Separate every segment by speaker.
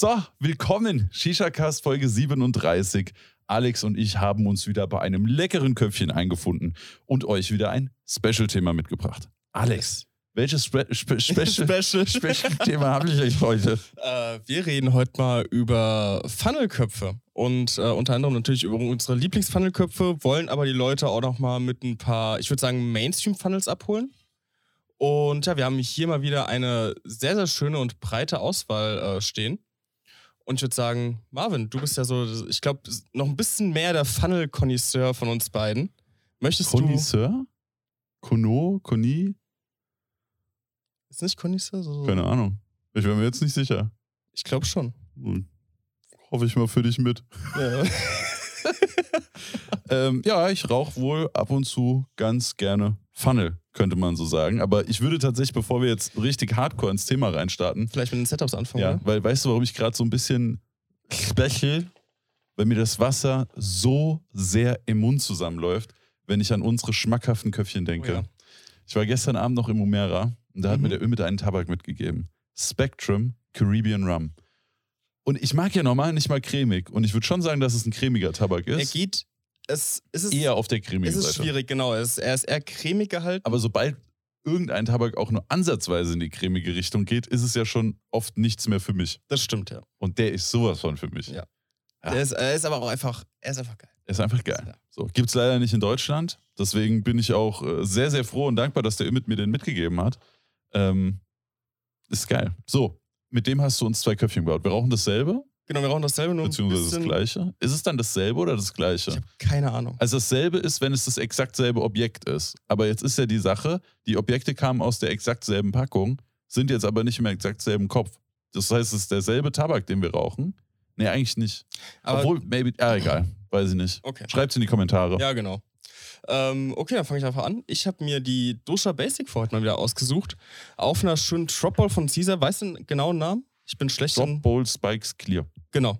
Speaker 1: So, willkommen. Shisha-Cast Folge 37. Alex und ich haben uns wieder bei einem leckeren Köpfchen eingefunden und euch wieder ein Special-Thema mitgebracht. Alex, welches Spe Spe Special,
Speaker 2: Special.
Speaker 1: Special-Thema habe ich euch heute?
Speaker 2: Äh, wir reden heute mal über Funnelköpfe und äh, unter anderem natürlich über unsere Lieblingsfunnelköpfe, wollen aber die Leute auch noch mal mit ein paar, ich würde sagen, Mainstream-Funnels abholen. Und ja, wir haben hier mal wieder eine sehr, sehr schöne und breite Auswahl äh, stehen. Und ich würde sagen, Marvin, du bist ja so, ich glaube, noch ein bisschen mehr der Funnel-Konnoisseur von uns beiden. Möchtest du.
Speaker 1: Connoisseur? Kono? Koni?
Speaker 2: Ist nicht Connoisseur? So,
Speaker 1: Keine Ahnung. Ich bin mir jetzt nicht sicher.
Speaker 2: Ich glaube schon.
Speaker 1: Hm. Hoffe ich mal für dich mit.
Speaker 2: Ja.
Speaker 1: Ähm, ja, ich rauche wohl ab und zu ganz gerne Funnel, könnte man so sagen. Aber ich würde tatsächlich, bevor wir jetzt richtig hardcore ins Thema reinstarten,
Speaker 2: Vielleicht mit den Setups anfangen.
Speaker 1: ja,
Speaker 2: oder?
Speaker 1: weil weißt du, warum ich gerade so ein bisschen special, weil mir das Wasser so sehr im Mund zusammenläuft, wenn ich an unsere schmackhaften Köpfchen denke.
Speaker 2: Oh ja.
Speaker 1: Ich war gestern Abend noch im Umera und da hat
Speaker 2: Mhm.
Speaker 1: mir der Ümit einen Tabak mitgegeben. Spectrum Caribbean Rum. Und ich mag ja normal nicht mal cremig. Und ich würde schon sagen, dass es ein cremiger Tabak
Speaker 2: Er
Speaker 1: ist.
Speaker 2: geht, es, es ist,
Speaker 1: eher auf der cremigen
Speaker 2: es ist
Speaker 1: Seite.
Speaker 2: schwierig, genau. Es, er ist eher cremig gehalten.
Speaker 1: Aber sobald irgendein Tabak auch nur ansatzweise in die cremige Richtung geht, ist es ja schon oft nichts mehr für mich.
Speaker 2: das stimmt, ja.
Speaker 1: Und der ist sowas von für mich.
Speaker 2: Ja.
Speaker 1: Ja.
Speaker 2: Er, ist, er ist aber auch einfach, er ist einfach geil.
Speaker 1: Er ist einfach geil.
Speaker 2: Ja.
Speaker 1: So, Gibt es leider nicht in Deutschland. Deswegen bin ich auch äh, sehr, sehr froh und dankbar, dass der Ümit mir den mitgegeben hat. Ähm, ist geil. So, mit dem hast du uns zwei Köpfchen gebaut. Wir rauchen dasselbe,
Speaker 2: Genau, wir rauchen dasselbe, nur
Speaker 1: beziehungsweise das gleiche. Ist es dann dasselbe oder das gleiche?
Speaker 2: Ich habe keine Ahnung.
Speaker 1: Also dasselbe ist, wenn es das exakt selbe Objekt ist. Aber jetzt ist ja die Sache, die Objekte kamen aus der exakt selben Packung, sind jetzt aber nicht im exakt selben Kopf. Das heißt, es ist derselbe Tabak, den wir rauchen. Nee, eigentlich nicht.
Speaker 2: Aber,
Speaker 1: Obwohl, maybe, ah, egal. Weiß ich nicht.
Speaker 2: okay.
Speaker 1: Schreibt's in die Kommentare.
Speaker 2: Ja, genau. Ähm, okay, dann fange ich einfach an. Ich habe mir die Dosha Basic für heute mal wieder ausgesucht. Auf einer schönen Dropball von Caesar. Weißt du den genauen Namen? Ich bin schlecht
Speaker 1: Drop. Bowl Spikes Clear.
Speaker 2: Genau.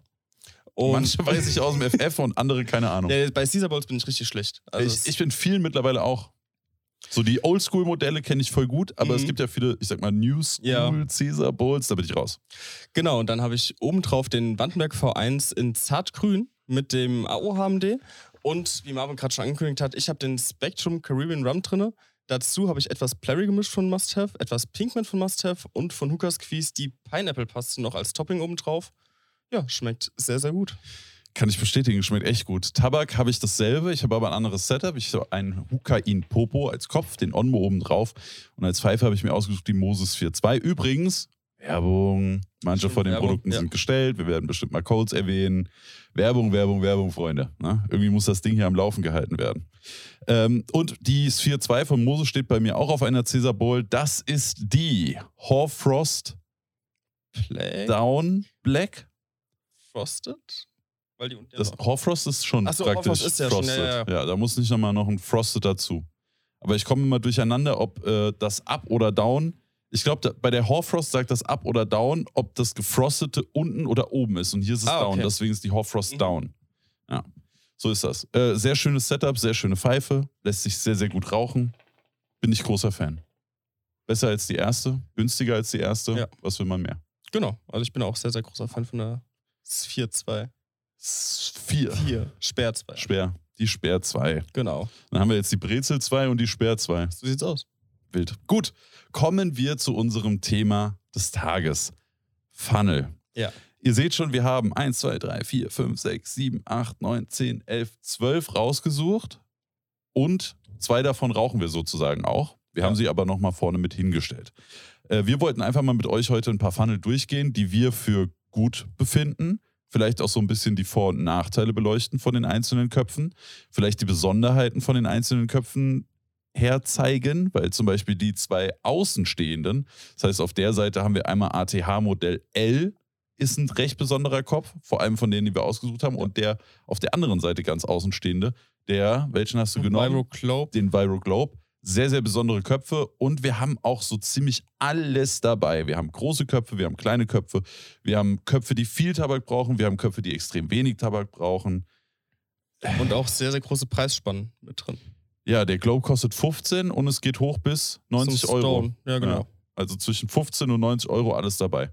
Speaker 2: Und
Speaker 1: Manche weiß ich aus dem FF und andere keine Ahnung.
Speaker 2: Ja, bei Caesar Balls bin ich richtig schlecht. Also
Speaker 1: ich,
Speaker 2: es-
Speaker 1: ich bin vielen mittlerweile auch. So die Oldschool-Modelle kenne ich voll gut, aber es
Speaker 2: Mhm.
Speaker 1: gibt ja viele, ich sag mal, New School,
Speaker 2: Ja.
Speaker 1: Caesar Bowls, da bin ich raus.
Speaker 2: Genau, und dann habe ich obendrauf den Vandenberg V1 in Zartgrün mit dem AO-HMD. Und wie Marvin gerade schon angekündigt hat, ich habe den Spectrum Caribbean Rum drinne. Dazu habe ich etwas Plary gemischt von Must Have, etwas Pinkman von Must Have und von Hookers Quiz die Pineapple-Paste noch als Topping obendrauf. Ja, schmeckt sehr, sehr gut.
Speaker 1: Kann ich bestätigen, schmeckt echt gut. Tabak habe ich dasselbe, ich habe aber ein anderes Setup. Ich habe einen Hukain Popo als Kopf, den Onmo oben drauf. Und als Pfeife habe ich mir ausgesucht die Moses 4.2. Übrigens, Werbung. Manche von den
Speaker 2: Werbung,
Speaker 1: Produkten
Speaker 2: ja.
Speaker 1: sind gestellt. Wir werden bestimmt mal Codes erwähnen. Werbung, Werbung, Werbung, Freunde. Ne? Irgendwie muss das Ding hier am Laufen gehalten werden. Ähm, und die 4.2 von Moses steht bei mir auch auf einer Caesar Bowl. Das ist die Horfrost
Speaker 2: Play
Speaker 1: Down Black.
Speaker 2: Frosted? Weil die unten ja
Speaker 1: Das
Speaker 2: noch-
Speaker 1: Horfrost ist schon
Speaker 2: Ach so,
Speaker 1: praktisch
Speaker 2: Horfrost ist ja schon,
Speaker 1: Frosted.
Speaker 2: ja, ja,
Speaker 1: da muss nicht nochmal noch ein Frosted dazu. Aber ich komme immer durcheinander, ob äh, das Up oder Down. Ich glaube, bei der Horfrost sagt das Up oder Down, ob das Gefrostete unten oder oben ist. Und hier ist es
Speaker 2: Ah,
Speaker 1: Down,
Speaker 2: okay.
Speaker 1: deswegen ist die Horfrost
Speaker 2: Mhm.
Speaker 1: Down. Ja, so ist das. Äh, sehr schönes Setup, sehr schöne Pfeife, lässt sich sehr, sehr gut rauchen. Bin ich großer Fan. Besser als die erste, günstiger als die erste.
Speaker 2: Ja.
Speaker 1: Was will man mehr?
Speaker 2: Genau, also ich bin auch sehr, sehr großer Fan von der 4-2.
Speaker 1: S- Vier.
Speaker 2: 4. Sperr 2.
Speaker 1: Speer. Die Speer 2.
Speaker 2: Genau.
Speaker 1: Dann haben wir jetzt die Brezel 2 und die Speer 2.
Speaker 2: So sieht's aus.
Speaker 1: Wild. Gut, kommen wir zu unserem Thema des Tages. Funnel.
Speaker 2: Ja.
Speaker 1: Ihr seht schon, wir haben 1, 2, 3, 4, 5, 6, 7, 8, 9, 10, 11, 12 rausgesucht. Und zwei davon rauchen wir sozusagen auch. Wir
Speaker 2: Ja.
Speaker 1: haben sie aber nochmal vorne mit hingestellt. Äh, wir wollten einfach mal mit euch heute ein paar Funnel durchgehen, die wir für gut befinden. Vielleicht auch so ein bisschen die Vor- und Nachteile beleuchten von den einzelnen Köpfen. Vielleicht die Besonderheiten von den einzelnen Köpfen herzeigen, weil zum Beispiel die zwei Außenstehenden, das heißt, auf der Seite haben wir einmal ATH-Modell L, ist ein recht besonderer Kopf, vor allem von denen, die wir ausgesucht haben, und der auf der anderen Seite ganz außenstehende, der, welchen hast du genommen?
Speaker 2: Viro Globe.
Speaker 1: den Viro Globe. Sehr, sehr besondere Köpfe und wir haben auch so ziemlich alles dabei. Wir haben große Köpfe, wir haben kleine Köpfe, wir haben Köpfe, die viel Tabak brauchen, wir haben Köpfe, die extrem wenig Tabak brauchen.
Speaker 2: Und auch sehr, sehr große Preisspannen mit drin.
Speaker 1: Ja, der Globe kostet 15 und es geht hoch bis 90
Speaker 2: Zum
Speaker 1: Euro.
Speaker 2: Stone. Ja, genau.
Speaker 1: Ja. Also zwischen 15 und 90 Euro alles dabei.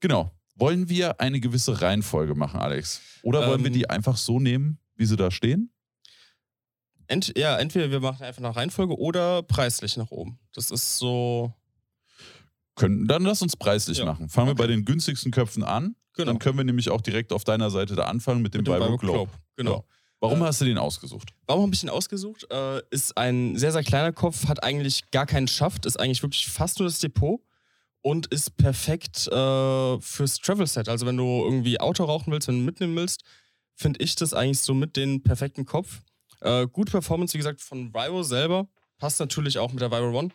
Speaker 1: Genau. Wollen wir eine gewisse Reihenfolge machen, Alex? Oder wollen wir
Speaker 2: Ähm.
Speaker 1: die einfach so nehmen, wie sie da stehen?
Speaker 2: Ent, ja, entweder wir machen einfach nach Reihenfolge oder preislich nach oben. Das ist so.
Speaker 1: Können, dann lass uns preislich
Speaker 2: Ja.
Speaker 1: machen. Fangen wir
Speaker 2: Okay.
Speaker 1: bei den günstigsten Köpfen an.
Speaker 2: Genau.
Speaker 1: Dann können wir nämlich auch direkt auf deiner Seite da anfangen mit dem
Speaker 2: mit dem
Speaker 1: Viral Globe.
Speaker 2: Globe. Genau.
Speaker 1: Ja. Warum
Speaker 2: Äh,
Speaker 1: hast du den ausgesucht?
Speaker 2: Warum habe ich ihn ausgesucht? Äh, ist ein sehr, sehr kleiner Kopf, hat eigentlich gar keinen Schaft, ist eigentlich wirklich fast nur das Depot und ist perfekt äh, fürs Travel Set. Also, wenn du irgendwie Auto rauchen willst, wenn du mitnehmen willst, finde ich das eigentlich so mit den perfekten Kopf. Äh, gute Performance, wie gesagt, von Viro selber. Passt natürlich auch mit der Viro One.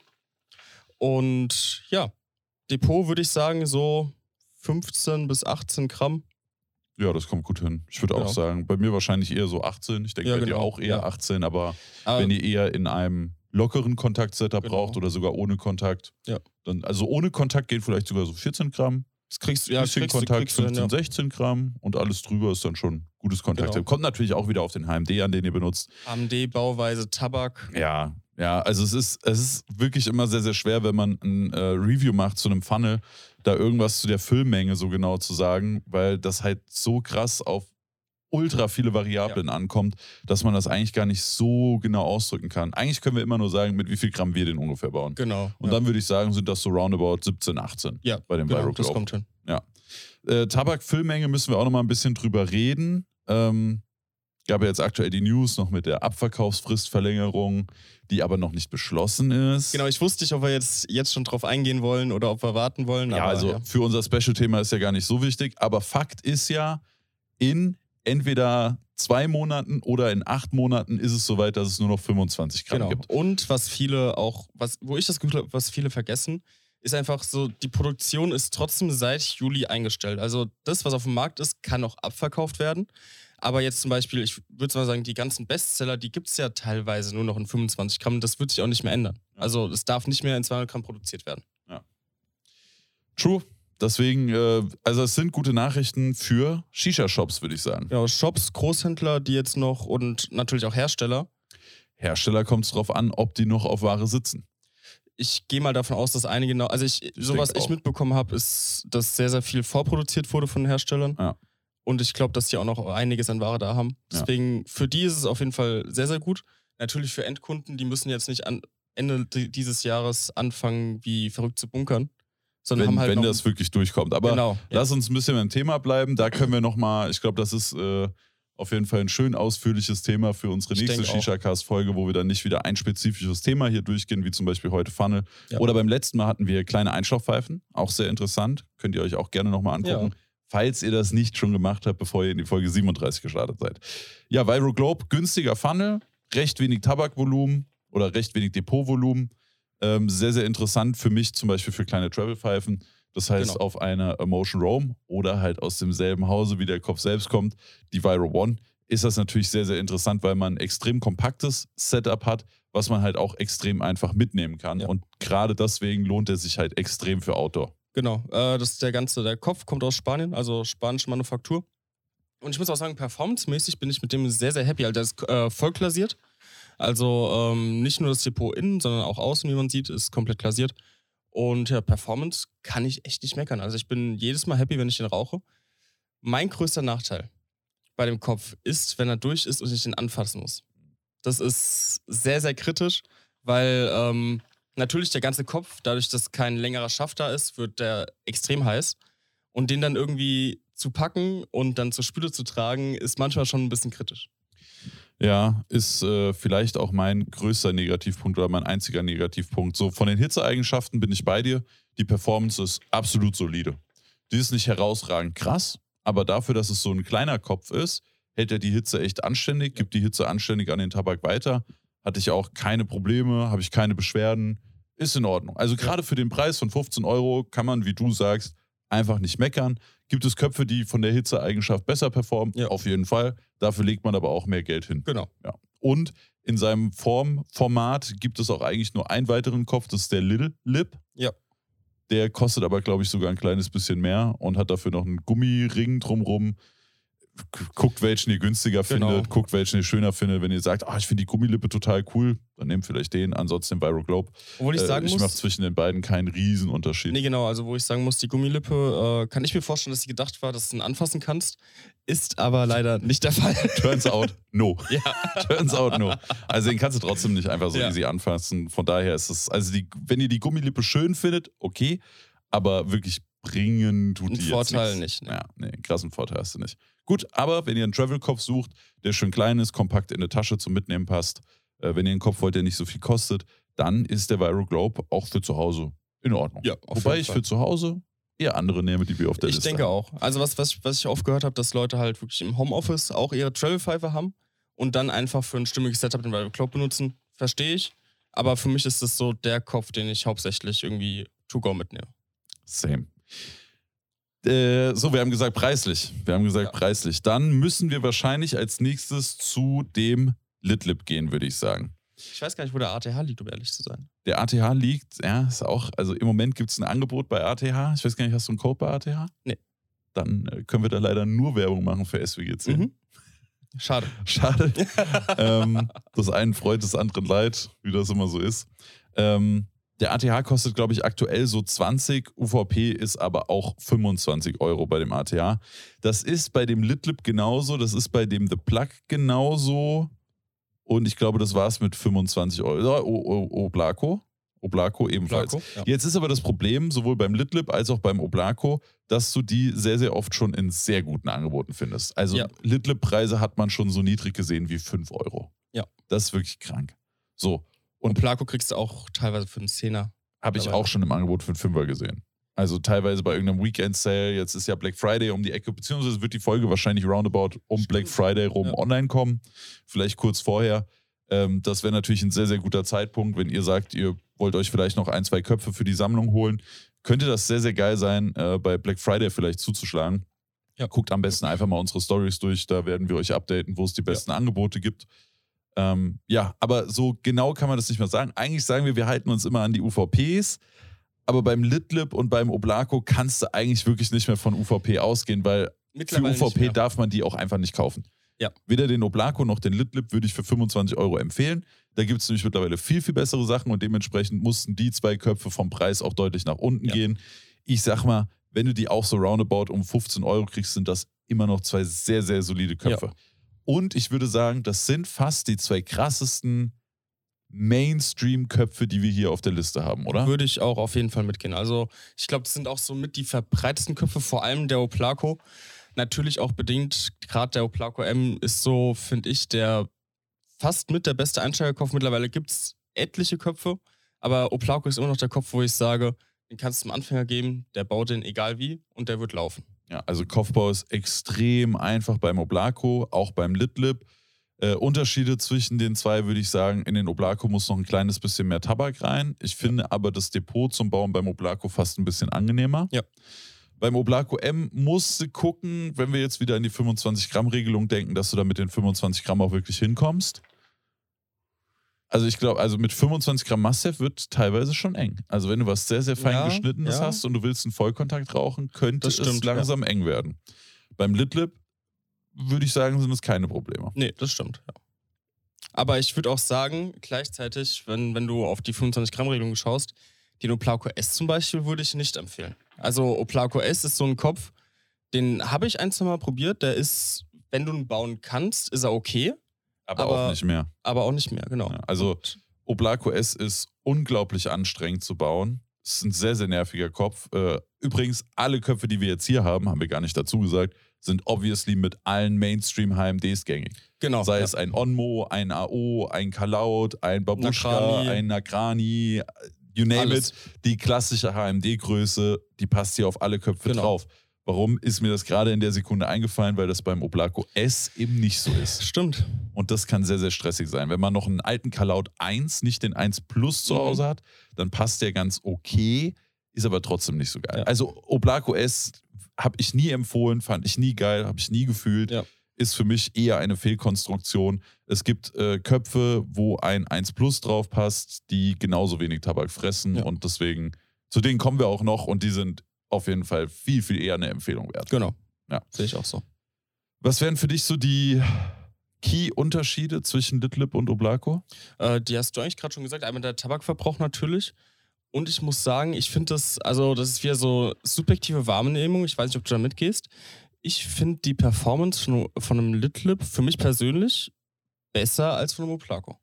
Speaker 2: Und ja, Depot würde ich sagen so 15 bis 18 Gramm.
Speaker 1: Ja, das kommt gut hin. Ich würde auch
Speaker 2: Genau.
Speaker 1: sagen, bei mir wahrscheinlich eher so 18. Ich denke
Speaker 2: Ja,
Speaker 1: bei dir
Speaker 2: genau.
Speaker 1: auch eher
Speaker 2: Ja.
Speaker 1: 18, aber
Speaker 2: Aber
Speaker 1: wenn ihr eher in einem lockeren Kontaktsetup
Speaker 2: Genau.
Speaker 1: braucht oder sogar ohne Kontakt,
Speaker 2: Ja.
Speaker 1: dann, also ohne Kontakt geht vielleicht sogar so 14 Gramm.
Speaker 2: das kriegst du, ja,
Speaker 1: bisschen
Speaker 2: kriegst,
Speaker 1: Kontakt
Speaker 2: kriegst du hin,
Speaker 1: 15,
Speaker 2: ja.
Speaker 1: 16 Gramm und alles drüber ist dann schon gutes Kontakt.
Speaker 2: Genau.
Speaker 1: Kommt natürlich auch wieder auf den HMD an, den ihr benutzt.
Speaker 2: AMD, Bauweise, Tabak.
Speaker 1: Ja, ja, also es ist, es ist wirklich immer sehr, sehr schwer, wenn man ein äh, Review macht zu einem Funnel, da irgendwas zu der Füllmenge so genau zu sagen, weil das halt so krass auf ultra viele Variablen ankommt, dass man das eigentlich gar nicht so genau ausdrücken kann. Eigentlich können wir immer nur sagen, mit wie viel Gramm wir den ungefähr bauen.
Speaker 2: Genau.
Speaker 1: Und
Speaker 2: ja.
Speaker 1: dann würde ich sagen, sind das so roundabout 17, 18
Speaker 2: ja,
Speaker 1: bei dem
Speaker 2: genau,
Speaker 1: Viral
Speaker 2: das kommt hin.
Speaker 1: Äh, Tabakfüllmenge müssen wir auch noch mal ein bisschen drüber reden. Ähm, gab ja jetzt aktuell die News noch mit der Abverkaufsfristverlängerung, die aber noch nicht beschlossen ist.
Speaker 2: Genau, ich wusste nicht, ob wir jetzt, jetzt schon drauf eingehen wollen oder ob wir warten wollen.
Speaker 1: Ja,
Speaker 2: aber,
Speaker 1: also
Speaker 2: ja.
Speaker 1: für unser Special-Thema ist ja gar nicht so wichtig, aber Fakt ist ja, in entweder zwei Monaten oder in acht Monaten ist es soweit, dass es nur noch 25 Gramm
Speaker 2: Genau.
Speaker 1: gibt.
Speaker 2: Und was viele auch, was, wo ich das Gefühl habe, was viele vergessen, ist einfach so, die Produktion ist trotzdem seit Juli eingestellt. Also das, was auf dem Markt ist, kann auch abverkauft werden. Aber jetzt zum Beispiel, ich würde mal sagen, die ganzen Bestseller, die gibt es ja teilweise nur noch in 25 Gramm. Das wird sich auch nicht mehr ändern. Also es darf nicht mehr in 200 Gramm produziert werden.
Speaker 1: True. Deswegen, äh, also es sind gute Nachrichten für Shisha-Shops, würde ich sagen.
Speaker 2: Ja, Shops, Großhändler, die jetzt noch und natürlich auch Hersteller.
Speaker 1: Hersteller kommt es drauf an, ob die noch auf Ware sitzen.
Speaker 2: Ich gehe mal davon aus, dass einige genau, also ich, so was ich mitbekommen habe, ist, dass sehr, sehr viel vorproduziert wurde von den Herstellern.
Speaker 1: Ja.
Speaker 2: Und ich glaube, dass die auch noch einiges an Ware da haben.
Speaker 1: Ja.
Speaker 2: Deswegen, für die ist es auf jeden Fall sehr, sehr gut. Natürlich für Endkunden, die müssen jetzt nicht an Ende di- dieses Jahres anfangen, wie verrückt zu bunkern. Sondern
Speaker 1: Wenn,
Speaker 2: haben halt
Speaker 1: wenn
Speaker 2: noch,
Speaker 1: das wirklich durchkommt. Aber
Speaker 2: genau, ja.
Speaker 1: lass uns ein bisschen beim Thema bleiben. Da können wir nochmal, ich glaube, das ist äh, auf jeden Fall ein schön ausführliches Thema für unsere
Speaker 2: Ich
Speaker 1: nächste. Shisha-Cast-Folge, wo wir dann nicht wieder ein spezifisches Thema hier durchgehen, wie zum Beispiel heute Funnel.
Speaker 2: Ja.
Speaker 1: Oder beim letzten Mal hatten wir kleine Einschlafpfeifen, auch sehr interessant. Könnt ihr euch auch gerne nochmal angucken. Falls ihr das nicht schon gemacht habt, bevor ihr in die Folge 37 gestartet seid. Ja, Viro Globe, günstiger Funnel, recht wenig Tabakvolumen oder recht wenig Depotvolumen. Ähm, sehr, sehr interessant für mich, zum Beispiel für kleine Travel-Pfeifen. Das heißt,
Speaker 2: Genau.
Speaker 1: auf einer Emotion Roam oder halt aus demselben Hause, wie der Kopf selbst kommt, die Viro One, ist das natürlich sehr, sehr interessant, weil man ein extrem kompaktes Setup hat, was man halt auch extrem einfach mitnehmen kann.
Speaker 2: Ja.
Speaker 1: Und gerade deswegen lohnt er sich halt extrem für Outdoor.
Speaker 2: Genau, äh, das ist der ganze, der Kopf kommt aus Spanien, also spanische Manufaktur. Und ich muss auch sagen, performancemäßig bin ich mit dem sehr, sehr happy. Also der ist äh, voll glasiert. Also ähm, nicht nur das Depot innen, sondern auch außen, wie man sieht, ist komplett glasiert. Und ja, Performance kann ich echt nicht meckern. Also ich bin jedes Mal happy, wenn ich den rauche. Mein größter Nachteil bei dem Kopf ist, wenn er durch ist und ich ihn anfassen muss. Das ist sehr, sehr kritisch, weil ähm, natürlich der ganze Kopf, dadurch, dass kein längerer Schaft da ist, wird der extrem heiß. Und den dann irgendwie zu packen und dann zur Spüle zu tragen, ist manchmal schon ein bisschen kritisch.
Speaker 1: Ja, ist äh, vielleicht auch mein größter Negativpunkt oder mein einziger Negativpunkt. So von den Hitzeeigenschaften bin ich bei dir. Die Performance ist absolut solide. Die ist nicht herausragend krass, aber dafür, dass es so ein kleiner Kopf ist, hält er die Hitze echt anständig, gibt die Hitze anständig an den Tabak weiter. Hatte ich auch keine Probleme, habe ich keine Beschwerden. Ist in Ordnung. Also gerade für den Preis von 15 Euro kann man, wie du sagst, einfach nicht meckern. Gibt es Köpfe, die von der Hitzeeigenschaft besser performen?
Speaker 2: Ja.
Speaker 1: Auf jeden Fall. Dafür legt man aber auch mehr Geld hin.
Speaker 2: Genau.
Speaker 1: Ja. Und in seinem Formformat gibt es auch eigentlich nur einen weiteren Kopf, das ist der Little Lip.
Speaker 2: Ja.
Speaker 1: Der kostet aber, glaube ich, sogar ein kleines bisschen mehr und hat dafür noch einen Gummiring drumrum. Guckt, welchen ihr günstiger
Speaker 2: Genau.
Speaker 1: findet, guckt, welchen ihr schöner findet. Wenn ihr sagt, ah, ich finde die Gummilippe total cool, dann nehmt vielleicht den, ansonsten den Viro Globe.
Speaker 2: Obwohl ich
Speaker 1: Äh,
Speaker 2: sagen
Speaker 1: ich mache zwischen den beiden keinen Riesenunterschied.
Speaker 2: Nee, genau, also wo ich sagen muss, die Gummilippe, äh, kann ich mir vorstellen, dass sie gedacht war, dass du ihn anfassen kannst. Ist aber leider nicht der Fall.
Speaker 1: Turns out, no.
Speaker 2: ja.
Speaker 1: Turns out, no. Also den kannst du trotzdem nicht einfach so
Speaker 2: Ja.
Speaker 1: easy anfassen. Von daher ist es, also die, wenn ihr die Gummilippe schön findet, okay, aber wirklich bringen tut
Speaker 2: Einen
Speaker 1: die jetzt
Speaker 2: Vorteil
Speaker 1: nichts.
Speaker 2: nicht, ne.
Speaker 1: Ja, nee, krassen Vorteil hast du nicht. Gut, aber wenn ihr einen Travel-Kopf sucht, der schön klein ist, kompakt in eine Tasche zum Mitnehmen passt, äh, wenn ihr einen Kopf wollt, der nicht so viel kostet, dann ist der Viro Globe auch für zu Hause in Ordnung.
Speaker 2: Ja,
Speaker 1: Wobei ich für zu Hause eher andere nehme, die wir auf der
Speaker 2: Ich
Speaker 1: Liste
Speaker 2: denke
Speaker 1: haben.
Speaker 2: auch. Also was, was, was ich oft gehört habe, dass Leute halt wirklich im Homeoffice auch ihre Travel-Pfeife haben und dann einfach für ein stimmiges Setup den Viral Cloud benutzen. Verstehe ich. Aber für mich ist das so der Kopf, den ich hauptsächlich irgendwie to go mitnehme.
Speaker 1: Same. Äh, so, wir haben gesagt preislich. Wir haben gesagt
Speaker 2: Ja.
Speaker 1: preislich. Dann müssen wir wahrscheinlich als nächstes zu dem Litlip gehen, würde ich sagen.
Speaker 2: Ich weiß gar nicht, wo der ATH liegt, um ehrlich zu sein.
Speaker 1: Der ATH liegt, ja, ist auch, also im Moment gibt es ein Angebot bei ATH. Ich weiß gar nicht, hast du einen Code bei ATH?
Speaker 2: Nee.
Speaker 1: Dann äh, können wir da leider nur Werbung machen für SWG10.
Speaker 2: Mhm. Schade.
Speaker 1: Schade. ähm, das einen freut, das anderen leid, wie das immer so ist. Ähm, der ATH kostet, glaube ich, aktuell so 20. UVP ist aber auch 25 Euro bei dem ATH. Das ist bei dem Litlip genauso. Das ist bei dem The Plug genauso. Und ich glaube, das war es mit 25 Euro. Oblaco. Oblaco ebenfalls.
Speaker 2: Flaco, ja.
Speaker 1: Jetzt ist aber das Problem, sowohl beim Litlip als auch beim Oblaco, dass du die sehr, sehr oft schon in sehr guten Angeboten findest. Also
Speaker 2: Ja.
Speaker 1: Litlip-Preise hat man schon so niedrig gesehen wie 5 Euro.
Speaker 2: Ja.
Speaker 1: Das ist wirklich krank. So,
Speaker 2: Und Placo kriegst du auch teilweise für einen Zehner.
Speaker 1: habe ich auch schon im Angebot für einen Fünfer gesehen. Also teilweise bei irgendeinem Weekend-Sale, jetzt ist ja Black Friday um die Ecke, beziehungsweise wird die Folge wahrscheinlich roundabout um
Speaker 2: Stimmt.
Speaker 1: Black Friday rum
Speaker 2: Ja.
Speaker 1: online kommen. Vielleicht kurz vorher. Ähm, das wäre natürlich ein sehr, sehr guter Zeitpunkt, wenn ihr sagt, ihr wollt euch vielleicht noch ein, zwei Köpfe für die Sammlung holen. Könnte das sehr, sehr geil sein, äh, bei Black Friday vielleicht zuzuschlagen.
Speaker 2: Ja.
Speaker 1: Guckt am besten einfach mal unsere Stories durch, da werden wir euch updaten, wo es die besten Angebote gibt. Ähm, ja, aber so genau kann man das nicht mehr sagen. Eigentlich sagen wir, wir halten uns immer an die UVPs, aber beim Litlip und beim Oblaco kannst du eigentlich wirklich nicht mehr von UVP ausgehen, weil für UVP darf man die auch einfach nicht kaufen.
Speaker 2: Ja.
Speaker 1: Weder den Oblaco noch den Litlip würde ich für 25 Euro empfehlen. Da gibt es nämlich mittlerweile viel, viel bessere Sachen und dementsprechend mussten die zwei Köpfe vom Preis auch deutlich nach unten
Speaker 2: Ja.
Speaker 1: gehen. Ich sag mal, wenn du die auch so roundabout um 15 Euro kriegst, sind das immer noch zwei sehr, sehr solide Köpfe. Und ich würde sagen, das sind fast die zwei krassesten Mainstream-Köpfe, die wir hier auf der Liste haben, oder?
Speaker 2: Würde ich auch auf jeden Fall mitgehen. Also, ich glaube, das sind auch so mit die verbreitesten Köpfe, vor allem der Oplaco. Natürlich auch bedingt, gerade der Oplaco M ist so, finde ich, der fast mit der beste Einsteigerkopf. Mittlerweile gibt es etliche Köpfe, aber Oplaco ist immer noch der Kopf, wo ich sage, den kannst du einem Anfänger geben, der baut den egal wie und der wird laufen.
Speaker 1: Ja, also Kopfbau ist extrem einfach beim Oblaco, auch beim Litlip. Äh, Unterschiede zwischen den zwei würde ich sagen, in den Oblaco muss noch ein kleines bisschen mehr Tabak rein. Ich finde aber das Depot zum Bauen beim Oblaco fast ein bisschen angenehmer.
Speaker 2: Ja.
Speaker 1: Beim Oblaco M musst du gucken, wenn wir jetzt wieder an die 25-Gramm-Regelung denken, dass du da mit den 25 Gramm auch wirklich hinkommst. Also ich glaube, also mit 25 Gramm Mastiff wird teilweise schon eng. Also wenn du was sehr, sehr fein
Speaker 2: Ja,
Speaker 1: geschnittenes
Speaker 2: ja.
Speaker 1: hast und du willst einen Vollkontakt rauchen, könnte
Speaker 2: Das
Speaker 1: es
Speaker 2: stimmt,
Speaker 1: langsam eng werden. Beim Litlip würde ich sagen, sind es keine Probleme.
Speaker 2: Nee, das stimmt. Ja. Aber ich würde auch sagen, gleichzeitig, wenn, wenn du auf die 25-Gramm-Regelung schaust, den Oplaco S zum Beispiel würde ich nicht empfehlen. Also Oplaco S ist so ein Kopf, den habe ich ein, zwei Mal probiert. Der ist, wenn du ihn bauen kannst, ist er okay,
Speaker 1: Aber,
Speaker 2: Aber-
Speaker 1: auch nicht mehr.
Speaker 2: aber auch nicht mehr, genau.
Speaker 1: Ja, also Oblaco S ist unglaublich anstrengend zu bauen. Es ist ein sehr, sehr nerviger Kopf. Äh, Übrigens, alle Köpfe, die wir jetzt hier haben, haben wir gar nicht dazu gesagt, sind obviously mit allen Mainstream-HMDs gängig.
Speaker 2: genau.
Speaker 1: Sei
Speaker 2: ja.
Speaker 1: es ein Onmo, ein AO, ein Kalaut, ein Babushka,
Speaker 2: Nakrani.
Speaker 1: ein Nakrani, you name
Speaker 2: Alles.
Speaker 1: it. Die klassische HMD-Größe, die passt hier auf alle Köpfe
Speaker 2: Genau.
Speaker 1: drauf. Warum ist mir das gerade in der Sekunde eingefallen? Weil das beim Oblaco S eben nicht so ist.
Speaker 2: Stimmt.
Speaker 1: Und das kann sehr, sehr stressig sein. Wenn man noch einen alten Kalaut 1, nicht den 1 Plus zu
Speaker 2: Mhm.
Speaker 1: Hause hat, dann passt der ganz okay, ist aber trotzdem nicht so geil.
Speaker 2: Ja.
Speaker 1: Also Oblaco S habe ich nie empfohlen, fand ich nie geil, habe ich nie gefühlt.
Speaker 2: Ja.
Speaker 1: Ist für mich eher eine Fehlkonstruktion. Es gibt äh, Köpfe, wo ein 1 Plus drauf passt, die genauso wenig Tabak fressen
Speaker 2: Ja.
Speaker 1: und deswegen, zu denen kommen wir auch noch und die sind auf jeden Fall viel, viel eher eine Empfehlung wert.
Speaker 2: Genau.
Speaker 1: Ja.
Speaker 2: Sehe ich auch so.
Speaker 1: Was wären für dich so die Key-Unterschiede zwischen Litlip und Oblako?
Speaker 2: Äh, die hast du eigentlich gerade schon gesagt. Einmal der Tabakverbrauch natürlich. Und ich muss sagen, ich finde das, also das ist wieder so subjektive Wahrnehmung. Ich weiß nicht, ob du da mitgehst. Ich finde die Performance von, von einem Litlip für mich persönlich besser als von einem Oblako.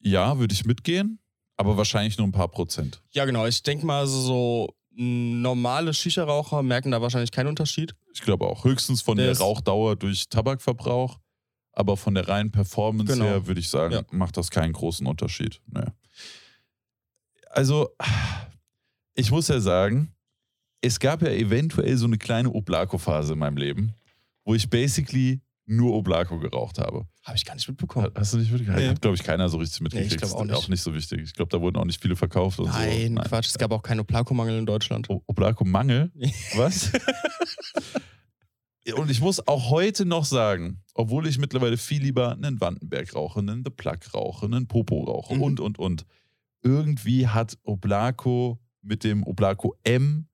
Speaker 1: Ja, würde ich mitgehen, aber wahrscheinlich nur ein paar Prozent.
Speaker 2: Ja, genau. Ich denke mal, so, so normale Shisha-Raucher merken da wahrscheinlich keinen Unterschied.
Speaker 1: Ich glaube auch. Höchstens von
Speaker 2: Der
Speaker 1: der Rauchdauer durch Tabakverbrauch. Aber von der reinen Performance
Speaker 2: Genau.
Speaker 1: her würde ich sagen,
Speaker 2: Ja.
Speaker 1: macht das keinen großen Unterschied. Nee. Also, ich muss ja sagen, es gab ja eventuell so eine kleine Oblako-Phase in meinem Leben, wo ich basically nur Oblako geraucht habe.
Speaker 2: Habe ich gar nicht mitbekommen.
Speaker 1: Hast du nicht mitgekriegt?
Speaker 2: Nee.
Speaker 1: Hat, glaube ich, keiner so richtig mitgekriegt.
Speaker 2: Nee, ich glaub
Speaker 1: Ist
Speaker 2: auch nicht.
Speaker 1: auch nicht so wichtig. Ich glaube, da wurden auch nicht viele verkauft und
Speaker 2: Nein,
Speaker 1: so.
Speaker 2: Quatsch. Es gab auch keinen Oblako-Mangel in Deutschland.
Speaker 1: O- Oblako-Mangel? Was? Und ich muss auch heute noch sagen, obwohl ich mittlerweile viel lieber einen Wandenberg rauche, einen The Plug rauche, einen Popo rauche
Speaker 2: Mhm.
Speaker 1: und, und, und. Irgendwie hat Oblako mit dem Oblako M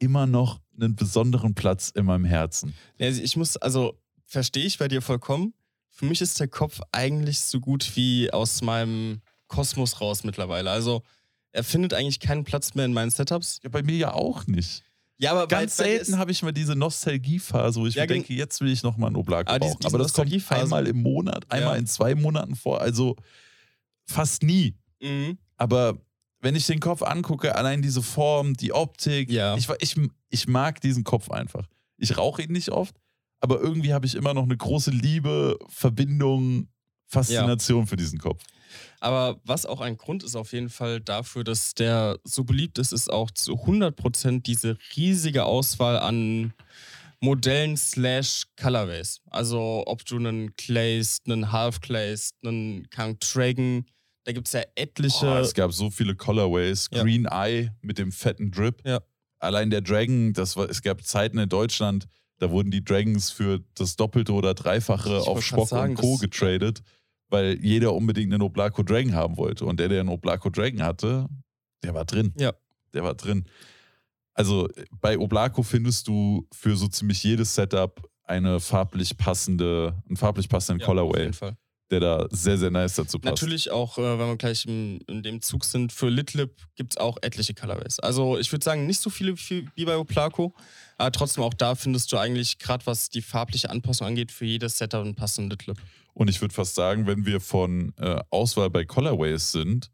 Speaker 1: immer noch einen besonderen Platz in meinem Herzen.
Speaker 2: Ja, ich muss, also verstehe ich bei dir vollkommen. Für mich ist der Kopf eigentlich so gut wie aus meinem Kosmos raus mittlerweile. Also er findet eigentlich keinen Platz mehr in meinen Setups.
Speaker 1: Ja, bei mir ja auch nicht.
Speaker 2: Ja, aber
Speaker 1: Ganz
Speaker 2: weil
Speaker 1: selten habe ich mal diese Nostalgiephase, wo ich
Speaker 2: Ja,
Speaker 1: mir denke, jetzt will ich noch mal einen Oblako
Speaker 2: Ah, diese-
Speaker 1: rauchen.
Speaker 2: diese
Speaker 1: Aber das kommt einmal im Monat, einmal
Speaker 2: Ja.
Speaker 1: in zwei Monaten vor. Also fast nie.
Speaker 2: Mhm.
Speaker 1: Aber wenn ich den Kopf angucke, allein diese Form, die Optik,
Speaker 2: Ja.
Speaker 1: ich, ich, ich mag diesen Kopf einfach. Ich rauche ihn nicht oft, aber irgendwie habe ich immer noch eine große Liebe, Verbindung, Faszination für diesen Kopf.
Speaker 2: Aber was auch ein Grund ist auf jeden Fall dafür, dass der so beliebt ist, ist auch zu 100% diese riesige Auswahl an Modellen slash Colorways. Also ob du einen Glazed, einen Half Glazed, einen Kang Dragon, da gibt es ja etliche.
Speaker 1: Oh, es gab so viele Colorways.
Speaker 2: Ja.
Speaker 1: Green Eye mit dem fetten Drip.
Speaker 2: Ja.
Speaker 1: Allein der Dragon, das war, es gab Zeiten in Deutschland, da wurden die Dragons für das Doppelte oder Dreifache
Speaker 2: Ich
Speaker 1: auf Spock
Speaker 2: sagen,
Speaker 1: und Co. getradet, weil jeder unbedingt einen Oblako Dragon haben wollte. Und der, der einen Oblako Dragon hatte, der war drin.
Speaker 2: Ja.
Speaker 1: Der war drin. Also bei Oblako findest du für so ziemlich jedes Setup eine farblich passende, einen farblich passenden
Speaker 2: Ja, Auf
Speaker 1: Colorway,
Speaker 2: jeden Fall.
Speaker 1: der da sehr, sehr nice dazu passt.
Speaker 2: Natürlich auch, äh, wenn wir gleich im, in dem Zug sind, für Litlip gibt es auch etliche Colorways. Also ich würde sagen, nicht so viele wie wie bei Oplaco, aber trotzdem auch da findest du eigentlich, gerade was die farbliche Anpassung angeht, für jedes Setup einen passenden Litlip.
Speaker 1: Und ich würde fast sagen, wenn wir von äh, Auswahl bei Colorways sind,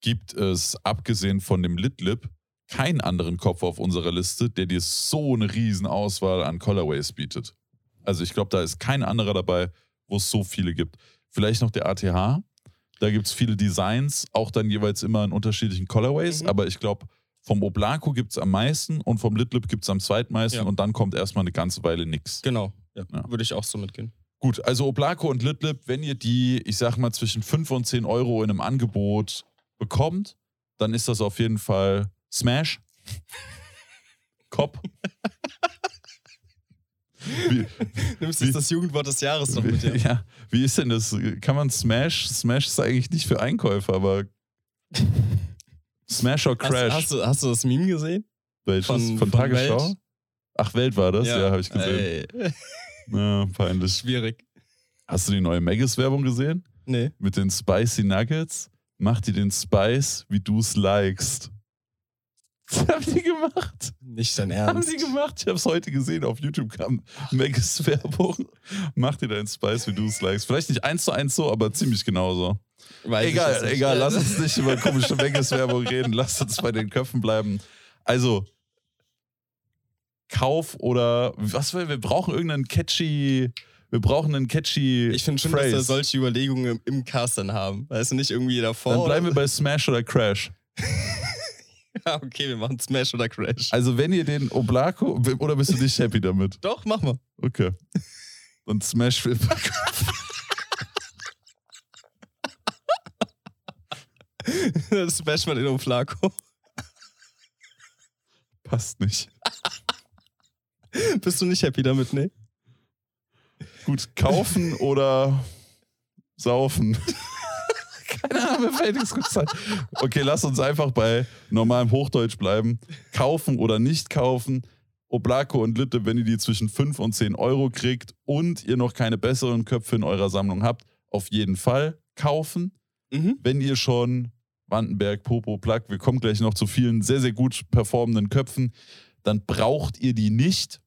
Speaker 1: gibt es abgesehen von dem Litlip keinen anderen Kopf auf unserer Liste, der dir so eine riesen Auswahl an Colorways bietet. Also ich glaube, da ist kein anderer dabei, wo es so viele gibt. Vielleicht noch der ATH. Da gibt es viele Designs, auch dann jeweils immer in unterschiedlichen Colorways.
Speaker 2: Mhm.
Speaker 1: Aber ich glaube, vom Oblako gibt es am meisten und vom Litlip gibt es am zweitmeisten
Speaker 2: Ja.
Speaker 1: und dann kommt erstmal eine ganze Weile nichts.
Speaker 2: Genau, ja,
Speaker 1: Ja.
Speaker 2: würde ich auch so mitgehen.
Speaker 1: Gut, also Oblako und Litlip, wenn ihr die, ich sag mal, zwischen 5 und 10 Euro in einem Angebot bekommt, dann ist das auf jeden Fall Smash. Wie,
Speaker 2: Nimmst
Speaker 1: Wie-
Speaker 2: jetzt das Jugendwort des Jahres noch mit
Speaker 1: wie,
Speaker 2: dir.
Speaker 1: ja, wie ist denn das? Kann man Smash? Smash ist eigentlich nicht für Einkäufer, aber Smash or Crash?
Speaker 2: Hast, hast, du, hast du das Meme gesehen?
Speaker 1: Welches?
Speaker 2: von-
Speaker 1: Von,
Speaker 2: von
Speaker 1: Tagesschau?
Speaker 2: Welt?
Speaker 1: Ach, Welt war das? Ja, habe ich gesehen.
Speaker 2: Ey,
Speaker 1: Ja, peinlich.
Speaker 2: schwierig.
Speaker 1: Hast du die neue Maggis-Werbung gesehen?
Speaker 2: Nee.
Speaker 1: mit den Spicy Nuggets, mach dir den Spice, wie du es likest. Das haben die gemacht.
Speaker 2: Nicht dein
Speaker 1: Haben
Speaker 2: Ernst.
Speaker 1: sie gemacht. Ich habe es heute gesehen. Auf YouTube kam Maggis Werbung. Mach dir deinen Spice, wie du es likest. Vielleicht nicht eins zu eins so, aber ziemlich genauso.
Speaker 2: Weiß
Speaker 1: egal, egal. Lass uns nicht über komische Maggis Werbung reden. Lass uns bei den Köpfen bleiben. Also, Kauf oder was wir, wir brauchen irgendeinen catchy, wir brauchen einen catchy
Speaker 2: Ich finde schon,
Speaker 1: Phrase.
Speaker 2: dass wir solche Überlegungen im, im Cast dann haben. Weißt du, nicht irgendwie davor.
Speaker 1: Dann bleiben wir bei Smash oder Crash.
Speaker 2: Ja, okay, wir machen Smash oder Crash.
Speaker 1: Also wenn ihr den Oblako, oder bist du nicht happy damit?
Speaker 2: Doch, mach mal.
Speaker 1: Okay. Und Smash will
Speaker 2: Smash mal in Oflaco.
Speaker 1: passt nicht.
Speaker 2: Bist du nicht happy damit, ne?
Speaker 1: Gut, kaufen oder saufen? Keine Ahnung, mir fällt nichts Gutes ein. Okay, lass uns einfach bei normalem Hochdeutsch bleiben. Kaufen oder nicht kaufen. Oblako und Litte, wenn ihr die zwischen 5 und 10 Euro kriegt und ihr noch keine besseren Köpfe in eurer Sammlung habt, auf jeden Fall kaufen.
Speaker 2: Mhm.
Speaker 1: Wenn ihr schon Wandenberg, Popo, Plug, wir kommen gleich noch zu vielen sehr, sehr gut performenden Köpfen, dann braucht ihr die nicht.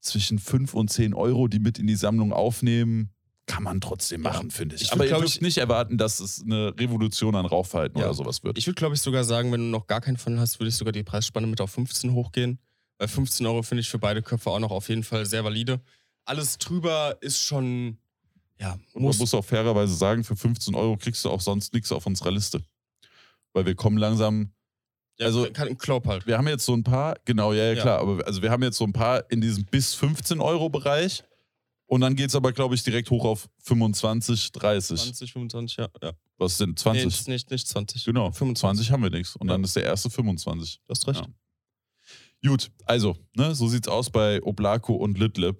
Speaker 1: Zwischen 5 und 10 Euro, die mit in die Sammlung aufnehmen, kann man trotzdem
Speaker 2: Ja.
Speaker 1: machen, finde ich.
Speaker 2: Ich
Speaker 1: Aber
Speaker 2: würd,
Speaker 1: ihr
Speaker 2: glaub
Speaker 1: dürft
Speaker 2: ich-
Speaker 1: nicht erwarten, dass es eine Revolution an Rauchverhalten
Speaker 2: Ja.
Speaker 1: oder sowas wird.
Speaker 2: Ich würde, glaube ich, sogar sagen, wenn du noch gar keinen Funnel hast, würde ich sogar die Preisspanne mit auf 15 hochgehen. Weil 15 Euro finde ich für beide Köpfe auch noch auf jeden Fall sehr valide. Alles drüber ist schon, ja,
Speaker 1: Und man
Speaker 2: muss.
Speaker 1: muss auch fairerweise sagen, für 15 Euro kriegst du auch sonst nichts auf unserer Liste. Weil wir kommen langsam
Speaker 2: ja,
Speaker 1: also-
Speaker 2: kann Klopp halt.
Speaker 1: wir haben jetzt so ein paar, genau, ja, ja,
Speaker 2: Ja.
Speaker 1: klar, aber also wir haben jetzt so ein paar in diesem bis 15 Euro Bereich und dann geht es aber, glaube ich, direkt hoch auf 25, 30.
Speaker 2: 20, 25, ja. ja.
Speaker 1: Was sind
Speaker 2: Nee,
Speaker 1: 20?
Speaker 2: nicht, nicht, nicht 20.
Speaker 1: genau,
Speaker 2: 25.
Speaker 1: 20 haben wir nichts und
Speaker 2: Ja.
Speaker 1: dann ist der erste 25.
Speaker 2: Du hast recht.
Speaker 1: Ja. Gut, also, ne, so sieht's aus bei Oblako und Litlip.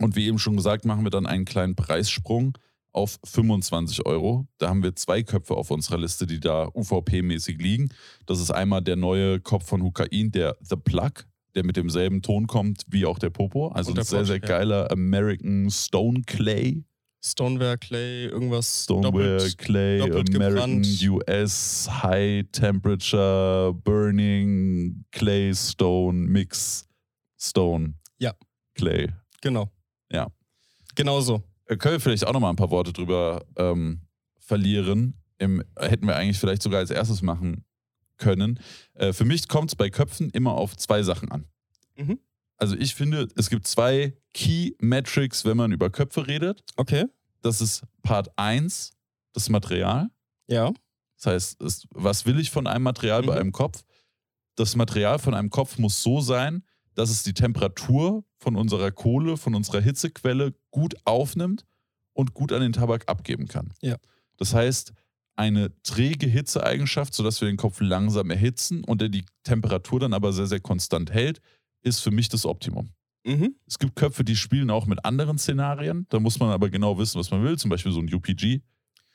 Speaker 1: Und wie eben schon gesagt, machen wir dann einen kleinen Preissprung auf 25 Euro. Da haben wir zwei Köpfe auf unserer Liste, die da UVP-mäßig liegen. Das ist einmal der neue Kopf von Hukain, der The Plug, der mit demselben Ton kommt wie auch der Popo. Also ein sehr, sehr
Speaker 2: ja.
Speaker 1: geiler American Stone Clay.
Speaker 2: Stoneware, Clay, irgendwas.
Speaker 1: Stoneware,
Speaker 2: doppelt.
Speaker 1: Clay,
Speaker 2: doppelt
Speaker 1: American,
Speaker 2: gebrannt.
Speaker 1: US, High Temperature, Burning, Clay, Stone, Mix, Stone.
Speaker 2: Ja.
Speaker 1: Clay.
Speaker 2: Genau.
Speaker 1: Ja.
Speaker 2: Genau so.
Speaker 1: Äh, Können wir vielleicht auch noch mal ein paar Worte drüber ähm, verlieren? Im, hätten wir eigentlich vielleicht sogar als erstes machen können. Äh, für mich kommt es bei Köpfen immer auf zwei Sachen an.
Speaker 2: Mhm.
Speaker 1: Also ich finde, es gibt zwei Key Metrics, wenn man über Köpfe redet.
Speaker 2: Okay.
Speaker 1: Das ist Part 1, das Material.
Speaker 2: Ja.
Speaker 1: Das heißt, es, was will ich von einem Material bei
Speaker 2: Mhm.
Speaker 1: einem Kopf? Das Material von einem Kopf muss so sein, dass es die Temperatur von unserer Kohle, von unserer Hitzequelle gut aufnimmt und gut an den Tabak abgeben kann.
Speaker 2: Ja.
Speaker 1: Das heißt, eine träge Hitzeeigenschaft, sodass wir den Kopf langsam erhitzen und der die Temperatur dann aber sehr, sehr konstant hält, ist für mich das Optimum.
Speaker 2: Mhm.
Speaker 1: Es gibt Köpfe, die spielen auch mit anderen Szenarien. Da muss man aber genau wissen, was man will. Zum Beispiel so ein UPG.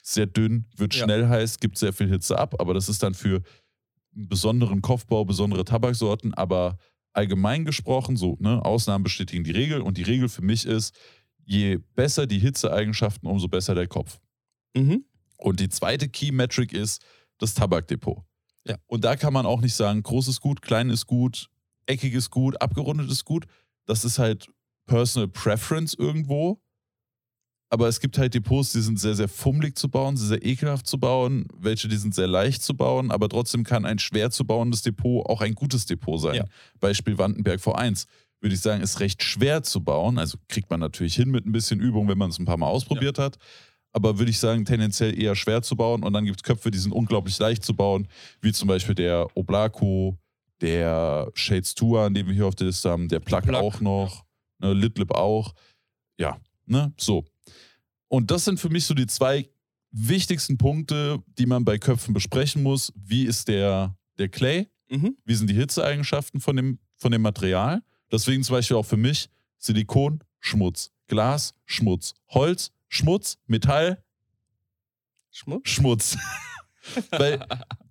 Speaker 1: Sehr dünn, wird
Speaker 2: Ja.
Speaker 1: schnell heiß, gibt sehr viel Hitze ab. Aber das ist dann für einen besonderen Kopfbau, besondere Tabaksorten. Aber allgemein gesprochen, so, ne, Ausnahmen bestätigen die Regel. Und die Regel für mich ist, je besser die Hitzeeigenschaften, umso besser der Kopf.
Speaker 2: Mhm.
Speaker 1: Und die zweite Key Metric ist das Tabakdepot.
Speaker 2: Ja.
Speaker 1: Und da kann man auch nicht sagen, groß ist gut, klein ist gut, eckig ist gut, abgerundet ist gut. Das ist halt Personal Preference irgendwo. Aber es gibt halt Depots, die sind sehr, sehr fummelig zu bauen, sehr, sehr ekelhaft zu bauen. Welche, die sind sehr leicht zu bauen, aber trotzdem kann ein schwer zu bauendes Depot auch ein gutes Depot sein.
Speaker 2: Ja.
Speaker 1: Beispiel Wandenberg V1 würde ich sagen, ist recht schwer zu bauen. Also kriegt man natürlich hin mit ein bisschen Übung, wenn man es ein paar Mal ausprobiert hat. Aber würde ich sagen, tendenziell eher schwer zu bauen. Und dann gibt es Köpfe, die sind unglaublich leicht zu bauen, wie zum Beispiel der Oblako, der Shades Tour, den wir hier auf der Liste haben, der Plug,
Speaker 2: Plug,
Speaker 1: auch noch, ne, Litlip auch. Ja, ne, so. Und das sind für mich so die zwei wichtigsten Punkte, die man bei Köpfen besprechen muss. Wie ist der, der Clay?
Speaker 2: Mhm.
Speaker 1: Wie sind die Hitzeeigenschaften von dem, von dem Material? Deswegen zum Beispiel auch für mich Silikon, Schmutz, Glas, Schmutz, Holz, Schmutz, Metall,
Speaker 2: Schmutz.
Speaker 1: Schmutz. Weil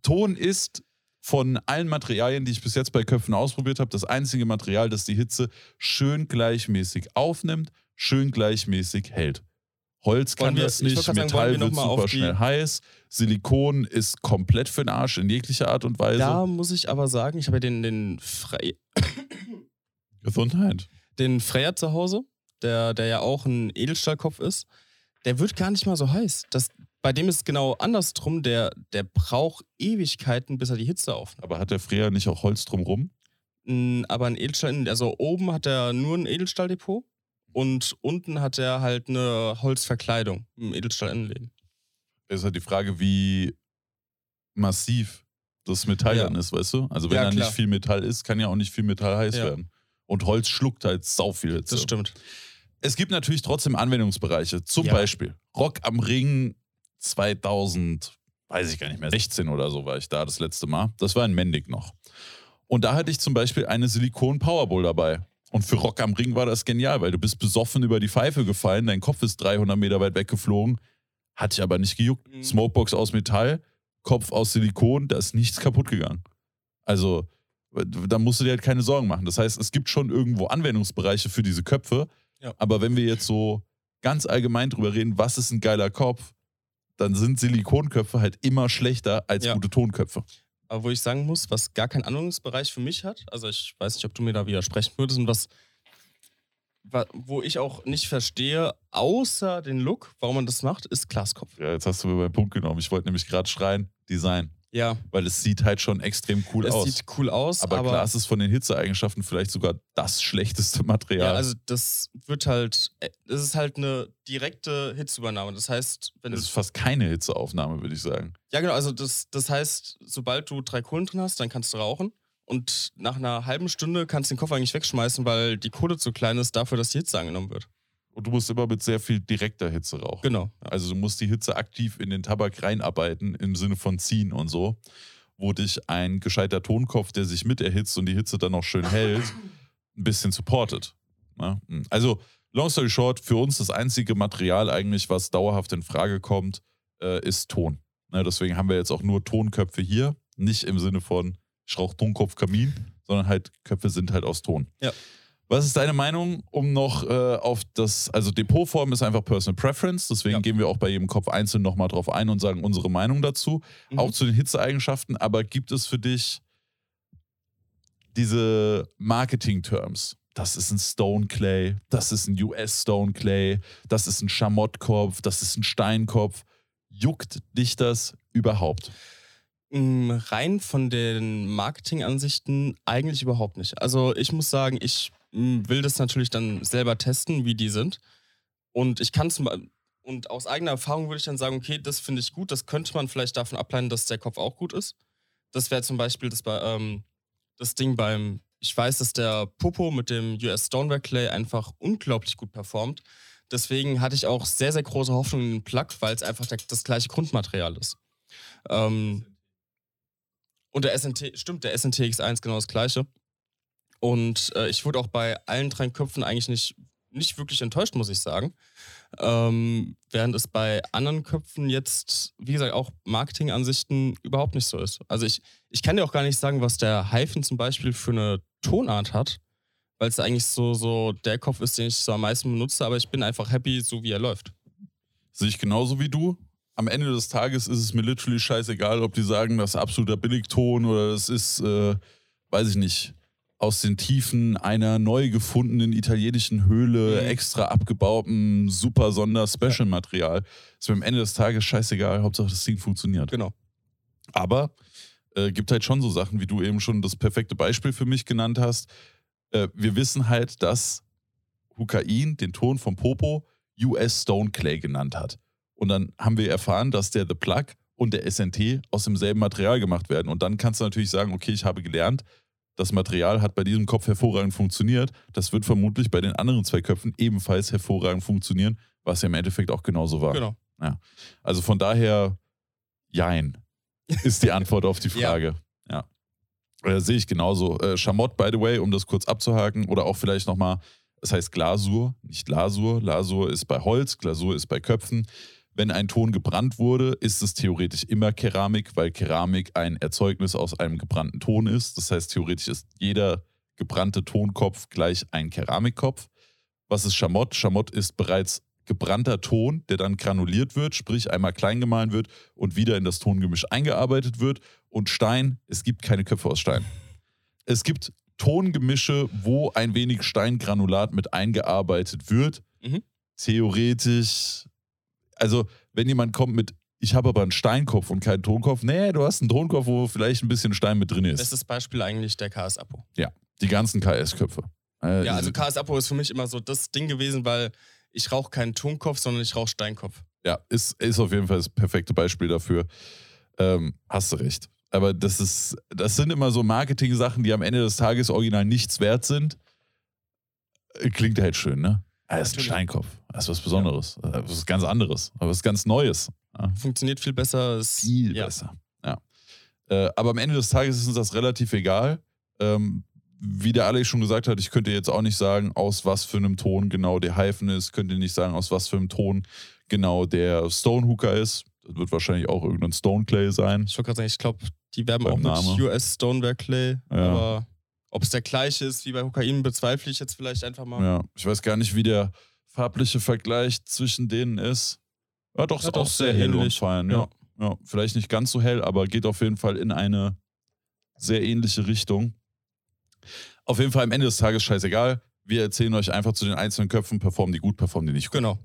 Speaker 1: Ton ist von allen Materialien, die ich bis jetzt bei Köpfen ausprobiert habe, das einzige Material, das die Hitze schön gleichmäßig aufnimmt, schön gleichmäßig hält. Holz kann
Speaker 2: wir-
Speaker 1: das nicht,
Speaker 2: sagen,
Speaker 1: Metall
Speaker 2: wollen wir
Speaker 1: wird super schnell heiß, Silikon ist komplett für den Arsch in jeglicher Art und Weise.
Speaker 2: Da muss ich aber sagen, ich habe ja den, den, Frey,
Speaker 1: Gesundheit.
Speaker 2: den Freya zu Hause, der, der ja auch ein Edelstahlkopf ist. Der wird gar nicht mal so heiß. Das, bei dem ist genau andersrum. Der, der braucht Ewigkeiten, bis er die Hitze aufnimmt.
Speaker 1: Aber hat der Freya nicht auch Holz drumrum?
Speaker 2: Mm, Aber ein Edelstahl, also oben hat er nur ein Edelstahldepot und unten hat er halt eine Holzverkleidung im Edelstahl-Innenleben.
Speaker 1: ist halt die Frage, wie massiv das Metall
Speaker 2: Ja.
Speaker 1: dann ist, weißt du? Also wenn
Speaker 2: Ja,
Speaker 1: da
Speaker 2: klar.
Speaker 1: nicht viel Metall ist, kann ja auch nicht viel Metall heiß
Speaker 2: Ja.
Speaker 1: werden. Und Holz schluckt halt sau viel Hitze.
Speaker 2: Das stimmt.
Speaker 1: Es gibt natürlich trotzdem Anwendungsbereiche. Zum
Speaker 2: Ja.
Speaker 1: Beispiel Rock am Ring 2000, weiß ich gar nicht mehr, 16 oder so war ich da das letzte Mal. Das war in Mendig noch. Und da hatte ich zum Beispiel eine Silikon Powerball dabei. Und für Rock am Ring war das genial, weil du bist besoffen über die Pfeife gefallen, dein Kopf ist 300 Meter weit weggeflogen, hat dich aber nicht gejuckt.
Speaker 2: Mhm.
Speaker 1: Smokebox aus Metall, Kopf aus Silikon, da ist nichts kaputt gegangen. Also Da musst du dir halt keine Sorgen machen. Das heißt, es gibt schon irgendwo Anwendungsbereiche für diese Köpfe.
Speaker 2: Ja.
Speaker 1: Aber wenn wir jetzt so ganz allgemein drüber reden, was ist ein geiler Kopf, dann sind Silikonköpfe halt immer schlechter als
Speaker 2: Ja.
Speaker 1: gute Tonköpfe.
Speaker 2: Aber wo ich sagen muss, was gar keinen Anwendungsbereich für mich hat, also ich weiß nicht, ob du mir da widersprechen würdest, und was, wa- wo ich auch nicht verstehe, außer den Look, warum man das macht, ist Glaskopf.
Speaker 1: Ja, jetzt hast du mir meinen Punkt genommen. Ich wollte nämlich gerade schreien, Design.
Speaker 2: Ja,
Speaker 1: Weil es sieht halt schon extrem cool
Speaker 2: es
Speaker 1: aus.
Speaker 2: sieht cool aus,
Speaker 1: aber,
Speaker 2: aber,
Speaker 1: Glas ist von den Hitzeeigenschaften vielleicht sogar das schlechteste Material.
Speaker 2: ja, also das wird halt, äh, das ist halt eine direkte Hitzeübernahme. Das heißt, wenn
Speaker 1: es ist fast keine Hitzeaufnahme, würde ich sagen.
Speaker 2: Ja, genau. Also das, das heißt, sobald du drei Kohlen drin hast, dann kannst du rauchen. Und nach einer halben Stunde kannst du den Koffer eigentlich wegschmeißen, weil die Kohle zu klein ist dafür, dass die Hitze angenommen wird.
Speaker 1: Und du musst immer mit sehr viel direkter Hitze rauchen.
Speaker 2: Genau.
Speaker 1: Also du musst die Hitze aktiv in den Tabak reinarbeiten, im Sinne von ziehen und so, wo dich ein gescheiter Tonkopf, der sich mit erhitzt und die Hitze dann noch schön hält, ein bisschen supportet. Ne? Also, long story short, für uns das einzige Material eigentlich, was dauerhaft in Frage kommt, äh, ist Ton. Ne? Deswegen haben wir jetzt auch nur Tonköpfe hier, nicht im Sinne von ich rauche Tonkopf Kamin, sondern halt Köpfe sind halt aus Ton.
Speaker 2: Ja.
Speaker 1: Was ist deine Meinung, um noch äh, auf das, also Depotform ist einfach Personal Preference, deswegen
Speaker 2: Ja.
Speaker 1: gehen wir auch bei jedem Kopf einzeln nochmal drauf ein und sagen unsere Meinung dazu,
Speaker 2: Mhm.
Speaker 1: auch zu den Hitzeeigenschaften, aber gibt es für dich diese Marketing-Terms? Das ist ein Stone Clay, das ist ein US Stone Clay, das ist ein Schamottkopf, das ist ein Steinkopf. Juckt dich das überhaupt?
Speaker 2: Mm, Rein von den Marketingansichten eigentlich überhaupt nicht. Also ich muss sagen, ich will das natürlich dann selber testen, wie die sind. Und ich kann zum und aus eigener Erfahrung würde ich dann sagen, okay, das finde ich gut, das könnte man vielleicht davon ableiten, dass der Kopf auch gut ist. Das wäre zum Beispiel das, bei, ähm, das Ding beim, ich weiß, dass der Popo mit dem US Stoneware Clay einfach unglaublich gut performt. Deswegen hatte ich auch sehr, sehr große Hoffnung in den Plug, weil es einfach der, das gleiche Grundmaterial ist. Ähm, und der SNT, stimmt, der SNT X1 genau das gleiche. Und äh, ich wurde auch bei allen drei Köpfen eigentlich nicht, nicht wirklich enttäuscht, muss ich sagen. Ähm, während es bei anderen Köpfen jetzt, wie gesagt, auch Marketingansichten überhaupt nicht so ist. Also ich, ich kann dir auch gar nicht sagen, was der Hyphen zum Beispiel für eine Tonart hat, weil es eigentlich so, so der Kopf ist, den ich so am meisten benutze, aber ich bin einfach happy, so wie er läuft.
Speaker 1: Sehe ich genauso wie du. Am Ende des Tages ist es mir literally scheißegal, ob die sagen, das ist absoluter Billigton oder das ist, äh, weiß ich nicht, aus den Tiefen einer neu gefundenen italienischen Höhle,
Speaker 2: Mhm.
Speaker 1: extra abgebautem, super Sonder-Special-Material. Ist mir am Ende des Tages scheißegal, Hauptsache das Ding funktioniert.
Speaker 2: Genau.
Speaker 1: Aber äh, gibt halt schon so Sachen, wie du eben schon das perfekte Beispiel für mich genannt hast. Äh, wir wissen halt, dass Hukain den Ton vom Popo US Stone Clay genannt hat. Und dann haben wir erfahren, dass der The Plug und der SNT aus demselben Material gemacht werden. Und dann kannst du natürlich sagen, okay, ich habe gelernt, das Material hat bei diesem Kopf hervorragend funktioniert. Das wird vermutlich bei den anderen zwei Köpfen ebenfalls hervorragend funktionieren, was ja im Endeffekt auch genauso war.
Speaker 2: Genau.
Speaker 1: Also von daher, jein, ist die Antwort auf die
Speaker 2: Ja.
Speaker 1: Frage. Ja. Äh, Sehe ich genauso. Äh, Schamott, by the way, um das kurz abzuhaken, oder auch vielleicht nochmal, es heißt Glasur, nicht Lasur. Lasur ist bei Holz, Glasur ist bei Köpfen. Wenn ein Ton gebrannt wurde, ist es theoretisch immer Keramik, weil Keramik ein Erzeugnis aus einem gebrannten Ton ist. Das heißt, theoretisch ist jeder gebrannte Tonkopf gleich ein Keramikkopf. Was ist Schamott? Schamott ist bereits gebrannter Ton, der dann granuliert wird, sprich einmal klein gemahlen wird und wieder in das Tongemisch eingearbeitet wird. Und Stein, es gibt keine Köpfe aus Stein. Es gibt Tongemische, wo ein wenig Steingranulat mit eingearbeitet wird.
Speaker 2: Mhm.
Speaker 1: Theoretisch, also wenn jemand kommt mit, ich habe aber einen Steinkopf und keinen Tonkopf, nee, du hast einen Tonkopf, wo vielleicht ein bisschen Stein mit drin ist.
Speaker 2: Bestes Beispiel eigentlich der KS Apo.
Speaker 1: Die ganzen KS-Köpfe. Äh,
Speaker 2: Ja, also
Speaker 1: diese-
Speaker 2: KS Apo ist für mich immer so das Ding gewesen, weil ich rauche keinen Tonkopf, sondern ich rauche Steinkopf.
Speaker 1: Ja, ist, ist auf jeden Fall das perfekte Beispiel dafür. Ähm, hast du recht. Aber das ist, das sind immer so Marketing-Sachen, die am Ende des Tages original nichts wert sind. Äh, Klingt halt schön, ne? Ah, das ist ein. Steinkopf. Das ist was Besonderes. Das ist was ganz anderes. Aber was ganz Neues. Ja,
Speaker 2: Funktioniert viel besser.
Speaker 1: Viel
Speaker 2: ja.
Speaker 1: besser. Ja. Äh, aber am Ende des Tages ist uns das relativ egal. Ähm, wie der Alex schon gesagt hat, ich könnte jetzt auch nicht sagen, aus was für einem Ton genau der Hyphen ist, könnte nicht sagen, aus was für einem Ton genau der Stonehooker ist. Das wird wahrscheinlich auch irgendein Stone Clay sein.
Speaker 2: Ich wollte gerade sagen, ich glaube, die werben
Speaker 1: Beim
Speaker 2: auch
Speaker 1: Name.
Speaker 2: mit US Stonewerk Clay.
Speaker 1: Ja.
Speaker 2: Aber ob es der gleiche ist wie bei Kokain, bezweifle ich jetzt vielleicht einfach mal.
Speaker 1: Ja, ich weiß gar nicht, wie der farbliche Vergleich zwischen denen ist. Ja, doch,
Speaker 2: Ja,
Speaker 1: ist
Speaker 2: doch,
Speaker 1: auch sehr
Speaker 2: sehr
Speaker 1: hell und fein. Ja. Ja. vielleicht nicht ganz so hell, aber geht auf jeden Fall in eine sehr ähnliche Richtung. Auf jeden Fall am Ende des Tages scheißegal. Wir erzählen euch einfach zu den einzelnen Köpfen, performen die gut, performen die nicht gut.
Speaker 2: Genau.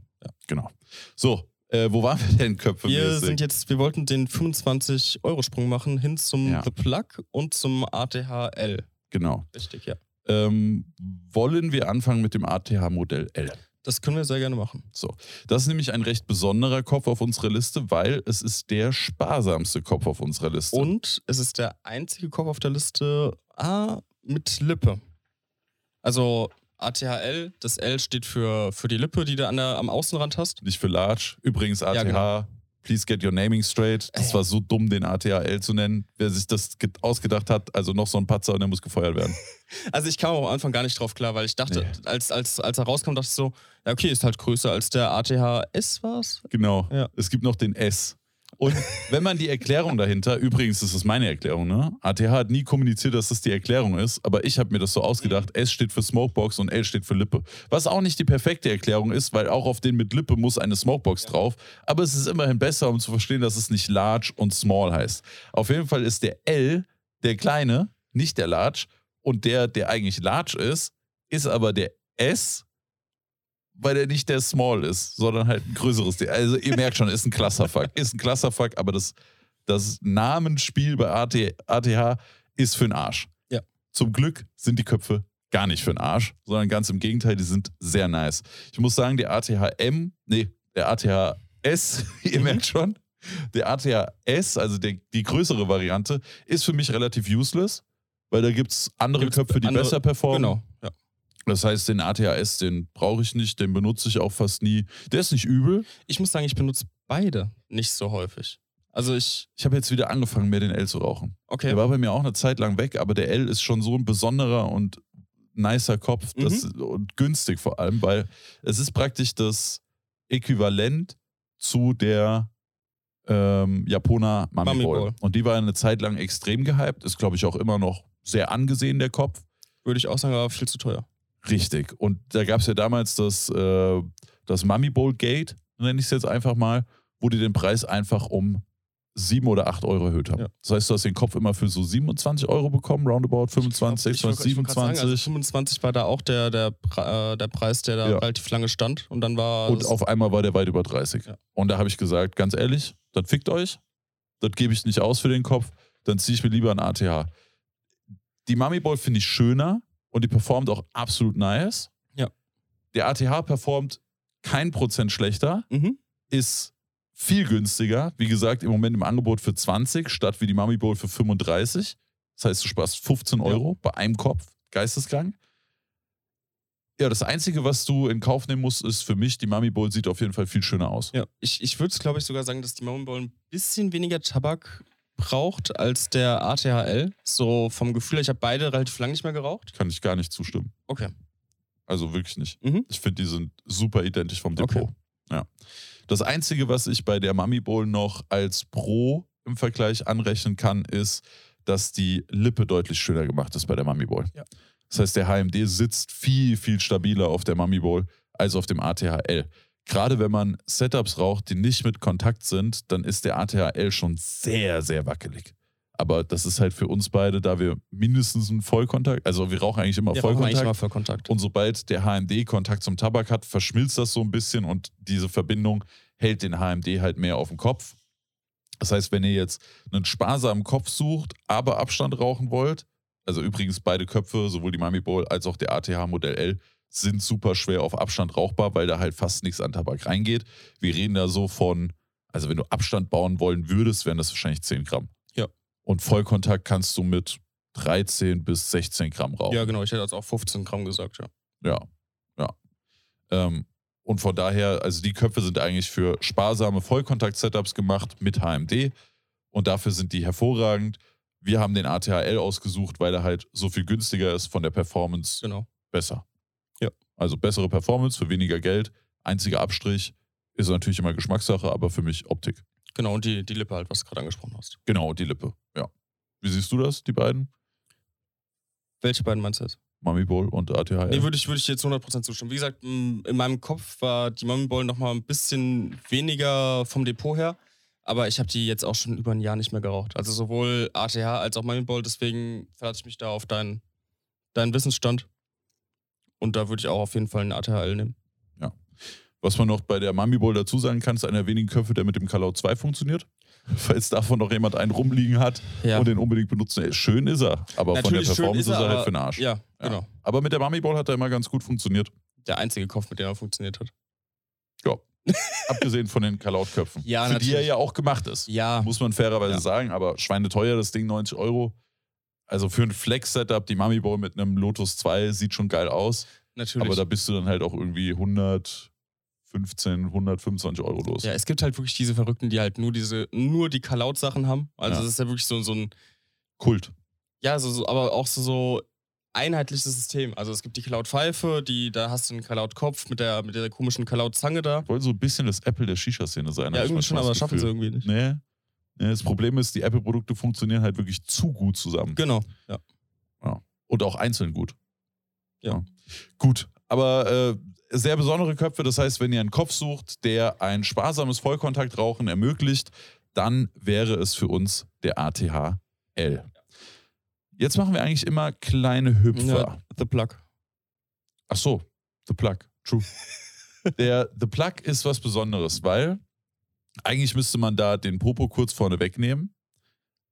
Speaker 1: Genau. So, äh, wo waren wir denn Köpfe?
Speaker 2: Wir sind jetzt, wir wollten den 25-Euro-Sprung machen hin zum
Speaker 1: Ja.
Speaker 2: The Plug und zum ATH-L.
Speaker 1: Genau.
Speaker 2: Richtig, ja.
Speaker 1: Ähm, wollen wir anfangen mit dem ATH-Modell L?
Speaker 2: Das können wir sehr gerne machen.
Speaker 1: Das ist nämlich ein recht besonderer Kopf auf unserer Liste, weil es ist der sparsamste Kopf auf unserer Liste.
Speaker 2: Und es ist der einzige Kopf auf der Liste A mit Lippe. Also ATHL, das L steht für, für die Lippe, die du an der, am Außenrand hast.
Speaker 1: nicht für Large. Übrigens ATH,
Speaker 2: genau.
Speaker 1: Please get your naming straight. Das
Speaker 2: Äh.
Speaker 1: war so dumm, den ATHL zu nennen. Wer sich das ge- ausgedacht hat, also noch so ein Patzer und der muss gefeuert werden.
Speaker 2: Also ich kam am Anfang gar nicht drauf klar, weil ich dachte,
Speaker 1: Nee.
Speaker 2: als, als, als er rauskam, dachte ich so, ja okay, ist halt größer als der ATHS war's.
Speaker 1: Genau.
Speaker 2: Ja.
Speaker 1: Es gibt noch den S. Und wenn man die Erklärung dahinter, übrigens ist das meine Erklärung, ne? ATH hat nie kommuniziert, dass das die Erklärung ist, aber ich habe mir das so ausgedacht. S steht für Smokebox und L steht für Lippe. Was auch nicht die perfekte Erklärung ist, weil auch auf den mit Lippe muss eine Smokebox drauf. Aber es ist immerhin besser, um zu verstehen, dass es nicht Large und Small heißt. Auf jeden Fall ist der L der kleine, nicht der Large. Und der, der eigentlich Large ist, ist aber der S weil der nicht der Small ist, sondern halt ein größeres. Ding. Also ihr merkt schon, ist ein Clusterfuck. Ist ein Clusterfuck, aber das, das Namensspiel bei AT, ATH ist für den Arsch.
Speaker 2: Ja.
Speaker 1: Zum Glück sind die Köpfe gar nicht für den Arsch, sondern ganz im Gegenteil, die sind sehr nice. Ich muss sagen, der ATHM, nee, der ATHS, ihr merkt schon, der ATHS, also der, die größere Variante, ist für mich relativ useless, weil da gibt es andere
Speaker 2: Gibt's
Speaker 1: Köpfe, die
Speaker 2: andere-
Speaker 1: besser performen.
Speaker 2: Genau.
Speaker 1: Das heißt, den ATHS, den brauche ich nicht, den benutze ich auch fast nie. Der ist nicht übel.
Speaker 2: Ich muss sagen, ich benutze beide nicht so häufig. Also ich,
Speaker 1: Ich habe jetzt wieder angefangen, mehr den L zu rauchen.
Speaker 2: okay.
Speaker 1: Der war bei mir auch eine Zeit lang weg, aber der L ist schon so ein besonderer und nicer Kopf das,
Speaker 2: Mhm.
Speaker 1: und günstig vor allem, weil es ist praktisch das Äquivalent zu der ähm, Japaner Mami,
Speaker 2: Mami
Speaker 1: Ball.
Speaker 2: Ball.
Speaker 1: Und die war eine Zeit lang extrem gehypt, ist glaube ich auch immer noch sehr angesehen, der Kopf.
Speaker 2: Würde ich auch sagen, aber viel zu teuer.
Speaker 1: Richtig. Und da gab es ja damals das, äh, das Mummy Bowl Gate, nenne ich es jetzt einfach mal, wo die den Preis einfach um 7 oder 8 Euro erhöht haben.
Speaker 2: Ja.
Speaker 1: Das heißt, du hast den Kopf immer für so 27 Euro bekommen, roundabout 25,
Speaker 2: Ich wollte- ich wollte grad sagen,
Speaker 1: 27.
Speaker 2: Also 25 war da auch der, der, äh, der Preis, der da
Speaker 1: Ja.
Speaker 2: relativ lange stand. Und dann war
Speaker 1: und auf einmal war der weit über 30.
Speaker 2: Ja.
Speaker 1: Und da habe ich gesagt, ganz ehrlich, das fickt euch. Das gebe ich nicht aus für den Kopf. Dann ziehe ich mir lieber ein ATH. Die Mummy Ball finde ich schöner und die performt auch absolut nice.
Speaker 2: Ja.
Speaker 1: Der ATH performt kein Prozent schlechter.
Speaker 2: Mhm.
Speaker 1: ist viel günstiger. Wie gesagt, im Moment im Angebot für 20 statt wie die Mummy Bowl für 35. Das heißt, du sparst 15 Euro bei einem Kopf. Geisteskrank. Ja, das Einzige, was du in Kauf nehmen musst, ist für mich, die Mummy Bowl sieht auf jeden Fall viel schöner aus.
Speaker 2: Ja, ich, ich würde es, glaube ich, sogar sagen, dass die Mummy Bowl ein bisschen weniger Tabak braucht als der ATHL. So vom Gefühl ich habe beide relativ lange nicht mehr geraucht.
Speaker 1: Kann ich gar nicht zustimmen.
Speaker 2: Okay.
Speaker 1: Also wirklich nicht.
Speaker 2: Mhm.
Speaker 1: Ich finde, die sind super identisch vom Depot.
Speaker 2: Okay.
Speaker 1: Ja. Das Einzige, was ich bei der Mummy Bowl noch als Pro im Vergleich anrechnen kann, ist, dass die Lippe deutlich schöner gemacht ist bei der Mummy Bowl.
Speaker 2: Ja.
Speaker 1: Das heißt, der HMD sitzt viel, viel stabiler auf der Mummy Bowl als auf dem ATHL. Gerade wenn man Setups raucht, die nicht mit Kontakt sind, dann ist der ATHL schon sehr, sehr wackelig. Aber das ist halt für uns beide, da wir mindestens einen Vollkontakt, also wir rauchen eigentlich immer
Speaker 2: Wir rauchen eigentlich
Speaker 1: Vollkontakt.
Speaker 2: immer Vollkontakt.
Speaker 1: Und sobald der HMD Kontakt zum Tabak hat, verschmilzt das so ein bisschen und diese Verbindung hält den HMD halt mehr auf dem Kopf. Das heißt, wenn ihr jetzt einen sparsamen Kopf sucht, aber Abstand rauchen wollt, also übrigens beide Köpfe, sowohl die Mami Bowl als auch der ATH Modell L, sind super schwer auf Abstand rauchbar, weil da halt fast nichts an Tabak reingeht. Wir reden da so von, also wenn du Abstand bauen wollen würdest, wären das wahrscheinlich 10 Gramm.
Speaker 2: Ja.
Speaker 1: Und Vollkontakt kannst du mit 13 bis 16 Gramm rauchen.
Speaker 2: Ja, genau. Ich hätte jetzt auch 15 Gramm gesagt, ja.
Speaker 1: Ja, ja. Ähm, und von daher, also die Köpfe sind eigentlich für sparsame Vollkontakt-Setups gemacht mit HMD und dafür sind die hervorragend. Wir haben den ATHL ausgesucht, weil er halt so viel günstiger ist von der Performance
Speaker 2: Genau.
Speaker 1: besser. Also bessere Performance für weniger Geld. Einziger Abstrich ist natürlich immer Geschmackssache, aber für mich Optik.
Speaker 2: Genau, und die, die Lippe halt, was du gerade angesprochen hast.
Speaker 1: Genau, die Lippe, ja. Wie siehst du das, die beiden?
Speaker 2: Welche beiden meinst du jetzt?
Speaker 1: Mummy Bowl und ATHL?
Speaker 2: Nee, würde ich, würd ich jetzt 100% zustimmen. Wie gesagt, in meinem Kopf war die Mummy Bowl nochmal ein bisschen weniger vom Depot her. Aber ich habe die jetzt auch schon über ein Jahr nicht mehr geraucht. Also sowohl ATH als auch Mummy Bowl. Deswegen verlasse ich mich da auf deinen, deinen Wissensstand. Und da würde ich auch auf jeden Fall einen ATHL nehmen.
Speaker 1: Was man noch bei der Mummy Bowl dazu sagen kann, ist einer der wenigen Köpfe, der mit dem Kalaut 2 funktioniert. Falls davon noch jemand einen rumliegen hat
Speaker 2: Ja.
Speaker 1: und den unbedingt benutzen. Schön ist er, aber von der
Speaker 2: Natürlich
Speaker 1: Performance ist er,
Speaker 2: aber-
Speaker 1: halt für den Arsch.
Speaker 2: Ja,
Speaker 1: Ja.
Speaker 2: genau.
Speaker 1: Aber mit der Mummy Bowl hat er immer ganz gut funktioniert.
Speaker 2: Der einzige Kopf, mit dem er funktioniert hat.
Speaker 1: Abgesehen von den Kalautköpfen.
Speaker 2: Ja,
Speaker 1: für die er
Speaker 2: natürlich.
Speaker 1: ja auch gemacht ist.
Speaker 2: Ja,
Speaker 1: Muss man fairerweise
Speaker 2: Ja.
Speaker 1: sagen, aber schweineteuer, das Ding 90 Euro. Also für ein Flex-Setup, die Mummy Bowl mit einem Lotus 2 sieht schon geil aus.
Speaker 2: natürlich.
Speaker 1: Aber da bist du dann halt auch irgendwie 115, 125 Euro los.
Speaker 2: Ja, es gibt halt wirklich diese Verrückten, die halt nur diese, nur die Kalaut-Sachen haben. Also
Speaker 1: Ja.
Speaker 2: das ist ja wirklich so, so ein,
Speaker 1: Kult.
Speaker 2: ja, so, so, aber auch so, so einheitliches System. Also es gibt die Kalaut-Pfeife, die, da hast du einen Kalaut-Kopf mit der, mit der komischen Kalaut-Zange da.
Speaker 1: Wollen so ein bisschen das Apple der Shisha-Szene sein.
Speaker 2: Ja, irgendwie schon, aber
Speaker 1: das
Speaker 2: schaffen sie irgendwie nicht.
Speaker 1: Nee. Das Problem ist, die Apple-Produkte funktionieren halt wirklich zu gut zusammen.
Speaker 2: Genau, ja.
Speaker 1: Und auch einzeln gut.
Speaker 2: Ja.
Speaker 1: Gut, aber äh, sehr besondere Köpfe. Das heißt, wenn ihr einen Kopf sucht, der ein sparsames Vollkontaktrauchen ermöglicht, dann wäre es für uns der ATH-L. Jetzt machen wir eigentlich immer kleine Hüpfer.
Speaker 2: Ja, The Plug.
Speaker 1: Ach so, The Plug, true. Der The Plug ist was Besonderes, weil eigentlich müsste man da den Popo kurz vorne wegnehmen,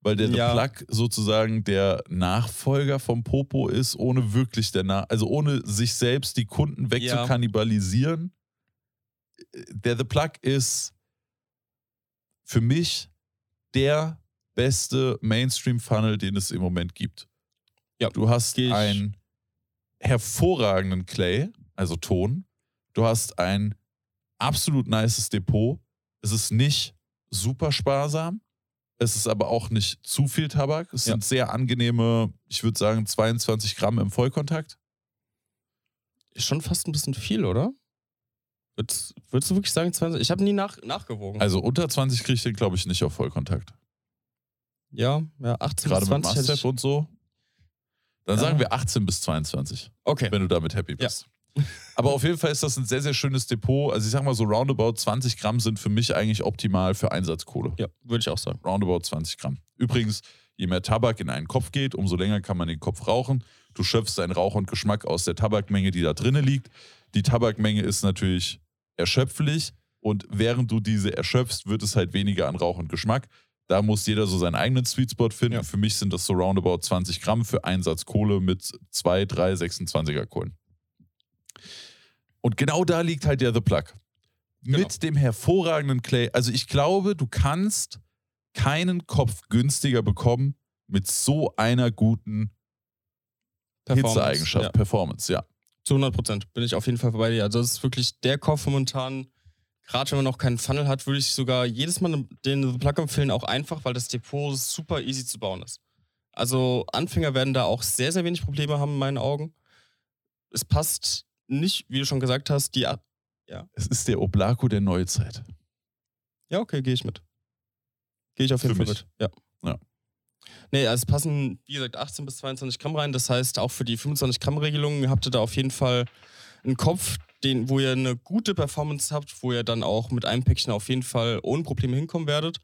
Speaker 1: weil der
Speaker 2: Ja.
Speaker 1: The Plug sozusagen der Nachfolger vom Popo ist, ohne wirklich der Na also ohne sich selbst die Kunden wegzukannibalisieren. Der The Plug ist für mich der beste Mainstream-Funnel, den es im Moment gibt.
Speaker 2: Ja,
Speaker 1: du hast
Speaker 2: ich-
Speaker 1: einen hervorragenden Clay, also Ton. Du hast ein absolut nices Depot. Es ist nicht super sparsam. Es ist aber auch nicht zu viel Tabak. Es
Speaker 2: Ja.
Speaker 1: sind sehr angenehme, ich würde sagen, 22 Gramm im Vollkontakt.
Speaker 2: Ist schon fast ein bisschen viel, oder? Würdest, würdest du wirklich sagen 20? Ich habe nie nach, nachgewogen.
Speaker 1: Also unter 20 kriege ich den, glaube ich, nicht auf Vollkontakt.
Speaker 2: ja, ja, 18
Speaker 1: Gerade
Speaker 2: bis
Speaker 1: mit
Speaker 2: 20 hätte
Speaker 1: Mastef
Speaker 2: ich.
Speaker 1: und so. Dann
Speaker 2: Ja.
Speaker 1: sagen wir 18 bis 22,
Speaker 2: Okay.
Speaker 1: wenn du damit happy bist. Aber auf jeden Fall ist das ein sehr, sehr schönes Depot. Also ich sag mal so roundabout 20 Gramm sind für mich eigentlich optimal für Einsatzkohle.
Speaker 2: Ja, würde ich auch sagen.
Speaker 1: Roundabout 20 Gramm. Übrigens, je mehr Tabak in einen Kopf geht, umso länger kann man den Kopf rauchen. Du schöpfst deinen Rauch und Geschmack aus der Tabakmenge, die da drinnen liegt. Die Tabakmenge ist natürlich erschöpflich und während du diese erschöpfst, wird es halt weniger an Rauch und Geschmack. Da muss jeder so seinen eigenen Sweet Spot finden.
Speaker 2: Ja.
Speaker 1: Für mich sind das so roundabout 20 Gramm für Einsatz Kohle mit 2, 3, 26er Kohlen. Und genau da liegt halt der The Plug.
Speaker 2: Genau.
Speaker 1: Mit dem hervorragenden Clay. Also ich glaube, du kannst keinen Kopf günstiger bekommen mit so einer guten Hitzeeigenschaft,
Speaker 2: Ja.
Speaker 1: Performance, ja.
Speaker 2: Zu 100 Prozent bin ich auf jeden Fall bei dir. Also das ist wirklich der Kopf momentan. Gerade wenn man noch keinen Funnel hat, würde ich sogar jedes Mal den The Plug empfehlen, auch einfach, weil das Depot super easy zu bauen ist. Also Anfänger werden da auch sehr, sehr wenig Probleme haben in meinen Augen. Es passt nicht, wie du schon gesagt hast, die... A
Speaker 1: Es ist der Oblako der Neuzeit.
Speaker 2: ja, okay, gehe ich mit. Gehe ich auf jeden Fall mit. Ja.
Speaker 1: Ja.
Speaker 2: Nee, also es passen, wie gesagt, 18 bis 22 Gramm rein. Das heißt, auch für die 25 Gramm Regelung habt ihr da auf jeden Fall einen Kopf, den, wo ihr eine gute Performance habt, wo ihr dann auch mit einem Päckchen auf jeden Fall ohne Probleme hinkommen werdet.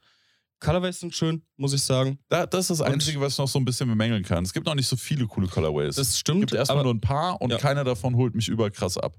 Speaker 2: Colorways sind schön, muss ich sagen.
Speaker 1: Da, das ist das
Speaker 2: Und-
Speaker 1: Einzige, was ich noch so ein bisschen bemängeln kann. Es gibt noch nicht so viele coole Colorways.
Speaker 2: Das
Speaker 1: es
Speaker 2: stimmt.
Speaker 1: gibt erstmal nur ein paar und
Speaker 2: Ja.
Speaker 1: keiner davon holt mich überkrass ab.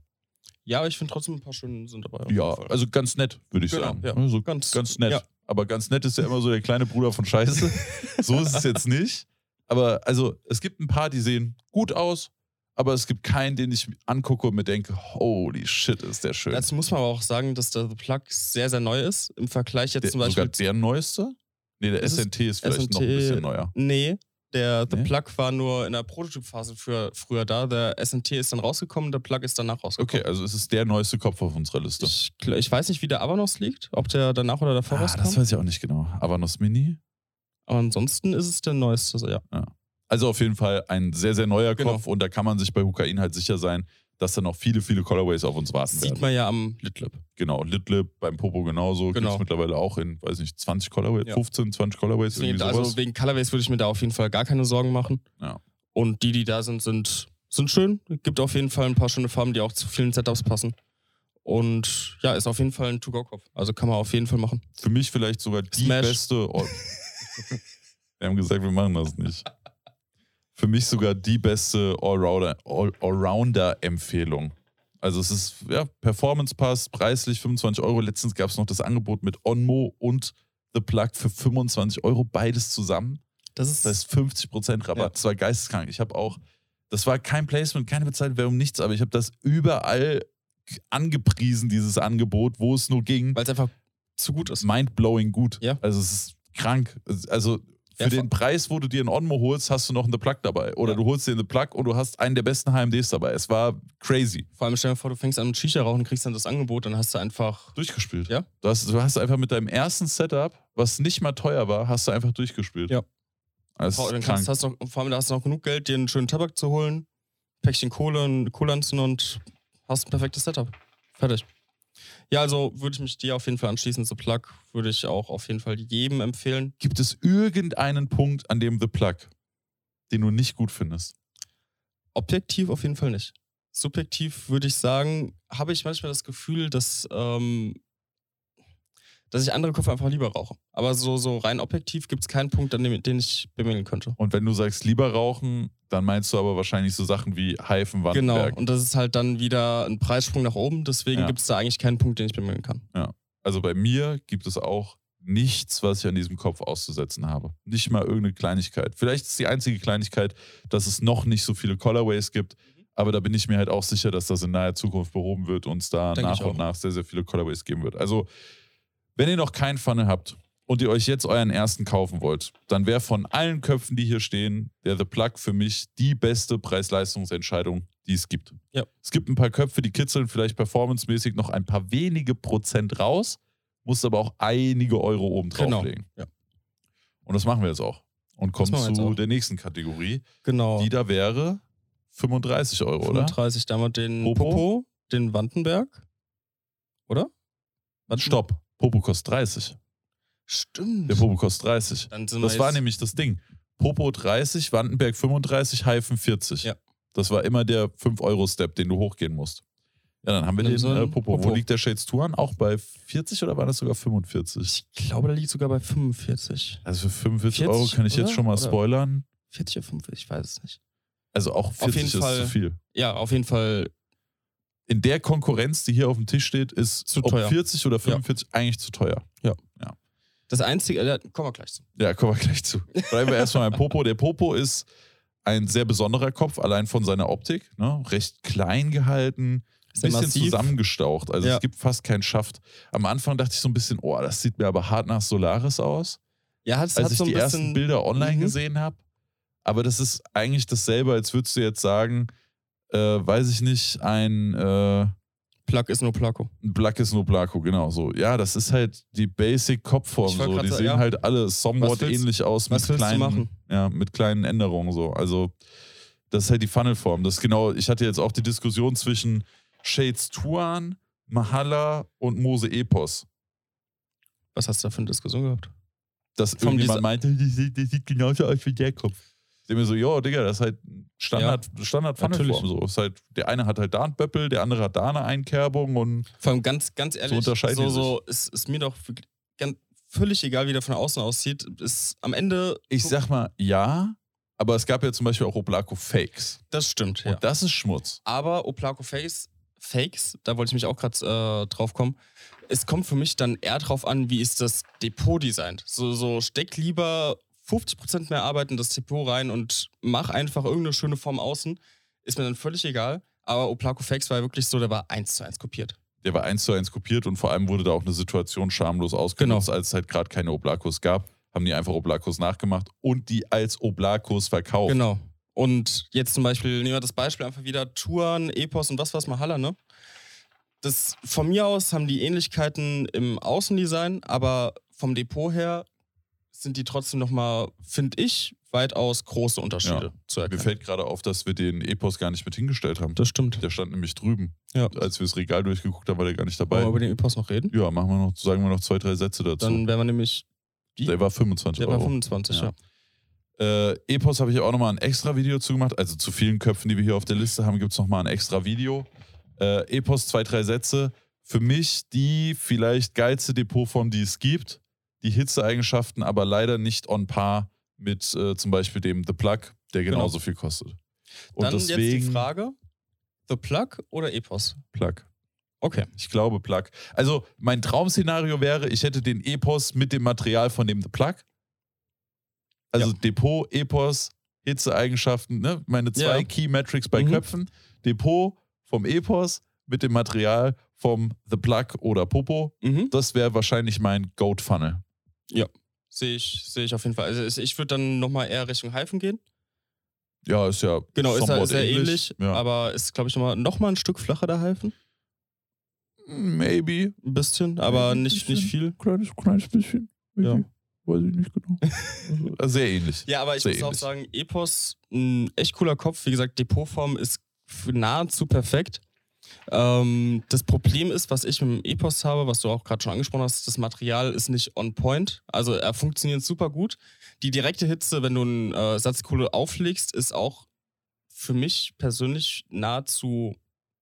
Speaker 2: ja, aber ich finde trotzdem ein paar schöne sind dabei.
Speaker 1: Ja, also ganz nett, würde ich
Speaker 2: Genau,
Speaker 1: sagen.
Speaker 2: ja.
Speaker 1: Also
Speaker 2: Ganz-
Speaker 1: ganz nett.
Speaker 2: ja.
Speaker 1: Aber ganz nett ist ja immer so der kleine Bruder von Scheiße. so ist es jetzt nicht. Aber also, es gibt ein paar, die sehen gut aus, aber es gibt keinen, den ich angucke und mir denke, holy shit, ist der schön.
Speaker 2: Dazu muss man aber auch sagen, dass der The Plug sehr, sehr neu ist. Im Vergleich jetzt
Speaker 1: der,
Speaker 2: zum Beispiel.
Speaker 1: sogar der neueste? Nee, der
Speaker 2: Ist
Speaker 1: SNT ist vielleicht noch ein
Speaker 2: SNT
Speaker 1: bisschen neuer.
Speaker 2: Nee, der The
Speaker 1: Nee?
Speaker 2: Plug war nur in der Prototypphase für früher da. Der SNT ist dann rausgekommen, der Plug ist danach rausgekommen.
Speaker 1: Okay, also es ist der neueste Kopf auf unserer Liste.
Speaker 2: Ich, ich weiß nicht, wie der Avanos liegt, ob der danach oder davor
Speaker 1: Ah,
Speaker 2: rauskam.
Speaker 1: das weiß ich auch nicht genau. Avanos Mini?
Speaker 2: Aber ansonsten ist es der neueste, ja.
Speaker 1: Also auf jeden Fall ein sehr, sehr neuer
Speaker 2: Genau.
Speaker 1: Kopf und da kann man sich bei Hukain halt sicher sein, dass da noch viele, viele Colorways auf uns warten
Speaker 2: Sieht
Speaker 1: werden.
Speaker 2: man ja am Litlip.
Speaker 1: Genau, Litlip beim Popo genauso. Gibt
Speaker 2: Genau.
Speaker 1: es mittlerweile auch in, weiß nicht, 20 Colorways,
Speaker 2: Ja.
Speaker 1: 15, 20 Colorways,
Speaker 2: Deswegen,
Speaker 1: irgendwie sowas.
Speaker 2: also wegen Colorways würde ich mir da auf jeden Fall gar keine Sorgen machen.
Speaker 1: Ja.
Speaker 2: Und die, die da sind, sind, sind schön. Gibt auf jeden Fall ein paar schöne Farben, die auch zu vielen Setups passen. Und ja, ist auf jeden Fall ein To-Go-Kopf. Also kann man auf jeden Fall machen.
Speaker 1: Für mich vielleicht sogar die
Speaker 2: Smash.
Speaker 1: beste. Wir haben gesagt, wir machen das nicht. Für mich sogar die beste Allrounder- All- Allrounder-Empfehlung. also es ist, ja, Performance Pass, preislich 25 Euro. Letztens gab es noch das Angebot mit Onmo und The Plug für 25 Euro, beides zusammen.
Speaker 2: Das ist,
Speaker 1: Das heißt 50% Rabatt.
Speaker 2: Ja.
Speaker 1: Das war geisteskrank. Ich habe auch, das war kein Placement, keine bezahlte Werbung, nichts, aber ich habe das überall angepriesen, dieses Angebot, wo es nur ging.
Speaker 2: weil es einfach zu gut ist.
Speaker 1: Mindblowing gut.
Speaker 2: Ja.
Speaker 1: Also es ist krank. Also für den Preis, wo du dir einen Onmo holst, hast du noch einen The Plug dabei. Oder
Speaker 2: Ja.
Speaker 1: du holst dir einen The Plug und du hast einen der besten HMDs dabei. Es war crazy.
Speaker 2: Vor allem stell dir vor, du fängst an mit Shisha rauchen, kriegst dann das Angebot, dann hast du einfach.
Speaker 1: Durchgespielt.
Speaker 2: Ja.
Speaker 1: Du hast, du hast einfach mit deinem ersten Setup, was nicht mal teuer war, hast du einfach durchgespielt.
Speaker 2: Ja.
Speaker 1: Das
Speaker 2: dann kannst, hast du noch, vor allem da hast du noch genug Geld, dir einen schönen Tabak zu holen, Päckchen Kohle, und Kohle anzünden und hast ein perfektes Setup. Fertig. Ja, also würde ich mich dir auf jeden Fall anschließen. The Plug würde ich auch auf jeden Fall jedem empfehlen.
Speaker 1: Gibt es irgendeinen Punkt, an dem The Plug, den du nicht gut findest?
Speaker 2: Objektiv auf jeden Fall nicht. Subjektiv würde ich sagen, habe ich manchmal das Gefühl, dass, ähm, dass ich andere Köpfe einfach lieber rauche. Aber so, so rein objektiv gibt es keinen Punkt, an dem den ich bemängeln könnte.
Speaker 1: Und wenn du sagst, lieber rauchen, dann meinst du aber wahrscheinlich so Sachen wie Heifen,
Speaker 2: Genau, und das ist halt dann wieder ein Preissprung nach oben. Deswegen
Speaker 1: Ja.
Speaker 2: gibt es da eigentlich keinen Punkt, den ich bemängeln kann.
Speaker 1: Also bei mir gibt es auch nichts, was ich an diesem Kopf auszusetzen habe. Nicht mal irgendeine Kleinigkeit. Vielleicht ist die einzige Kleinigkeit, dass es noch nicht so viele Colorways gibt. Aber da bin ich mir halt auch sicher, dass das in naher Zukunft behoben wird und es da
Speaker 2: Denke
Speaker 1: nach und nach sehr, sehr viele Colorways geben wird. Also, wenn ihr noch keinen Funnel habt und ihr euch jetzt euren ersten kaufen wollt, dann wäre von allen Köpfen, die hier stehen, der The Plug für mich die beste Preis-Leistungsentscheidung, die es gibt.
Speaker 2: Ja.
Speaker 1: Es gibt ein paar Köpfe, die kitzeln vielleicht performancemäßig noch ein paar wenige Prozent raus, musst aber auch einige Euro oben
Speaker 2: Genau,
Speaker 1: drauflegen.
Speaker 2: ja.
Speaker 1: Und das machen wir jetzt auch. Und kommen zu der nächsten Kategorie,
Speaker 2: Genau.
Speaker 1: die da wäre 35 Euro, oder?
Speaker 2: 35, da haben wir den
Speaker 1: Popo?
Speaker 2: Popo, den Wandenberg. Oder? Wandenberg?
Speaker 1: Stopp. Popo kostet 30.
Speaker 2: Stimmt.
Speaker 1: Der Popo kostet 30.
Speaker 2: Dann sind wir
Speaker 1: Das war
Speaker 2: jetzt-
Speaker 1: nämlich das Ding. Popo 30, Wandenberg 35, Heifen 40.
Speaker 2: Ja.
Speaker 1: Das war immer der 5-Euro-Step, den du hochgehen musst. Ja, dann haben wir den
Speaker 2: so
Speaker 1: äh, Popo. Wo
Speaker 2: Popo.
Speaker 1: liegt der Shades Touren? Auch bei 40 oder war das sogar 45?
Speaker 2: Ich glaube, der liegt sogar bei 45.
Speaker 1: Also für 45
Speaker 2: 40,
Speaker 1: Euro kann ich jetzt
Speaker 2: oder?
Speaker 1: schon mal
Speaker 2: Oder?
Speaker 1: spoilern.
Speaker 2: 40 oder 45, ich weiß es nicht.
Speaker 1: Also auch 40
Speaker 2: jeden
Speaker 1: ist
Speaker 2: Fall.
Speaker 1: zu viel.
Speaker 2: Ja, auf jeden Fall.
Speaker 1: In der Konkurrenz, die hier auf dem Tisch steht, ist
Speaker 2: Zu
Speaker 1: ob
Speaker 2: teuer.
Speaker 1: 40 oder 45 eigentlich zu teuer.
Speaker 2: Das einzige, äh, kommen wir gleich zu.
Speaker 1: Ja, kommen wir gleich zu. Bleiben wir erstmal beim Popo. Der Popo ist ein sehr besonderer Kopf, allein von seiner Optik. Ne? Recht klein gehalten, ein bisschen
Speaker 2: massiv.
Speaker 1: zusammengestaucht. Also
Speaker 2: Ja.
Speaker 1: es gibt fast keinen Schaft. Am Anfang dachte ich so ein bisschen, oh, das sieht mir aber hart nach Solaris aus,
Speaker 2: Ja, hat,
Speaker 1: als
Speaker 2: hat
Speaker 1: ich
Speaker 2: so ein
Speaker 1: die
Speaker 2: bisschen.
Speaker 1: ersten Bilder online
Speaker 2: Mhm.
Speaker 1: gesehen habe. Aber das ist eigentlich dasselbe, als würdest du jetzt sagen, äh, weiß ich nicht, ein äh,
Speaker 2: Plug ist nur Placo.
Speaker 1: Black is no Blaco, genau so. Ja, das ist halt die Basic Kopfform so. Die sehen
Speaker 2: ja.
Speaker 1: halt alle somewhat
Speaker 2: willst-
Speaker 1: ähnlich aus mit kleinen, ja, mit kleinen Änderungen so. Also das ist halt die Funnelform. Das ist genau, ich hatte jetzt auch die Diskussion zwischen Shades Tuan, Mahala und Mose Epos.
Speaker 2: Was hast du da für eine Diskussion gehabt?
Speaker 1: Dass
Speaker 2: Vom
Speaker 1: irgendjemand meinte, sieht, die sieht genauso aus wie der Kopf. Denke mir so, jo, Digga, das ist halt Standard, Standard Funnelform. So. Ist halt, der eine hat halt da einen Böppel, der andere hat da eine Einkerbung und
Speaker 2: Vor allem ganz, ganz ehrlich,
Speaker 1: unterscheiden
Speaker 2: so, so ist, ist mir doch ganz, völlig egal, wie der von außen aussieht. Ist am Ende.
Speaker 1: ich sag mal, ja, aber es gab ja zum Beispiel auch Oblako Fakes.
Speaker 2: Das stimmt, ja.
Speaker 1: Und das ist Schmutz.
Speaker 2: Aber Oplaco Face, Fakes, da wollte ich mich auch gerade äh, drauf kommen. Es kommt für mich dann eher drauf an, wie ist das Depot designt. So, so steck lieber 50% mehr Arbeit in das Depot rein und mach einfach irgendeine schöne Form außen. Ist mir dann völlig egal. Aber Oplaco Fakes war wirklich so, der war eins zu eins kopiert.
Speaker 1: Der war eins zu eins kopiert und vor allem wurde da auch eine Situation schamlos ausgenutzt,
Speaker 2: Genau.
Speaker 1: als es halt gerade keine Oblakos gab. Haben die einfach Oblakos nachgemacht und die als Oblakos verkauft.
Speaker 2: Genau. Und jetzt zum Beispiel, nehmen wir das Beispiel einfach wieder, Touren, Epos und was was Mahalla, ne? Das, von mir aus haben die Ähnlichkeiten im Außendesign, aber vom Depot her sind die trotzdem nochmal, finde ich, weitaus große Unterschiede
Speaker 1: Ja.
Speaker 2: zu
Speaker 1: Mir
Speaker 2: erkennen.
Speaker 1: fällt gerade auf, dass wir den Epos gar nicht mit hingestellt haben.
Speaker 2: Das stimmt.
Speaker 1: Der stand nämlich drüben.
Speaker 2: Ja.
Speaker 1: Als wir das Regal durchgeguckt haben, war der gar nicht
Speaker 2: Wollen
Speaker 1: dabei.
Speaker 2: wir über den Epos noch reden?
Speaker 1: Ja, machen wir noch, sagen wir noch zwei, drei Sätze dazu.
Speaker 2: Dann wären wir nämlich. Wie?
Speaker 1: der war 25
Speaker 2: Der war
Speaker 1: Euro.
Speaker 2: 25, ja.
Speaker 1: Ja. Äh, Epos habe ich auch nochmal ein extra Video zugemacht. Also zu vielen Köpfen, die wir hier auf der Liste haben, gibt es nochmal ein extra Video. Äh, Epos, zwei, drei Sätze. Für mich die vielleicht geilste Depotform, die es gibt. Die Hitzeeigenschaften aber leider nicht on par mit äh, zum Beispiel dem The Plug, der
Speaker 2: Genau.
Speaker 1: genauso viel kostet. Und
Speaker 2: Dann
Speaker 1: deswegen
Speaker 2: jetzt die Frage: The Plug oder Epos?
Speaker 1: Plug.
Speaker 2: Okay.
Speaker 1: Ich glaube Plug. Also mein Traumszenario wäre, ich hätte den Epos mit dem Material von dem The Plug. Also
Speaker 2: Ja.
Speaker 1: Depot, Epos, Hitzeeigenschaften, ne? meine zwei
Speaker 2: Ja.
Speaker 1: Key Metrics bei
Speaker 2: Mhm.
Speaker 1: Köpfen. Depot vom Epos mit dem Material vom The Plug oder Popo.
Speaker 2: Mhm.
Speaker 1: Das wäre wahrscheinlich mein Goat Funnel.
Speaker 2: Sehe ich, sehe ich auf jeden Fall. Also ich würde dann nochmal eher Richtung Hyphen gehen.
Speaker 1: Ja, ist ja
Speaker 2: Genau, ist ja sehr ähnlich,
Speaker 1: Ja.
Speaker 2: aber ist, glaube ich, nochmal noch mal ein Stück flacher der Hyphen.
Speaker 1: Maybe.
Speaker 2: Ein bisschen, aber
Speaker 1: Ein
Speaker 2: nicht, nicht viel.
Speaker 1: Kleines, kleines bisschen.
Speaker 2: Ja.
Speaker 1: Weiß ich nicht genau. Also, sehr ähnlich.
Speaker 2: Ja, aber ich
Speaker 1: Sehr
Speaker 2: muss auch
Speaker 1: ähnlich.
Speaker 2: sagen, Epos, ein echt cooler Kopf. Wie gesagt, Depotform ist nahezu perfekt. Ähm, das Problem ist, was ich mit dem Epos habe, was du auch gerade schon angesprochen hast, das Material ist nicht on point. Also er funktioniert super gut. Die direkte Hitze, wenn du einen äh, Satz Kohle auflegst, ist auch für mich persönlich nahezu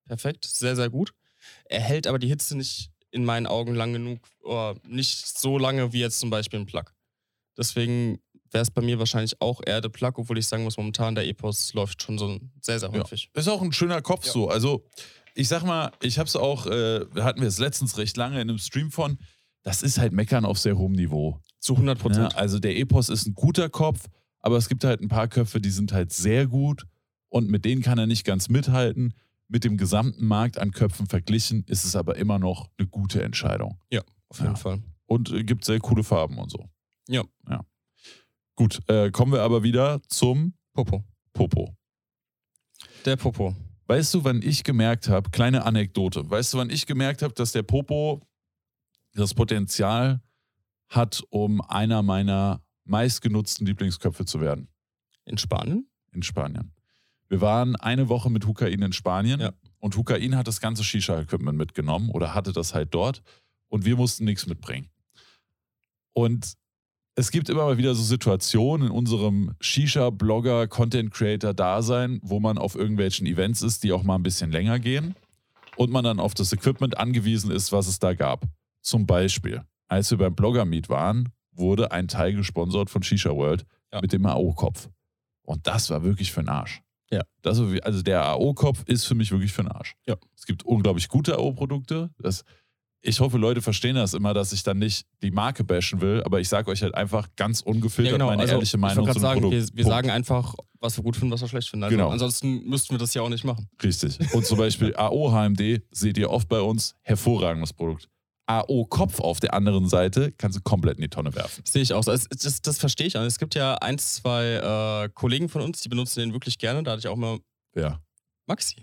Speaker 2: perfekt, sehr, sehr gut. Er hält aber die Hitze nicht in meinen Augen lang genug, oder nicht so lange wie jetzt zum Beispiel ein Plug. Deswegen wäre es bei mir wahrscheinlich auch eher der Plug, obwohl ich sagen muss, momentan der Epos läuft schon so sehr, sehr
Speaker 1: Ja.
Speaker 2: häufig.
Speaker 1: Ist auch ein schöner Kopf
Speaker 2: Ja.
Speaker 1: so. Also, ich sag mal, ich hab's auch, äh, hatten wir es letztens recht lange in einem Stream von. Das ist halt Meckern auf sehr hohem Niveau.
Speaker 2: Zu 100
Speaker 1: Ne?
Speaker 2: Prozent.
Speaker 1: Also, der Epos ist ein guter Kopf, aber es gibt halt ein paar Köpfe, die sind halt sehr gut und mit denen kann er nicht ganz mithalten. Mit dem gesamten Markt an Köpfen verglichen ist es aber immer noch eine gute Entscheidung.
Speaker 2: Auf jeden
Speaker 1: Ja.
Speaker 2: Fall.
Speaker 1: Und äh, gibt sehr coole Farben und so.
Speaker 2: Ja.
Speaker 1: ja. Gut, äh, kommen wir aber wieder zum
Speaker 2: Popo.
Speaker 1: Popo.
Speaker 2: Der Popo.
Speaker 1: Weißt du, wann ich gemerkt habe, kleine Anekdote, weißt du, wann ich gemerkt habe, dass der Popo das Potenzial hat, um einer meiner meistgenutzten Lieblingsköpfe zu werden
Speaker 2: In Spanien?
Speaker 1: in Spanien? Wir waren eine Woche mit Hukain in Spanien
Speaker 2: Ja.
Speaker 1: und Hukain hat das ganze Shisha-Equipment mitgenommen oder hatte das halt dort und wir mussten nichts mitbringen. Und es gibt immer mal wieder so Situationen in unserem Shisha-Blogger, Content-Creator-Dasein, wo man auf irgendwelchen Events ist, die auch mal ein bisschen länger gehen und man dann auf das Equipment angewiesen ist, was es da gab. Zum Beispiel, als wir beim Blogger-Meet waren, wurde ein Teil gesponsert von Shisha World
Speaker 2: Ja.
Speaker 1: mit dem AO-Kopf. Und das war wirklich für den Arsch.
Speaker 2: Ja.
Speaker 1: Das also der AO-Kopf ist für mich wirklich für den Arsch.
Speaker 2: Ja.
Speaker 1: Es gibt unglaublich gute AO-Produkte. Das- Ich hoffe, Leute verstehen das immer, dass ich dann nicht die Marke bashen will, aber ich sage euch halt einfach ganz ungefiltert meine ehrliche
Speaker 2: Also, ich
Speaker 1: Meinung
Speaker 2: wollte
Speaker 1: zu
Speaker 2: gerade
Speaker 1: dem
Speaker 2: sagen,
Speaker 1: Produkt.
Speaker 2: wir, wir sagen einfach, was wir gut finden, was wir schlecht finden. Also
Speaker 1: Genau.
Speaker 2: Ansonsten müssten wir das ja auch nicht machen.
Speaker 1: Richtig. Und zum Beispiel AO HMD seht ihr oft bei uns, hervorragendes Produkt. AO Kopf auf der anderen Seite kannst du komplett in die Tonne werfen.
Speaker 2: Sehe ich auch. so. Es- Das, das verstehe ich. auch. Es gibt ja ein, zwei äh, Kollegen von uns, die benutzen den wirklich gerne. Da hatte ich auch mal
Speaker 1: Ja.
Speaker 2: Maxi.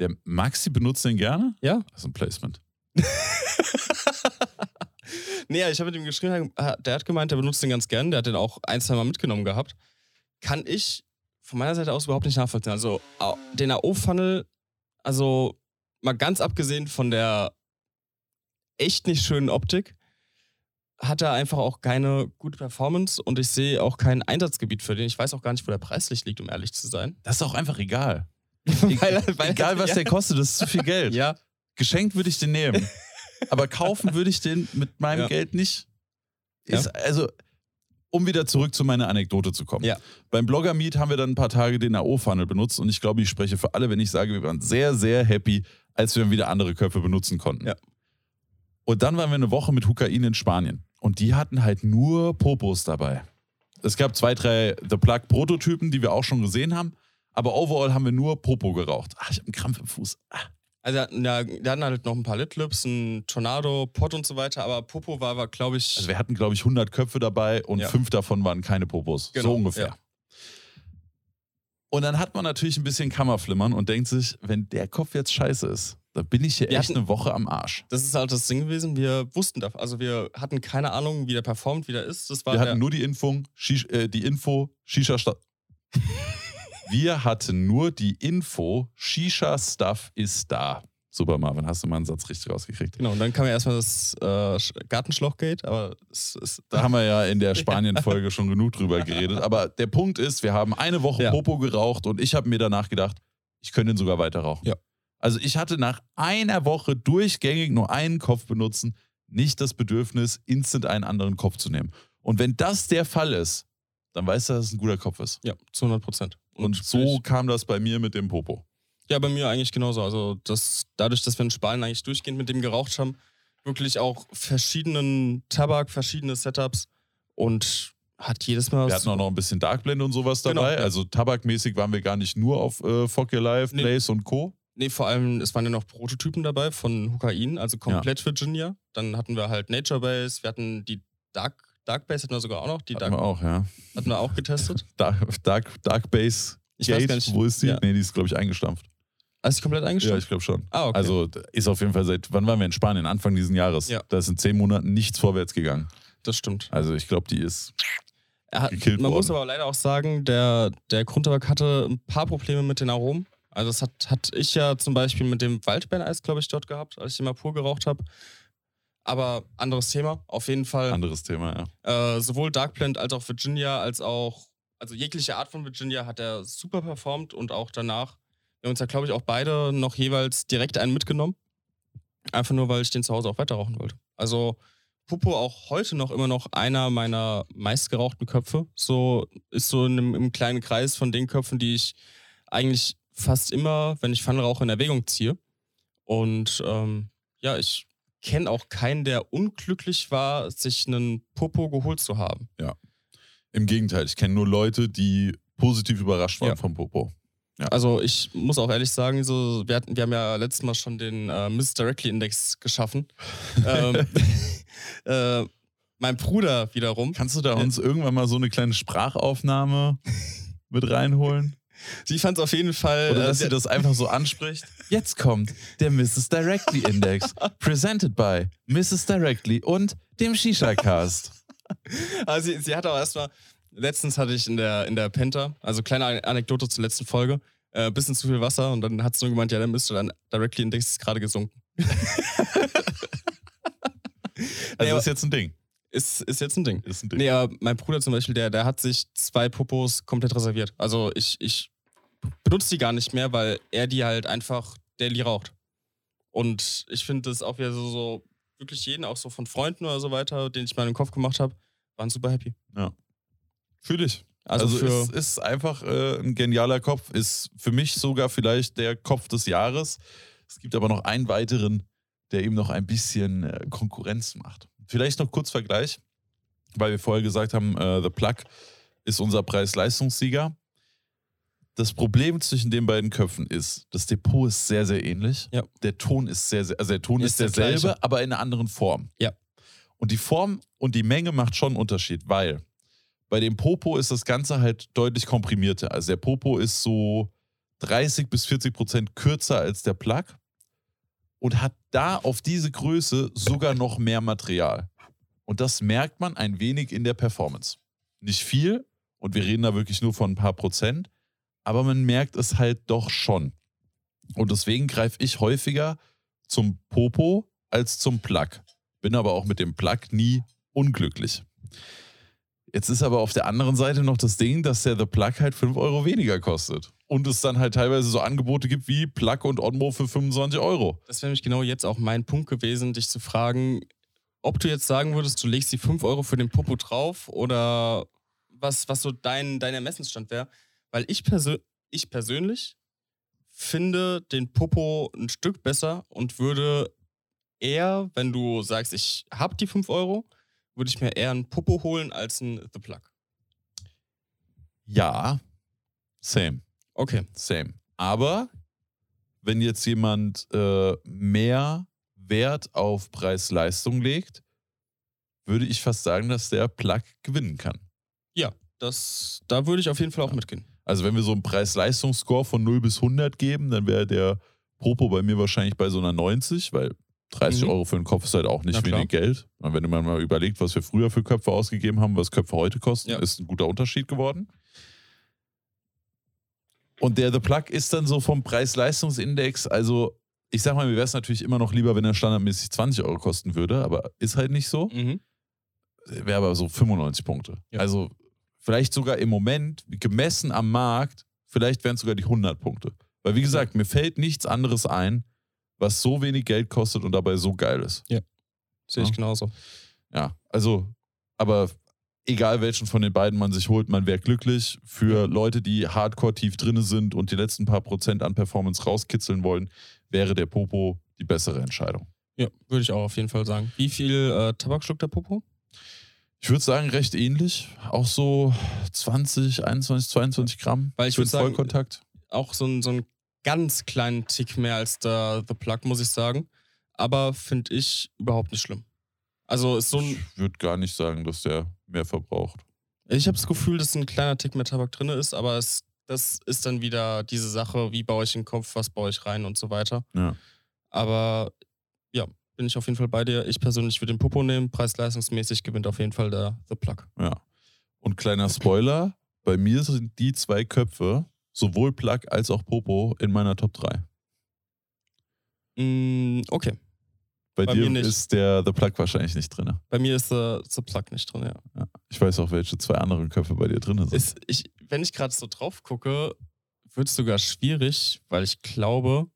Speaker 1: Der Maxi benutzt den gerne?
Speaker 2: Ja.
Speaker 1: Das ist ein Placement.
Speaker 2: nee, ich habe mit ihm geschrieben, der hat gemeint, der benutzt den ganz gern. Der hat den auch ein, zwei Mal mitgenommen gehabt. Kann ich von meiner Seite aus überhaupt nicht nachvollziehen. Also den AO-Funnel, also mal ganz abgesehen von der echt nicht schönen Optik, hat er einfach auch keine gute Performance und ich sehe auch kein Einsatzgebiet für den. Ich weiß auch gar nicht, wo der preislich liegt, um ehrlich zu sein.
Speaker 1: Das ist auch einfach egal.
Speaker 2: Weil- weil-
Speaker 1: egal, was
Speaker 2: ja.
Speaker 1: der kostet, das ist zu viel Geld.
Speaker 2: Ja,
Speaker 1: Geschenkt würde ich den nehmen. Aber kaufen würde ich den mit meinem
Speaker 2: Ja.
Speaker 1: Geld nicht.
Speaker 2: Ja.
Speaker 1: Ist, Also, um wieder zurück zu meiner Anekdote zu kommen.
Speaker 2: Ja.
Speaker 1: Beim Blogger Meet haben wir dann ein paar Tage den AO-Funnel benutzt und ich glaube, ich spreche für alle, wenn ich sage, wir waren sehr, sehr happy, als wir dann wieder andere Köpfe benutzen konnten.
Speaker 2: Ja.
Speaker 1: Und dann waren wir eine Woche mit Hukain in Spanien und die hatten halt nur Popos dabei. Es gab zwei, drei The Plug Prototypen, die wir auch schon gesehen haben, aber overall haben wir nur Popo geraucht. Ach, ich habe einen Krampf im Fuß. Ah.
Speaker 2: Also, der hatten halt noch ein paar Litlips, ein Tornado, Pot und so weiter, aber Popo war, war glaube ich.
Speaker 1: Also wir hatten, glaube ich, 100 Köpfe dabei und
Speaker 2: Ja.
Speaker 1: fünf davon waren keine Popos.
Speaker 2: Genau,
Speaker 1: so ungefähr.
Speaker 2: ja.
Speaker 1: Und dann hat man natürlich ein bisschen Kammerflimmern und denkt sich, wenn der Kopf jetzt scheiße ist, Da bin ich hier
Speaker 2: Wir
Speaker 1: echt
Speaker 2: hatten-
Speaker 1: eine Woche am Arsch.
Speaker 2: Das ist halt das Ding gewesen. Wir wussten davon. Also wir hatten keine Ahnung, wie der performt, wie der ist. Das war
Speaker 1: Wir hatten nur die Info, Shish, äh, die Info, Shisha Stuff. Wir hatten nur die Info, Shisha Stuff ist da. Super, Marvin, hast du mal einen Satz richtig rausgekriegt.
Speaker 2: Genau, und dann kam ja erstmal das äh, Sch- Gartenschlauchgate, aber es ist.
Speaker 1: Da haben wir ja in der Spanien-Folge schon genug drüber geredet. Aber der Punkt ist, wir haben eine Woche
Speaker 2: Ja.
Speaker 1: Popo geraucht und ich habe mir danach gedacht, ich könnte ihn sogar weiter rauchen.
Speaker 2: Ja.
Speaker 1: Also ich hatte nach einer Woche durchgängig nur einen Kopf benutzen, nicht das Bedürfnis, instant einen anderen Kopf zu nehmen. Und wenn das der Fall ist, dann weißt du, dass es ein guter Kopf ist.
Speaker 2: Ja, zu 100 Prozent.
Speaker 1: Und so kam das bei mir mit dem Popo.
Speaker 2: Ja, bei mir eigentlich genauso. Also das, dadurch, dass wir in Spanien eigentlich durchgehend mit dem geraucht haben, wirklich auch verschiedenen Tabak, verschiedene Setups und hat jedes Mal
Speaker 1: Wir hatten auch noch ein bisschen Darkblend und sowas
Speaker 2: Genau,
Speaker 1: dabei.
Speaker 2: ja.
Speaker 1: Also tabakmäßig waren wir gar nicht nur auf äh, Fuck Your Life,
Speaker 2: Nee.
Speaker 1: Blaze und Co.
Speaker 2: Nee, vor allem, es waren ja noch Prototypen dabei von Hukain, also komplett Virginia. Dann hatten wir halt Nature Base, wir hatten die Dark, Dark Base hatten wir sogar auch noch, die
Speaker 1: Hatten
Speaker 2: Dark
Speaker 1: wir auch, ja.
Speaker 2: hatten wir auch getestet.
Speaker 1: Dark, Dark, Dark Base
Speaker 2: Ich
Speaker 1: Gate,
Speaker 2: weiß gar nicht.
Speaker 1: wo ist die?
Speaker 2: Ja.
Speaker 1: Nee, die ist, glaube ich, eingestampft.
Speaker 2: Hast du komplett
Speaker 1: Ja,
Speaker 2: eingestellt?
Speaker 1: ich glaube schon.
Speaker 2: ah, okay.
Speaker 1: Also ist auf jeden Fall seit, wann waren wir in Spanien? Anfang diesen Jahres.
Speaker 2: Ja.
Speaker 1: Da ist in zehn Monaten nichts vorwärts gegangen.
Speaker 2: das stimmt.
Speaker 1: Also ich glaube, die ist.
Speaker 2: Hat,
Speaker 1: gekillt
Speaker 2: man
Speaker 1: worden.
Speaker 2: muss aber leider auch sagen, der, der Grundtabak hatte ein paar Probleme mit den Aromen. Also das hat, hat ich ja zum Beispiel mit dem Waldbeereneis, glaube ich, dort gehabt, als ich immer pur geraucht habe. Aber anderes Thema, auf jeden Fall.
Speaker 1: Anderes Thema, ja.
Speaker 2: Äh, sowohl Darkblend als auch Virginia, als auch, also jegliche Art von Virginia hat er super performt und auch danach. Wir haben uns ja, glaube ich, auch beide noch jeweils direkt einen mitgenommen. Einfach nur, weil ich den zu Hause auch weiter rauchen wollte. Also Pupo auch heute noch immer noch einer meiner meistgerauchten Köpfe. So ist so in einem, im kleinen Kreis von den Köpfen, die ich eigentlich fast immer, wenn ich Pfanne rauche, in Erwägung ziehe. Und ähm, ja, ich kenne auch keinen, der unglücklich war, sich einen Popo geholt zu haben.
Speaker 1: Im Gegenteil, ich kenne nur Leute, die positiv überrascht waren
Speaker 2: Ja.
Speaker 1: vom Popo.
Speaker 2: Also ich muss auch ehrlich sagen, so, wir, hatten, wir haben ja letztes Mal schon den äh, Miss Directly Index geschaffen. ähm, äh, mein Bruder wiederum,
Speaker 1: Kannst du da uns irgendwann mal so eine kleine Sprachaufnahme mit reinholen?
Speaker 2: Sie fand es auf jeden Fall.
Speaker 1: Oder
Speaker 2: äh,
Speaker 1: dass sie das einfach so anspricht? Jetzt kommt der Mrs. Directly Index, presented by Mrs. Directly und dem Shisha Cast.
Speaker 2: Also sie, sie hat auch erstmal, letztens hatte ich in der, in der Penta, also kleine An- Anekdote zur letzten Folge, äh, bisschen zu viel Wasser und dann hat sie nur gemeint, ja, der Mr. Directly Index ist gerade gesunken.
Speaker 1: Also
Speaker 2: Nee,
Speaker 1: das ist jetzt ein Ding.
Speaker 2: Ist, ist jetzt ein Ding.
Speaker 1: Ist ein Ding.
Speaker 2: Nee, aber mein Bruder zum Beispiel, der, der hat sich zwei Popos komplett reserviert. Also ich, ich benutze die gar nicht mehr, weil er die halt einfach daily raucht. Und ich finde das auch wieder so, so, wirklich jeden, auch so von Freunden oder so weiter, den ich mal in den Kopf gemacht habe, waren super happy.
Speaker 1: Fühl ich.
Speaker 2: Also,
Speaker 1: Also,
Speaker 2: für,
Speaker 1: es ist einfach äh, ein genialer Kopf. Ist für mich sogar vielleicht der Kopf des Jahres. Es gibt aber noch einen weiteren, der ihm noch ein bisschen äh, Konkurrenz macht. Vielleicht noch kurz Vergleich, weil wir vorher gesagt haben, äh, The Plug ist unser Preis-Leistungssieger. Das Problem zwischen den beiden Köpfen ist, das Depot ist sehr, sehr ähnlich.
Speaker 2: Ja.
Speaker 1: Der Ton ist sehr, sehr, also der Ton ist,
Speaker 2: Ist der
Speaker 1: derselbe,
Speaker 2: gleiche.
Speaker 1: aber in einer anderen Form.
Speaker 2: Ja.
Speaker 1: Und die Form und die Menge macht schon einen Unterschied, weil bei dem Popo ist das Ganze halt deutlich komprimierter. Also der Popo ist so 30 bis 40 Prozent kürzer als der Plug und hat da auf diese Größe sogar noch mehr Material. Und das merkt man ein wenig in der Performance. Nicht viel, und wir reden da wirklich nur von ein paar Prozent, aber man merkt es halt doch schon. Und deswegen greife ich häufiger zum Popo als zum Plug. Bin aber auch mit dem Plug nie unglücklich. Jetzt ist aber auf der anderen Seite noch das Ding, dass der The Plug halt 5 Euro weniger kostet. Und es dann halt teilweise so Angebote gibt wie Plug und Onmo für 25 Euro.
Speaker 2: das wäre nämlich genau jetzt auch mein Punkt gewesen, dich zu fragen, ob du jetzt sagen würdest, du legst die 5 Euro für den Popo drauf oder was, was so dein, dein Ermessensstand wäre. Weil ich, persö ich persönlich finde den Popo ein Stück besser und würde eher, wenn du sagst, ich habe die 5 Euro, würde ich mir eher einen Popo holen als einen The Plug.
Speaker 1: Ja, same,
Speaker 2: Okay.
Speaker 1: same. Aber wenn jetzt jemand äh, mehr Wert auf Preis-Leistung legt, würde ich fast sagen, dass der Plug gewinnen kann.
Speaker 2: Ja, das, da würde ich auf jeden Fall auch
Speaker 1: Ja.
Speaker 2: mitgehen.
Speaker 1: Also wenn wir so einen Preis-Leistungsscore von 0 bis 100 geben, dann wäre der Popo bei mir wahrscheinlich bei so einer 90, weil 30
Speaker 2: Mhm.
Speaker 1: Euro für einen Kopf ist halt auch nicht wenig Geld. Und wenn man mal überlegt, was wir früher für Köpfe ausgegeben haben, was Köpfe heute kosten,
Speaker 2: Ja.
Speaker 1: ist ein guter Unterschied geworden. Und der The Plug ist dann so vom Preis-Leistungs-Index, also ich sag mal, mir wäre es natürlich immer noch lieber, wenn er standardmäßig 20 Euro kosten würde, aber ist halt nicht so.
Speaker 2: Mhm.
Speaker 1: Wäre aber so 95 Punkte.
Speaker 2: Ja.
Speaker 1: Also vielleicht sogar im Moment, gemessen am Markt, vielleicht wären es sogar die 100 Punkte. Weil wie gesagt, mir fällt nichts anderes ein, was so wenig Geld kostet und dabei so geil ist.
Speaker 2: Sehe ich
Speaker 1: Ja.
Speaker 2: genauso.
Speaker 1: Ja, also, aber egal welchen von den beiden man sich holt, man wäre glücklich. Für Leute, die hardcore tief drinne sind und die letzten paar Prozent an Performance rauskitzeln wollen, wäre der Popo die bessere Entscheidung.
Speaker 2: Ja, würde ich auch auf jeden Fall sagen. Wie viel äh, Tabak schluckt der Popo?
Speaker 1: Ich würde sagen, recht ähnlich. Auch so 20, 21, 22 Gramm
Speaker 2: Weil ich
Speaker 1: für
Speaker 2: würd
Speaker 1: den
Speaker 2: sagen,
Speaker 1: Vollkontakt.
Speaker 2: Auch so, ein, so einen ganz kleinen Tick mehr als der The Plug, muss ich sagen. Aber finde ich überhaupt nicht schlimm. Also ist so ein.
Speaker 1: Ich würde gar nicht sagen, dass der mehr verbraucht.
Speaker 2: Ich habe das Gefühl, dass ein kleiner Tick mehr Tabak drin ist, aber es, das ist dann wieder diese Sache, wie baue ich den Kopf, was baue ich rein und so weiter.
Speaker 1: Ja.
Speaker 2: Aber ja, bin ich auf jeden Fall bei dir. Ich persönlich würde den Popo nehmen. Preis-leistungsmäßig gewinnt auf jeden Fall der The Plug.
Speaker 1: Ja. Und kleiner Spoiler: Bei mir sind die zwei Köpfe, sowohl Plug als auch Popo, in meiner Top 3.
Speaker 2: Mm, okay.
Speaker 1: Bei,
Speaker 2: Bei
Speaker 1: dir ist der The Plug wahrscheinlich nicht drin.
Speaker 2: Bei mir ist der The Plug nicht drin, ja.
Speaker 1: Ja. Ich weiß auch, welche zwei anderen Köpfe bei dir drin sind.
Speaker 2: Ist, ich, wenn ich gerade so drauf gucke, wird es sogar schwierig, weil ich glaube.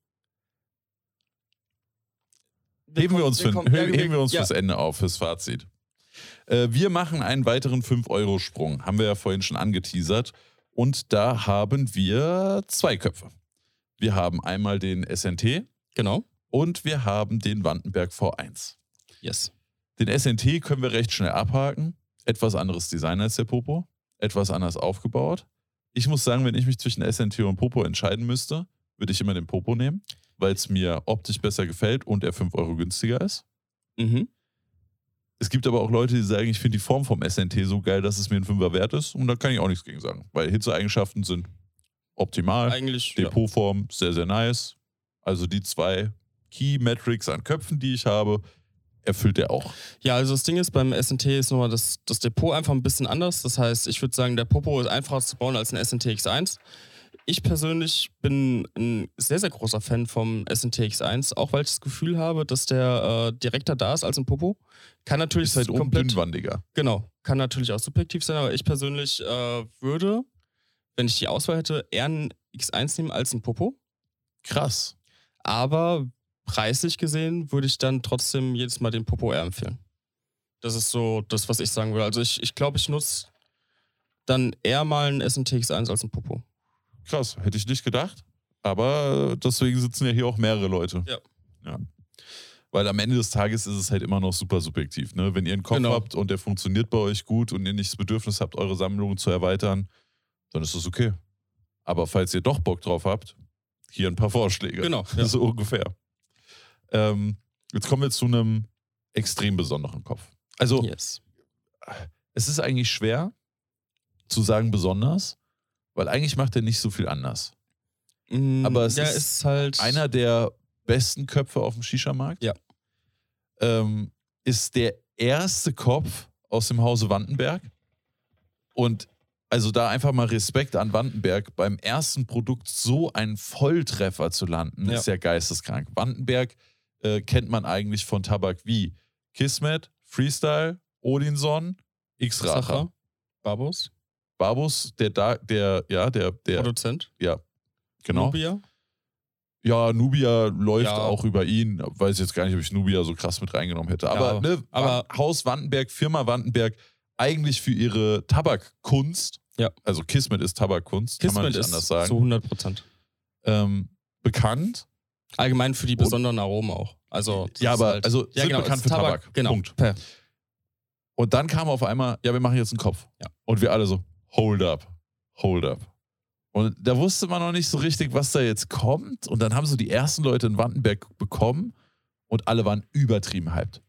Speaker 1: heben wir uns, für,
Speaker 2: kommen- ja,
Speaker 1: heben wir uns
Speaker 2: ja,
Speaker 1: fürs Ende auf, fürs Fazit. Äh, wir machen einen weiteren 5-Euro-Sprung. Haben wir ja vorhin schon angeteasert. Und da haben wir zwei Köpfe. Wir haben einmal den SNT
Speaker 2: Genau.
Speaker 1: Und wir haben den Wandenberg V1.
Speaker 2: Yes.
Speaker 1: Den SNT können wir recht schnell abhaken. Etwas anderes Design als der Popo. Etwas anders aufgebaut. Ich muss sagen, wenn ich mich zwischen SNT und Popo entscheiden müsste, würde ich immer den Popo nehmen, weil es mir optisch besser gefällt und er 5 Euro günstiger ist.
Speaker 2: Mhm.
Speaker 1: Es gibt aber auch Leute, die sagen, ich finde die Form vom SNT so geil, dass es mir ein Fünfer wert ist. Und da kann ich auch nichts gegen sagen. Weil Hitzeeigenschaften sind optimal.
Speaker 2: Eigentlich. Ja.
Speaker 1: Depotform sehr, sehr nice. Also die zwei Key Metrics an Köpfen, die ich habe, erfüllt er auch.
Speaker 2: ja, also das Ding ist, beim SNT ist nochmal das, das Depot einfach ein bisschen anders. Das heißt, ich würde sagen, der Popo ist einfacher zu bauen als ein SNT X1. Ich persönlich bin ein sehr, sehr großer Fan vom SNT X1, auch weil ich das Gefühl habe, dass der äh, direkter da ist als ein Popo. Kann natürlich
Speaker 1: Ist halt oben
Speaker 2: komplett
Speaker 1: dünnwandiger.
Speaker 2: Genau, kann natürlich auch subjektiv sein, aber ich persönlich äh, würde, wenn ich die Auswahl hätte, eher ein X1 nehmen als ein Popo.
Speaker 1: Krass.
Speaker 2: Aber preislich gesehen würde ich dann trotzdem jedes Mal den Popo eher empfehlen. Das ist so das, was ich sagen würde. Also ich, ich glaube, ich nutze dann eher mal ein SNT X1 als ein Popo.
Speaker 1: Krass. Hätte ich nicht gedacht. Aber deswegen sitzen ja hier auch mehrere Leute.
Speaker 2: Ja.
Speaker 1: ja. Weil am Ende des Tages ist es halt immer noch super subjektiv. Ne? Wenn ihr einen Kopf
Speaker 2: Genau.
Speaker 1: habt und der funktioniert bei euch gut und ihr nicht das Bedürfnis habt, eure Sammlung zu erweitern, dann ist das okay. Aber falls ihr doch Bock drauf habt, hier ein paar Vorschläge.
Speaker 2: Genau, ja.
Speaker 1: So ungefähr. Ähm, jetzt kommen wir zu einem extrem besonderen Kopf. Also,
Speaker 2: Yes.
Speaker 1: es ist eigentlich schwer zu sagen besonders, weil eigentlich macht er nicht so viel anders.
Speaker 2: Mm,
Speaker 1: Aber es
Speaker 2: ja,
Speaker 1: ist
Speaker 2: ist halt.
Speaker 1: Einer der besten Köpfe auf dem Shisha-Markt.
Speaker 2: Ja.
Speaker 1: Ähm, ist der erste Kopf aus dem Hause Wandenberg. Und also da einfach mal Respekt an Wandenberg, beim ersten Produkt so einen Volltreffer zu landen,
Speaker 2: Ja.
Speaker 1: ist ja geisteskrank. Wandenberg äh, kennt man eigentlich von Tabak wie Kismet, Freestyle, Odinson, X-Racher.
Speaker 2: Babos,
Speaker 1: Babus, der da, der, ja, der, der,
Speaker 2: Produzent.
Speaker 1: genau.
Speaker 2: Nubia.
Speaker 1: Ja, Nubia läuft
Speaker 2: Ja.
Speaker 1: auch über ihn. Weiß jetzt gar nicht, ob ich Nubia so krass mit reingenommen hätte. Aber,
Speaker 2: Ja,
Speaker 1: ne,
Speaker 2: aber-
Speaker 1: Haus Wandenberg, Firma Wandenberg, eigentlich für ihre Tabakkunst,
Speaker 2: Ja.
Speaker 1: also Kismet ist Tabakkunst, kann man
Speaker 2: Kismet
Speaker 1: nicht
Speaker 2: ist
Speaker 1: anders sagen,
Speaker 2: zu 100 Prozent.
Speaker 1: ähm, bekannt.
Speaker 2: Allgemein für die besonderen Aromen auch. Also,
Speaker 1: Ja, aber
Speaker 2: halt,
Speaker 1: also
Speaker 2: ja,
Speaker 1: sind
Speaker 2: genau,
Speaker 1: bekannt für Tabak.
Speaker 2: Genau.
Speaker 1: Punkt.
Speaker 2: Per.
Speaker 1: Und dann kam auf einmal, ja, wir machen jetzt einen Kopf.
Speaker 2: Ja.
Speaker 1: Und wir alle so, hold up, hold up. Und da wusste man noch nicht so richtig, was da jetzt kommt. Und dann haben so die ersten Leute in Wandenberg bekommen und alle waren übertrieben hyped.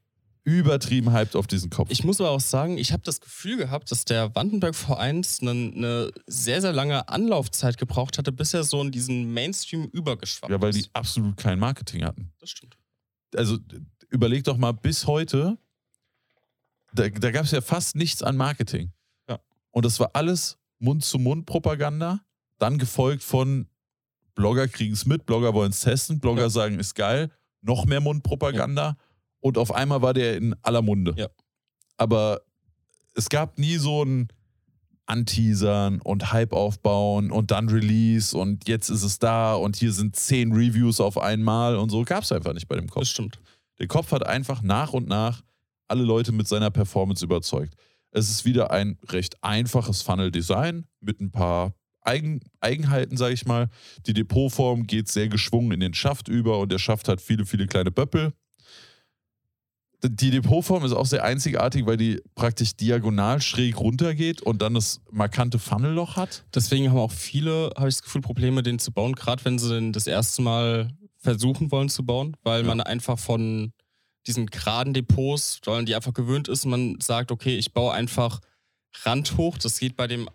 Speaker 1: Übertrieben hyped auf diesen Kopf.
Speaker 2: Ich muss aber auch sagen, ich habe das Gefühl gehabt, dass der Wandenberg V1 eine, eine sehr, sehr lange Anlaufzeit gebraucht hatte, bis er so in diesen Mainstream übergeschwappt ist.
Speaker 1: ja, weil die absolut kein Marketing hatten.
Speaker 2: Das stimmt.
Speaker 1: Also überleg doch mal, bis heute, da, da gab es ja fast nichts an Marketing.
Speaker 2: Ja.
Speaker 1: Und das war alles Mund-zu-Mund-Propaganda, dann gefolgt von Blogger kriegen es mit, Blogger wollen es testen, Blogger
Speaker 2: Ja.
Speaker 1: sagen, ist geil, noch mehr Mundpropaganda und auf einmal war der in aller Munde.
Speaker 2: Ja.
Speaker 1: Aber es gab nie so ein Anteasern und Hype aufbauen und dann Release und jetzt ist es da und hier sind zehn Reviews auf einmal und so gab es einfach nicht bei dem Kopf.
Speaker 2: Das stimmt.
Speaker 1: Der Kopf hat einfach nach und nach alle Leute mit seiner Performance überzeugt. Es ist wieder ein recht einfaches Funnel-Design mit ein paar Eigen Eigenheiten, sage ich mal. Die Depotform geht sehr geschwungen in den Schaft über und der Schaft hat viele, viele kleine Böppel. Die Depotform ist auch sehr einzigartig, weil die praktisch diagonal schräg runtergeht und dann das markante Funnelloch hat.
Speaker 2: Deswegen haben auch viele, habe ich das Gefühl, Probleme, den zu bauen, gerade wenn sie den das erste Mal versuchen wollen zu bauen, weil
Speaker 1: Ja.
Speaker 2: man einfach von diesen geraden Depots, weil man die einfach gewöhnt ist, man sagt, okay, ich baue einfach Rand hoch. Das geht bei dem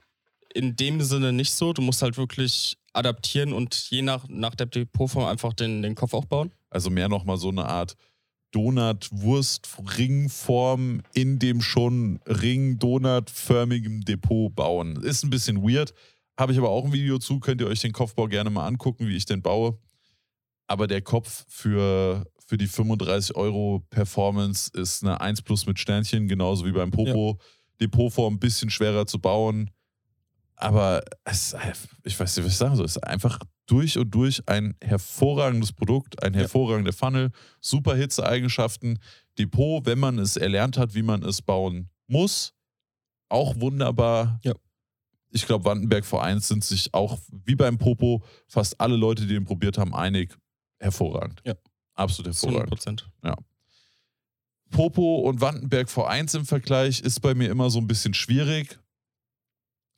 Speaker 2: in dem Sinne nicht so. Du musst halt wirklich adaptieren und je nach, nach der Depotform einfach den, den Kopf auch bauen.
Speaker 1: Also mehr nochmal so eine Art Donut-Wurst-Ringform in dem schon Ring-Donut-förmigen Depot bauen. Ist ein bisschen weird. Habe ich aber auch ein Video zu. Könnt ihr euch den Kopfbau gerne mal angucken, wie ich den baue. Aber der Kopf für, für die 35 Euro Performance ist eine 1 plus mit Sternchen, genauso wie beim Popo. Depotform ein bisschen schwerer zu bauen. Aber es, ich weiß nicht, was ich sagen soll. Es ist einfach durch und durch ein hervorragendes Produkt, ein
Speaker 2: Ja.
Speaker 1: hervorragender Funnel, super Hitzeeigenschaften. Depot, wenn man es erlernt hat, wie man es bauen muss, auch wunderbar.
Speaker 2: Ja.
Speaker 1: Ich glaube, Wandenberg V1 sind sich auch wie beim Popo fast alle Leute, die den probiert haben, einig. Hervorragend.
Speaker 2: Ja.
Speaker 1: Absolut
Speaker 2: Zu 100
Speaker 1: hervorragend.
Speaker 2: Prozent.
Speaker 1: Popo und Wandenberg V1 im Vergleich ist bei mir immer so ein bisschen schwierig.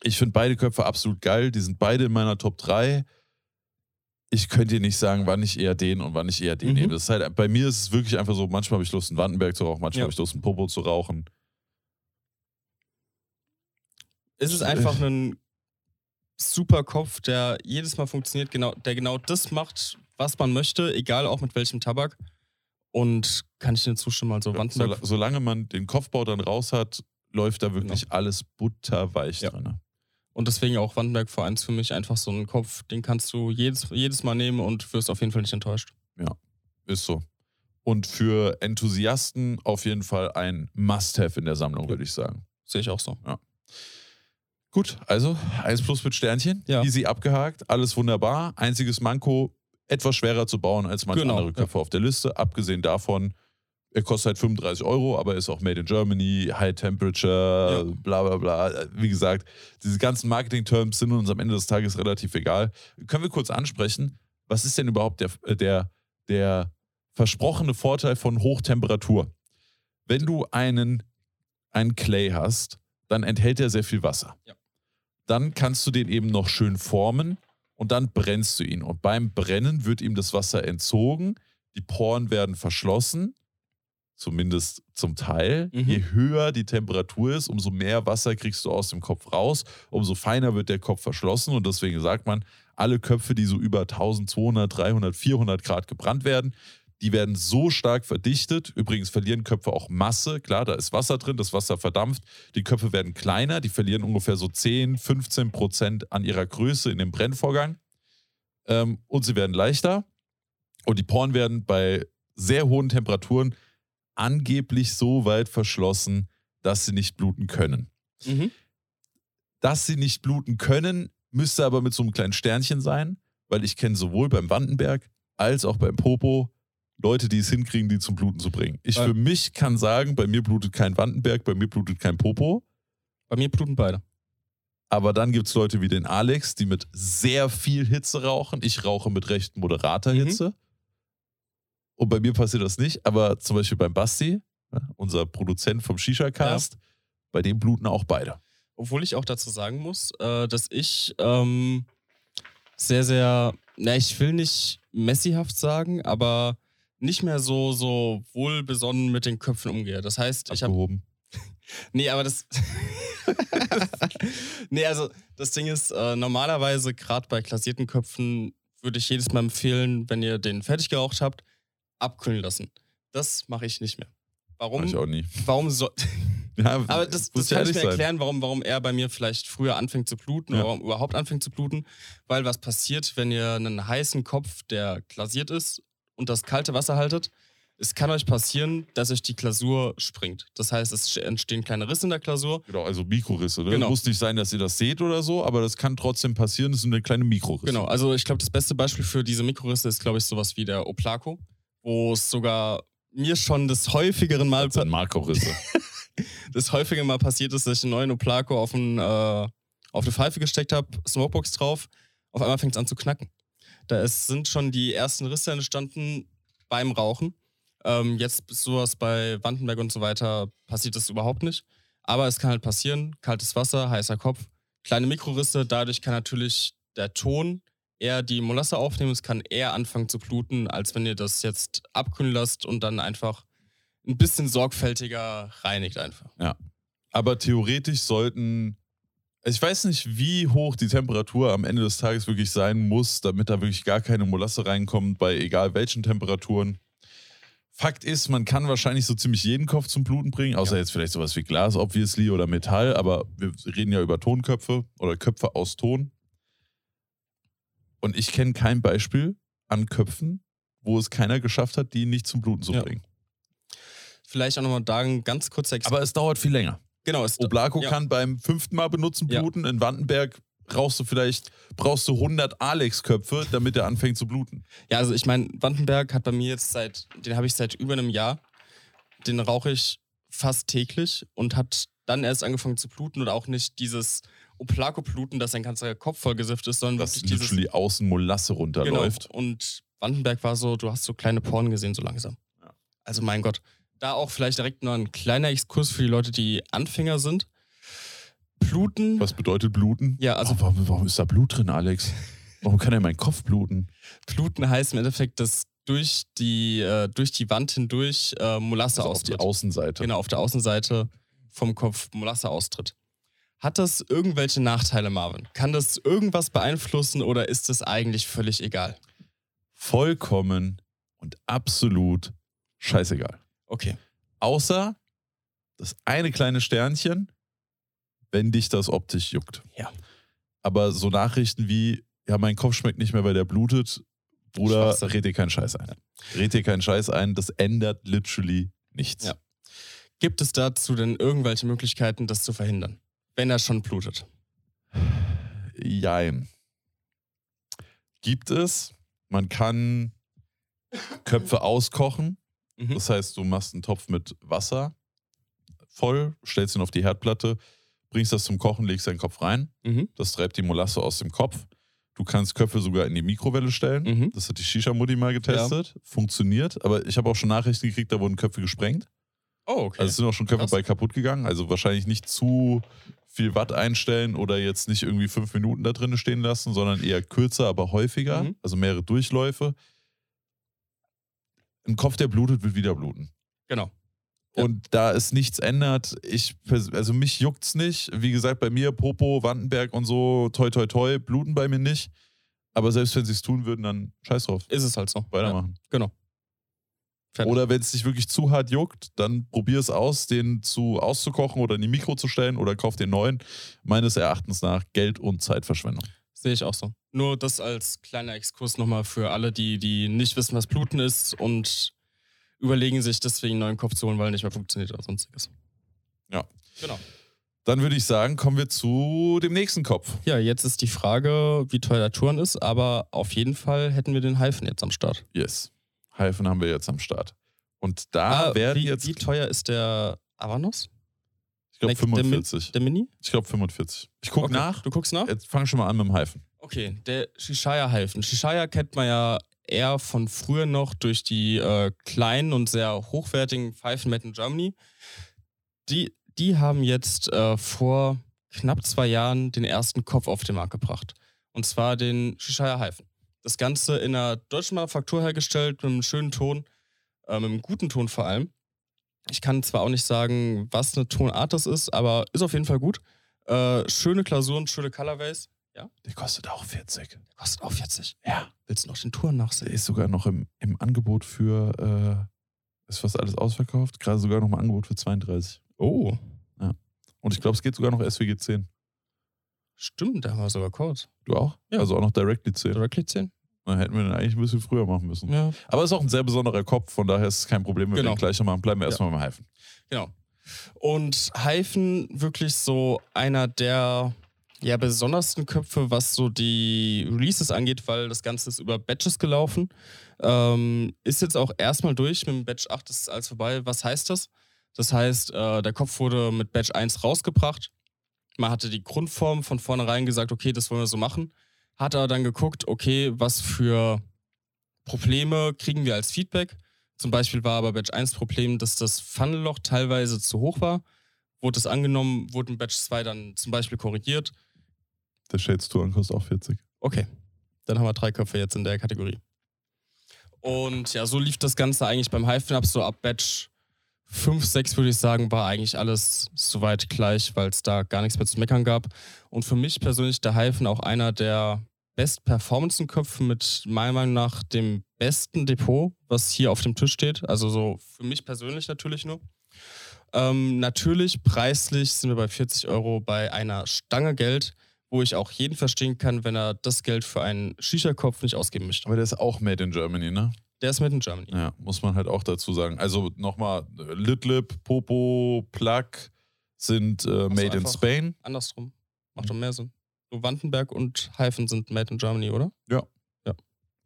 Speaker 1: Ich finde beide Köpfe absolut geil. Die sind beide in meiner Top 3. Ich könnte dir nicht sagen, wann ich eher den und wann ich eher den
Speaker 2: Mhm.
Speaker 1: nehme. Das ist halt, bei mir ist es wirklich einfach so, manchmal habe ich Lust, einen Wandenberg zu rauchen, manchmal
Speaker 2: Ja.
Speaker 1: habe ich Lust, einen Popo zu rauchen.
Speaker 2: Es ist einfach ein super Kopf, der jedes Mal funktioniert, genau, der genau das macht, was man möchte, egal auch mit welchem Tabak. Und kann ich dir zustimmen, also Wandenberg.
Speaker 1: Sol solange man den Kopfbau dann raus hat, läuft da wirklich alles butterweich
Speaker 2: Ja.
Speaker 1: drin.
Speaker 2: Und deswegen auch Wandenberg V1 für mich einfach so ein Kopf, den kannst du jedes, jedes Mal nehmen und wirst auf jeden Fall nicht enttäuscht.
Speaker 1: Ist so. Und für Enthusiasten auf jeden Fall ein Must-Have in der Sammlung, würde ich sagen.
Speaker 2: Sehe ich auch so.
Speaker 1: Gut, also 1 plus mit Sternchen.
Speaker 2: Ja.
Speaker 1: Easy abgehakt, alles wunderbar. Einziges Manko, etwas schwerer zu bauen als manche
Speaker 2: Genau,
Speaker 1: andere Köpfe auf der Liste. Abgesehen davon, er kostet halt 35 Euro, aber ist auch made in Germany, High Temperature,
Speaker 2: Ja.
Speaker 1: bla bla bla. Wie gesagt, diese ganzen Marketing-Terms sind uns am Ende des Tages relativ egal. Können wir kurz ansprechen, was ist denn überhaupt der, der, der versprochene Vorteil von Hochtemperatur? Wenn du einen, einen Clay hast, dann enthält er sehr viel Wasser.
Speaker 2: Ja.
Speaker 1: Dann kannst du den eben noch schön formen und dann brennst du ihn. Und beim Brennen wird ihm das Wasser entzogen, die Poren werden verschlossen, zumindest zum Teil.
Speaker 2: Mhm.
Speaker 1: Je höher die Temperatur ist, umso mehr Wasser kriegst du aus dem Kopf raus, umso feiner wird der Kopf verschlossen. Und deswegen sagt man, alle Köpfe, die so über 1200, 300, 400 Grad gebrannt werden, die werden so stark verdichtet. Übrigens verlieren Köpfe auch Masse. Klar, da ist Wasser drin, das Wasser verdampft. Die Köpfe werden kleiner, die verlieren ungefähr so 10, 15 Prozent an ihrer Größe in dem Brennvorgang. Ähm, und sie werden leichter. Und die Poren werden bei sehr hohen Temperaturen angeblich so weit verschlossen, dass sie nicht bluten können.
Speaker 2: Mhm.
Speaker 1: Dass sie nicht bluten können, müsste aber mit so einem kleinen Sternchen sein, weil ich kenne sowohl beim Wandenberg als auch beim Popo Leute, die es hinkriegen, die zum Bluten zu bringen. Ich
Speaker 2: Äh.
Speaker 1: für mich kann sagen, bei mir blutet kein Wandenberg, bei mir blutet kein Popo.
Speaker 2: Bei mir bluten beide.
Speaker 1: Aber dann gibt es Leute wie den Alex, die mit sehr viel Hitze rauchen. Ich rauche mit recht moderater
Speaker 2: Mhm.
Speaker 1: Und bei mir passiert das nicht. Aber zum Beispiel beim Basti, ja, unser Produzent vom Shisha-Cast, bei dem bluten auch beide.
Speaker 2: Obwohl ich auch dazu sagen muss, äh, dass ich ähm, sehr, sehr, na, ich will nicht messihaft sagen, aber nicht mehr so, so wohlbesonnen mit den Köpfen umgehe. Das heißt, ich habe.
Speaker 1: Abgehoben.
Speaker 2: Nee, aber das. nee, also das Ding ist, äh, normalerweise, gerade bei glasierten Köpfen, würde ich jedes Mal empfehlen, wenn ihr den fertig geraucht habt, abkühlen lassen. Das mache ich nicht mehr. Warum?
Speaker 1: Mach ich auch nie.
Speaker 2: Warum soll.
Speaker 1: Ja,
Speaker 2: Aber das, das kann ich mir
Speaker 1: sein.
Speaker 2: erklären, warum, warum er bei mir vielleicht früher anfängt zu bluten
Speaker 1: Ja.
Speaker 2: oder warum überhaupt anfängt zu bluten. Weil was passiert, wenn ihr einen heißen Kopf, der glasiert ist und das kalte Wasser haltet, es kann euch passieren, dass euch die Glasur springt. Das heißt, es entstehen kleine Risse in der Glasur.
Speaker 1: Genau, also Mikrorisse. Ne?
Speaker 2: Genau.
Speaker 1: Muss nicht sein, dass ihr das seht oder so, aber das kann trotzdem passieren. Das sind eine kleine Mikrorisse.
Speaker 2: Genau, also ich glaube, das beste Beispiel für diese Mikrorisse ist, glaube ich, sowas wie der Oplaco, wo es sogar mir schon des häufigeren Mal
Speaker 1: Das sind Makrorisse.
Speaker 2: das häufiger mal passiert ist, dass ich einen neuen Oplaco auf, ein, äh, auf eine Pfeife gesteckt habe, Smokebox drauf, auf einmal fängt es an zu knacken. Da ist, sind schon die ersten Risse entstanden beim Rauchen. Ähm, jetzt ist sowas bei Wandenberg und so weiter passiert das überhaupt nicht. Aber es kann halt passieren, kaltes Wasser, heißer Kopf, kleine Mikrorisse, dadurch kann natürlich der Ton eher die Molasse aufnehmen, es kann eher anfangen zu bluten, als wenn ihr das jetzt abkühlen lasst und dann einfach ein bisschen sorgfältiger reinigt einfach.
Speaker 1: Aber theoretisch sollten. Ich weiß nicht, wie hoch die Temperatur am Ende des Tages wirklich sein muss, damit da wirklich gar keine Molasse reinkommt, bei egal welchen Temperaturen. Fakt ist, man kann wahrscheinlich so ziemlich jeden Kopf zum Bluten bringen, außer jetzt vielleicht sowas wie Glas, obviously, oder Metall, aber wir reden ja über Tonköpfe oder Köpfe aus Ton. Und ich kenne kein Beispiel an Köpfen, wo es keiner geschafft hat, die nicht zum Bluten zu
Speaker 2: Ja.
Speaker 1: bringen.
Speaker 2: Vielleicht auch nochmal da ein ganz kurzer Ex
Speaker 1: Aber es dauert viel länger.
Speaker 2: genau, es,
Speaker 1: Oblako
Speaker 2: ja.
Speaker 1: kann beim fünften Mal benutzen bluten. In Wandenberg brauchst du vielleicht brauchst du 100 Alex-Köpfe, damit er anfängt zu bluten.
Speaker 2: Ja, also ich meine, Wandenberg hat bei mir jetzt seit, den habe ich seit über einem Jahr. Den rauche ich fast täglich und hat dann erst angefangen zu bluten und auch nicht dieses Oplako-Bluten, dass sein ganzer Kopf voll gesifft ist, sondern
Speaker 1: Dass
Speaker 2: wirklich dieses.
Speaker 1: literally außen Molasse
Speaker 2: Genau.
Speaker 1: runterläuft.
Speaker 2: Und Wandenberg war so, du hast so kleine Poren gesehen, so langsam.
Speaker 1: Ja.
Speaker 2: Also mein Gott. Da auch vielleicht direkt noch ein kleiner Exkurs für die Leute, die Anfänger sind. Bluten.
Speaker 1: Was bedeutet bluten?
Speaker 2: Ja, also
Speaker 1: oh, warum, warum ist da Blut drin, Alex? Warum kann er mein Kopf bluten?
Speaker 2: Bluten heißt im Endeffekt, dass durch die, äh, durch die Wand hindurch äh, Molasse
Speaker 1: Also auf die
Speaker 2: austritt.
Speaker 1: Außenseite.
Speaker 2: Genau, auf der Außenseite vom Kopf Molasse austritt. Hat das irgendwelche Nachteile, Marvin? Kann das irgendwas beeinflussen oder ist das eigentlich völlig egal?
Speaker 1: Vollkommen und absolut scheißegal.
Speaker 2: Okay.
Speaker 1: Außer das eine kleine Sternchen, wenn dich das optisch juckt.
Speaker 2: Ja.
Speaker 1: Aber so Nachrichten wie, ja, mein Kopf schmeckt nicht mehr, weil der blutet, Bruder,
Speaker 2: Schwachsinn.
Speaker 1: red dir keinen Scheiß ein. Red dir keinen Scheiß ein, das ändert literally nichts.
Speaker 2: Ja. Gibt es dazu denn irgendwelche Möglichkeiten, das zu verhindern? Wenn er schon blutet.
Speaker 1: Jein. Gibt es. Man kann Köpfe auskochen.
Speaker 2: Mhm.
Speaker 1: Das heißt, du machst einen Topf mit Wasser voll, stellst ihn auf die Herdplatte, bringst das zum Kochen, legst deinen Kopf rein.
Speaker 2: Mhm.
Speaker 1: Das treibt die Molasse aus dem Kopf. Du kannst Köpfe sogar in die Mikrowelle stellen.
Speaker 2: Mhm.
Speaker 1: Das hat die Shisha-Mutti mal getestet. Funktioniert. Aber ich habe auch schon Nachrichten gekriegt, da wurden Köpfe gesprengt.
Speaker 2: Oh, okay.
Speaker 1: Also es sind auch schon Köpfe
Speaker 2: Krass.
Speaker 1: bei kaputt gegangen. Also wahrscheinlich nicht zu viel Watt einstellen oder jetzt nicht irgendwie fünf Minuten da drin stehen lassen, sondern eher kürzer, aber häufiger.
Speaker 2: Mhm.
Speaker 1: Also mehrere Durchläufe. Ein Kopf, der blutet, wird wieder bluten.
Speaker 2: genau. Ja.
Speaker 1: Und da es nichts ändert, ich, also mich juckt's nicht. Wie gesagt, bei mir, Popo, Wandenberg und so, toi, toi, toi, bluten bei mir nicht. Aber selbst wenn sie es tun würden, dann scheiß drauf.
Speaker 2: Ist es halt so.
Speaker 1: Weitermachen.
Speaker 2: Ja, genau. Fertig.
Speaker 1: Oder wenn es dich wirklich zu hart juckt, dann probier es aus, den zu auszukochen oder in die Mikro zu stellen oder kauf den neuen. Meines Erachtens nach Geld- und Zeitverschwendung.
Speaker 2: Sehe ich auch so. Nur das als kleiner Exkurs nochmal für alle, die, die nicht wissen, was Bluten ist und überlegen sich deswegen einen neuen Kopf zu holen, weil er nicht mehr funktioniert oder sonstiges.
Speaker 1: Ja.
Speaker 2: Genau.
Speaker 1: Dann würde ich sagen, kommen wir zu dem nächsten Kopf.
Speaker 2: Ja, jetzt ist die Frage, wie teuer der Touren ist, aber auf jeden Fall hätten wir den Hyphen jetzt am Start.
Speaker 1: Yes. Hyphen haben wir jetzt am Start. Und da werden
Speaker 2: Ah, wie,
Speaker 1: jetzt,
Speaker 2: wie teuer ist der Avanos?
Speaker 1: ich glaube,
Speaker 2: like, der Min-
Speaker 1: 45.
Speaker 2: Der Mini?
Speaker 1: Ich glaube 45. Ich gucke
Speaker 2: Okay.
Speaker 1: nach.
Speaker 2: Du guckst nach?
Speaker 1: Jetzt fang schon mal an mit dem Hyphen.
Speaker 2: Okay, der Shishaya-Hyphen. Shishaya kennt man ja eher von früher noch durch die äh, kleinen und sehr hochwertigen Pfeifen Made in Germany. Die, die haben jetzt äh, vor knapp zwei Jahren den ersten Kopf auf den Markt gebracht. Und zwar den Shishaya-Hyphen. Das Ganze in einer deutschen Manufaktur hergestellt, mit einem schönen Ton. äh, mit einem guten Ton vor allem. Ich kann zwar auch nicht sagen, was eine Tonart das ist, aber ist auf jeden Fall gut. Äh, schöne Klausuren, schöne Colorways. Ja?
Speaker 1: Der kostet auch 40.
Speaker 2: Der kostet auch 40.
Speaker 1: Ja.
Speaker 2: Willst du noch den Touren
Speaker 1: Der
Speaker 2: nachsehen?
Speaker 1: ist sogar noch im, im Angebot für, äh, ist fast alles ausverkauft, gerade sogar noch im Angebot für 32.
Speaker 2: Oh,
Speaker 1: Und ich glaube, es geht sogar noch SWG 10.
Speaker 2: stimmt, da haben wir sogar Codes.
Speaker 1: Du auch?
Speaker 2: Ja.
Speaker 1: Also auch noch Directly 10.
Speaker 2: Directly 10?
Speaker 1: Dann hätten wir den eigentlich ein bisschen früher machen müssen.
Speaker 2: Ja.
Speaker 1: Aber es ist auch ein sehr besonderer Kopf, von daher ist es kein Problem, wenn
Speaker 2: Genau.
Speaker 1: wir den gleich machen. Bleiben wir erstmal beim Heifen.
Speaker 2: Genau. Und Hyphen wirklich so einer der ja, besondersten Köpfe, was so die Releases angeht, weil das Ganze ist über Batches gelaufen. Ähm, ist jetzt auch erstmal durch mit dem Batch 8, das ist alles vorbei. Was heißt das? Das heißt, äh, der Kopf wurde mit Batch 1 rausgebracht. Man hatte die Grundform von vornherein gesagt, okay, das wollen wir so machen. Hat aber dann geguckt, okay, was für Probleme kriegen wir als Feedback. Zum Beispiel war aber Batch 1 Problem, dass das Funnelloch teilweise zu hoch war. Wurde es angenommen, wurde in Batch 2 dann zum Beispiel korrigiert.
Speaker 1: Der Shades Touren kostet auch 40.
Speaker 2: Okay, dann haben wir drei Köpfe jetzt in der Kategorie. Und ja, so lief das Ganze eigentlich beim Hyphen ab. So ab Batch 5, 6 würde ich sagen, war eigentlich alles soweit gleich, weil es da gar nichts mehr zu meckern gab. Und für mich persönlich der Hyphen auch einer der Best-Performance-Köpfe mit meiner Meinung nach dem besten Depot, was hier auf dem Tisch steht. Also so für mich persönlich natürlich nur. Ähm, natürlich preislich sind wir bei 40 Euro bei einer Stange Geld, wo ich auch jeden verstehen kann, wenn er das Geld für einen Shisha-Kopf nicht ausgeben möchte.
Speaker 1: Aber der ist auch made in Germany, ne?
Speaker 2: Der ist made in Germany.
Speaker 1: Ja, muss man halt auch dazu sagen. Also nochmal, Litlip, Popo, Plug sind äh, made in Spain.
Speaker 2: Andersrum. Macht doch mehr Sinn. Nur Wandenberg und Hyphen sind made in Germany, oder?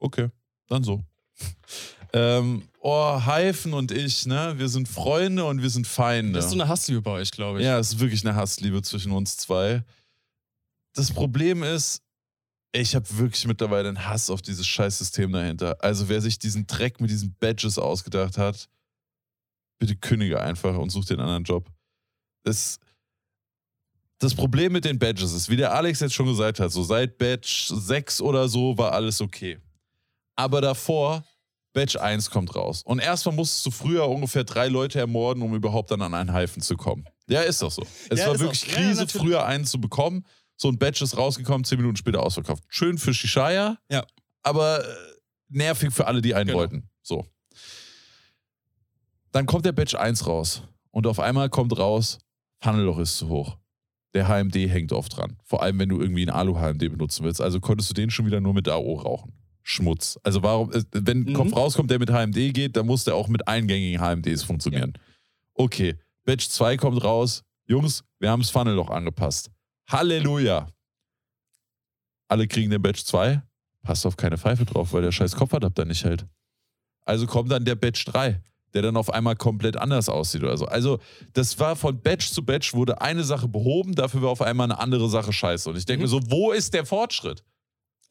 Speaker 1: Okay, dann so. ähm, oh, Hyphen und ich, ne? Wir sind Freunde und wir sind Feinde.
Speaker 2: Das ist so eine Hassliebe bei euch, glaube ich.
Speaker 1: Ja, es ist wirklich eine Hassliebe zwischen uns zwei. Das Problem ist, ich habe wirklich mittlerweile einen Hass auf dieses Scheißsystem dahinter. Also wer sich diesen Dreck mit diesen Badges ausgedacht hat, bitte kündige einfach und such den anderen Job. Das, das Problem mit den Badges ist, wie der Alex jetzt schon gesagt hat, so seit Badge 6 oder so war alles okay. Aber davor, Badge 1 kommt raus. Und erstmal musstest du früher ungefähr drei Leute ermorden, um überhaupt dann an einen Hyphen zu kommen. Ja, ist doch so. Es
Speaker 2: Ja,
Speaker 1: war wirklich
Speaker 2: auch- ja,
Speaker 1: Krise,
Speaker 2: natürlich.
Speaker 1: früher einen zu bekommen. So ein Badge ist rausgekommen, zehn Minuten später ausverkauft. Schön für Shishaya,
Speaker 2: Ja.
Speaker 1: aber äh, nervig für alle, die einen
Speaker 2: Genau.
Speaker 1: wollten. So. Dann kommt der Badge 1 raus. Und auf einmal kommt raus, Funnelloch ist zu hoch. Der HMD hängt oft dran. Vor allem, wenn du irgendwie einen Alu-HMD benutzen willst. Also konntest du den schon wieder nur mit AO rauchen. Schmutz. Also warum, äh, wenn ein
Speaker 2: Mhm.
Speaker 1: Kopf rauskommt, der mit HMD geht, dann muss der auch mit eingängigen HMDs funktionieren. Okay, Batch 2 kommt raus. Jungs, wir haben das Funnelloch angepasst. Halleluja. Alle kriegen den Batch 2. Passt auf keine Pfeife drauf, weil der scheiß Kopfadapter nicht hält. Also kommt dann der Batch 3, der dann auf einmal komplett anders aussieht oder so. Also, das war von Batch zu Batch, wurde eine Sache behoben, dafür war auf einmal eine andere Sache scheiße. Und ich denke
Speaker 2: Mhm.
Speaker 1: mir so, wo ist der Fortschritt?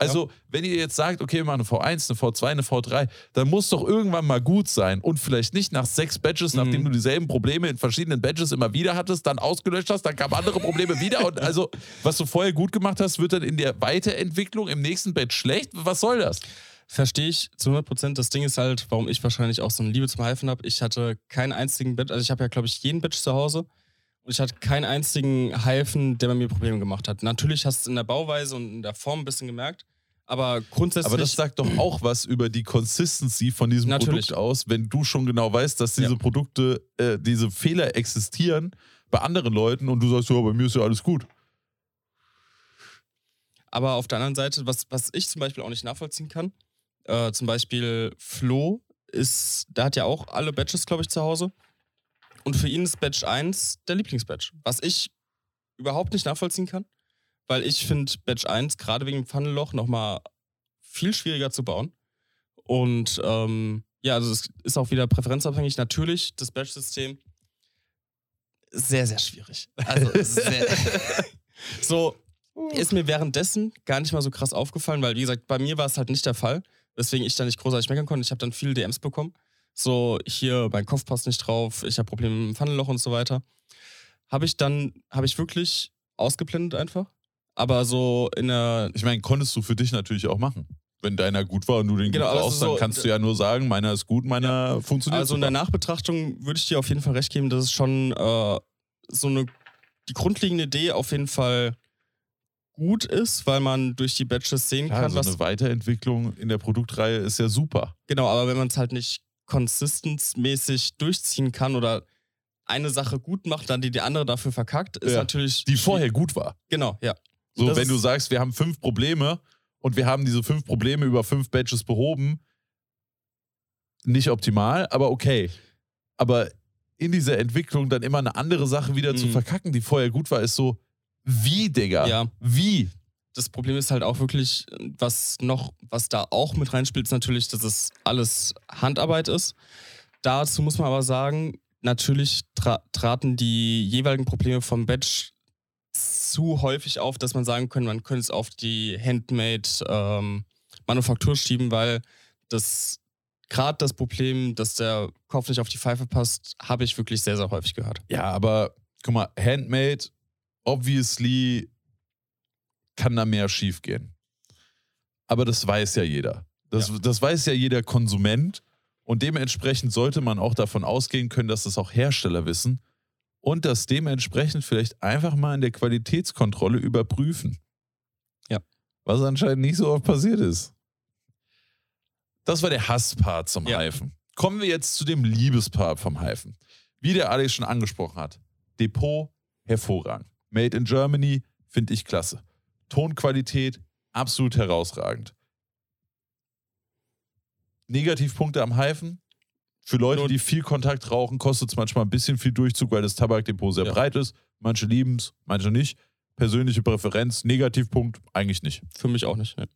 Speaker 1: Also, wenn ihr jetzt sagt, okay, wir machen eine V1, eine V2, eine V3, dann muss doch irgendwann mal gut sein und vielleicht nicht nach sechs Batches, nachdem
Speaker 2: Mhm.
Speaker 1: du dieselben Probleme in verschiedenen Batches immer wieder hattest, dann ausgelöscht hast, dann kamen andere Probleme wieder und also, was du vorher gut gemacht hast, wird dann in der Weiterentwicklung im nächsten Batch schlecht. Was soll das?
Speaker 2: Verstehe ich zu 100 Prozent. Das Ding ist halt, warum ich wahrscheinlich auch so eine Liebe zum Hyphen habe. Ich hatte keinen einzigen Batch, also ich habe ja, glaube ich, jeden Batch zu Hause. Und ich hatte keinen einzigen Hyphen, der bei mir Probleme gemacht hat. Natürlich hast du es in der Bauweise und in der Form ein bisschen gemerkt. Aber grundsätzlich.
Speaker 1: Aber das sagt doch auch was über die Consistency von diesem
Speaker 2: Natürlich.
Speaker 1: Produkt aus, wenn du schon genau weißt, dass diese
Speaker 2: Ja.
Speaker 1: Produkte, äh, diese Fehler existieren bei anderen Leuten und du sagst, ja, bei mir ist ja alles gut.
Speaker 2: Aber auf der anderen Seite, was, was ich zum Beispiel auch nicht nachvollziehen kann, äh, zum Beispiel Flo ist, der hat ja auch alle Batches, glaube ich, zu Hause. Und für ihn ist Batch 1 der Lieblingsbatch. Was ich überhaupt nicht nachvollziehen kann, weil ich finde Batch 1 gerade wegen dem Funnelloch nochmal viel schwieriger zu bauen. Und ähm, ja, also es ist auch wieder präferenzabhängig. Natürlich, das Batch-System sehr, sehr schwierig. Also sehr, so, ist mir währenddessen gar nicht mal so krass aufgefallen, weil wie gesagt, bei mir war es halt nicht der Fall, weswegen ich da nicht großartig meckern konnte. Ich habe dann viele DMs bekommen. So, hier, mein Kopf passt nicht drauf, ich habe Probleme mit dem Funnelloch und so weiter. Habe ich dann, habe ich wirklich ausgeblendet einfach. Aber so in der,
Speaker 1: Ich meine, konntest du für dich natürlich auch machen. wenn deiner gut war und du den
Speaker 2: Genau,
Speaker 1: gut brauchst,
Speaker 2: ist
Speaker 1: dann
Speaker 2: so-
Speaker 1: kannst du ja nur sagen, meiner ist gut, meiner funktioniert
Speaker 2: Also in der. Nachbetrachtung würde ich dir auf jeden Fall recht geben, dass es schon äh, so eine die grundlegende Idee auf jeden Fall gut ist, weil man durch die Batches sehen
Speaker 1: Klar,
Speaker 2: kann,
Speaker 1: so
Speaker 2: was
Speaker 1: eine Weiterentwicklung in der Produktreihe ist ja super.
Speaker 2: genau, aber wenn man es halt nicht konsistenzmäßig durchziehen kann oder eine Sache gut macht, dann die die andere dafür verkackt, ist
Speaker 1: Ja,
Speaker 2: natürlich
Speaker 1: Die vorher gut war.
Speaker 2: genau, ja.
Speaker 1: So,
Speaker 2: Das
Speaker 1: wenn du sagst, wir haben fünf Probleme und wir haben diese fünf Probleme über fünf Batches behoben, nicht optimal, aber okay. Aber in dieser Entwicklung dann immer eine andere Sache wieder zu
Speaker 2: Mhm.
Speaker 1: verkacken, die vorher gut war, ist so, wie, Digga?
Speaker 2: Ja.
Speaker 1: Wie?
Speaker 2: Das Problem ist halt auch wirklich, was noch, was da auch mit reinspielt, ist natürlich, dass es alles Handarbeit ist. Dazu muss man aber sagen, natürlich tra traten die jeweiligen Probleme vom Batch zu häufig auf, dass man sagen könnte, man könnte es auf die Handmade-Manufaktur schieben, weil das gerade das Problem, dass der Kopf nicht auf die Pfeife passt, habe ich wirklich sehr, sehr häufig gehört.
Speaker 1: Ja, aber guck mal, Handmade, obviously kann da mehr schief gehen. Aber das weiß ja jeder. Das, das weiß ja jeder Konsument. Und dementsprechend sollte man auch davon ausgehen können, dass das auch Hersteller wissen und das dementsprechend vielleicht einfach mal in der Qualitätskontrolle überprüfen.
Speaker 2: Ja.
Speaker 1: Was anscheinend nicht so oft passiert ist. Das war der Hasspart zum
Speaker 2: Ja.
Speaker 1: Heifen. Kommen wir jetzt zu dem Liebespart vom Heifen. Wie der Alex schon angesprochen hat. Depot hervorragend. Made in Germany finde ich klasse. Tonqualität absolut herausragend. Negativpunkte am Heifen. Für Leute, die viel Kontakt rauchen, kostet es manchmal ein bisschen viel Durchzug, weil das Tabakdepot sehr
Speaker 2: Ja.
Speaker 1: breit ist. Manche lieben es, manche nicht. Persönliche Präferenz, Negativpunkt, eigentlich nicht.
Speaker 2: Für mich auch nicht. Ne?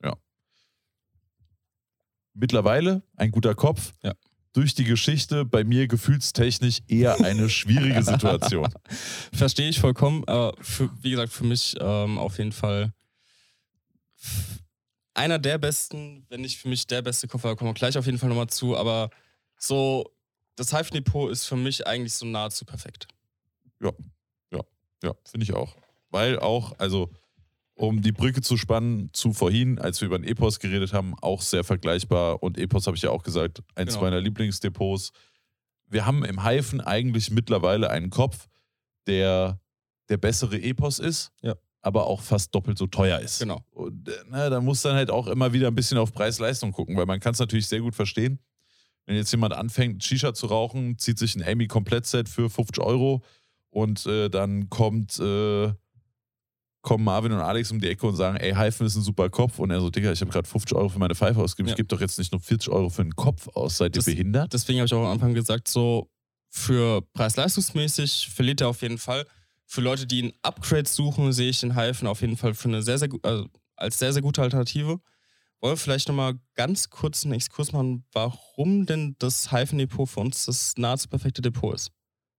Speaker 1: Mittlerweile ein guter Kopf.
Speaker 2: Ja.
Speaker 1: Durch die Geschichte bei mir gefühlstechnisch eher eine schwierige Situation.
Speaker 2: Verstehe ich vollkommen. Aber für, wie gesagt, für mich ähm, auf jeden Fall einer der besten, wenn nicht für mich der beste Koffer, da kommen wir gleich auf jeden Fall nochmal zu. Aber so, das Hive-Depot ist für mich eigentlich so nahezu perfekt.
Speaker 1: Ja, finde ich auch. Weil auch, also, um die Brücke zu spannen zu vorhin, als wir über den Epos geredet haben, auch sehr vergleichbar. Und Epos habe ich ja auch gesagt, eins
Speaker 2: Genau.
Speaker 1: meiner Lieblingsdepots. Wir haben im Heifen eigentlich mittlerweile einen Kopf, der der bessere Epos ist,
Speaker 2: Ja.
Speaker 1: aber auch fast doppelt so teuer ist.
Speaker 2: Genau.
Speaker 1: Und äh, na, da muss dann halt auch immer wieder ein bisschen auf Preis-Leistung gucken, weil man kann es natürlich sehr gut verstehen. Wenn jetzt jemand anfängt, Shisha zu rauchen, zieht sich ein Amy Komplettset für 50 Euro und äh, dann kommt, äh, kommen Marvin und Alex um die Ecke und sagen, ey, Heifen ist ein super Kopf. Und er so, Digga, ich habe gerade 50 Euro für meine Pfeife ausgegeben.
Speaker 2: Ja.
Speaker 1: Ich gebe doch jetzt nicht nur 40 Euro für einen Kopf aus. Seid ihr
Speaker 2: Das-
Speaker 1: behindert?
Speaker 2: Deswegen habe ich auch am Anfang gesagt, so für preis-leistungsmäßig verliert er auf jeden Fall. Für Leute, die ein Upgrade suchen, sehe ich den Hyphen auf jeden Fall für eine sehr, sehr also als sehr, sehr gute Alternative. Wollen wir vielleicht nochmal ganz kurz einen Exkurs machen, warum denn das Hyphen-Depot für uns das nahezu perfekte Depot ist?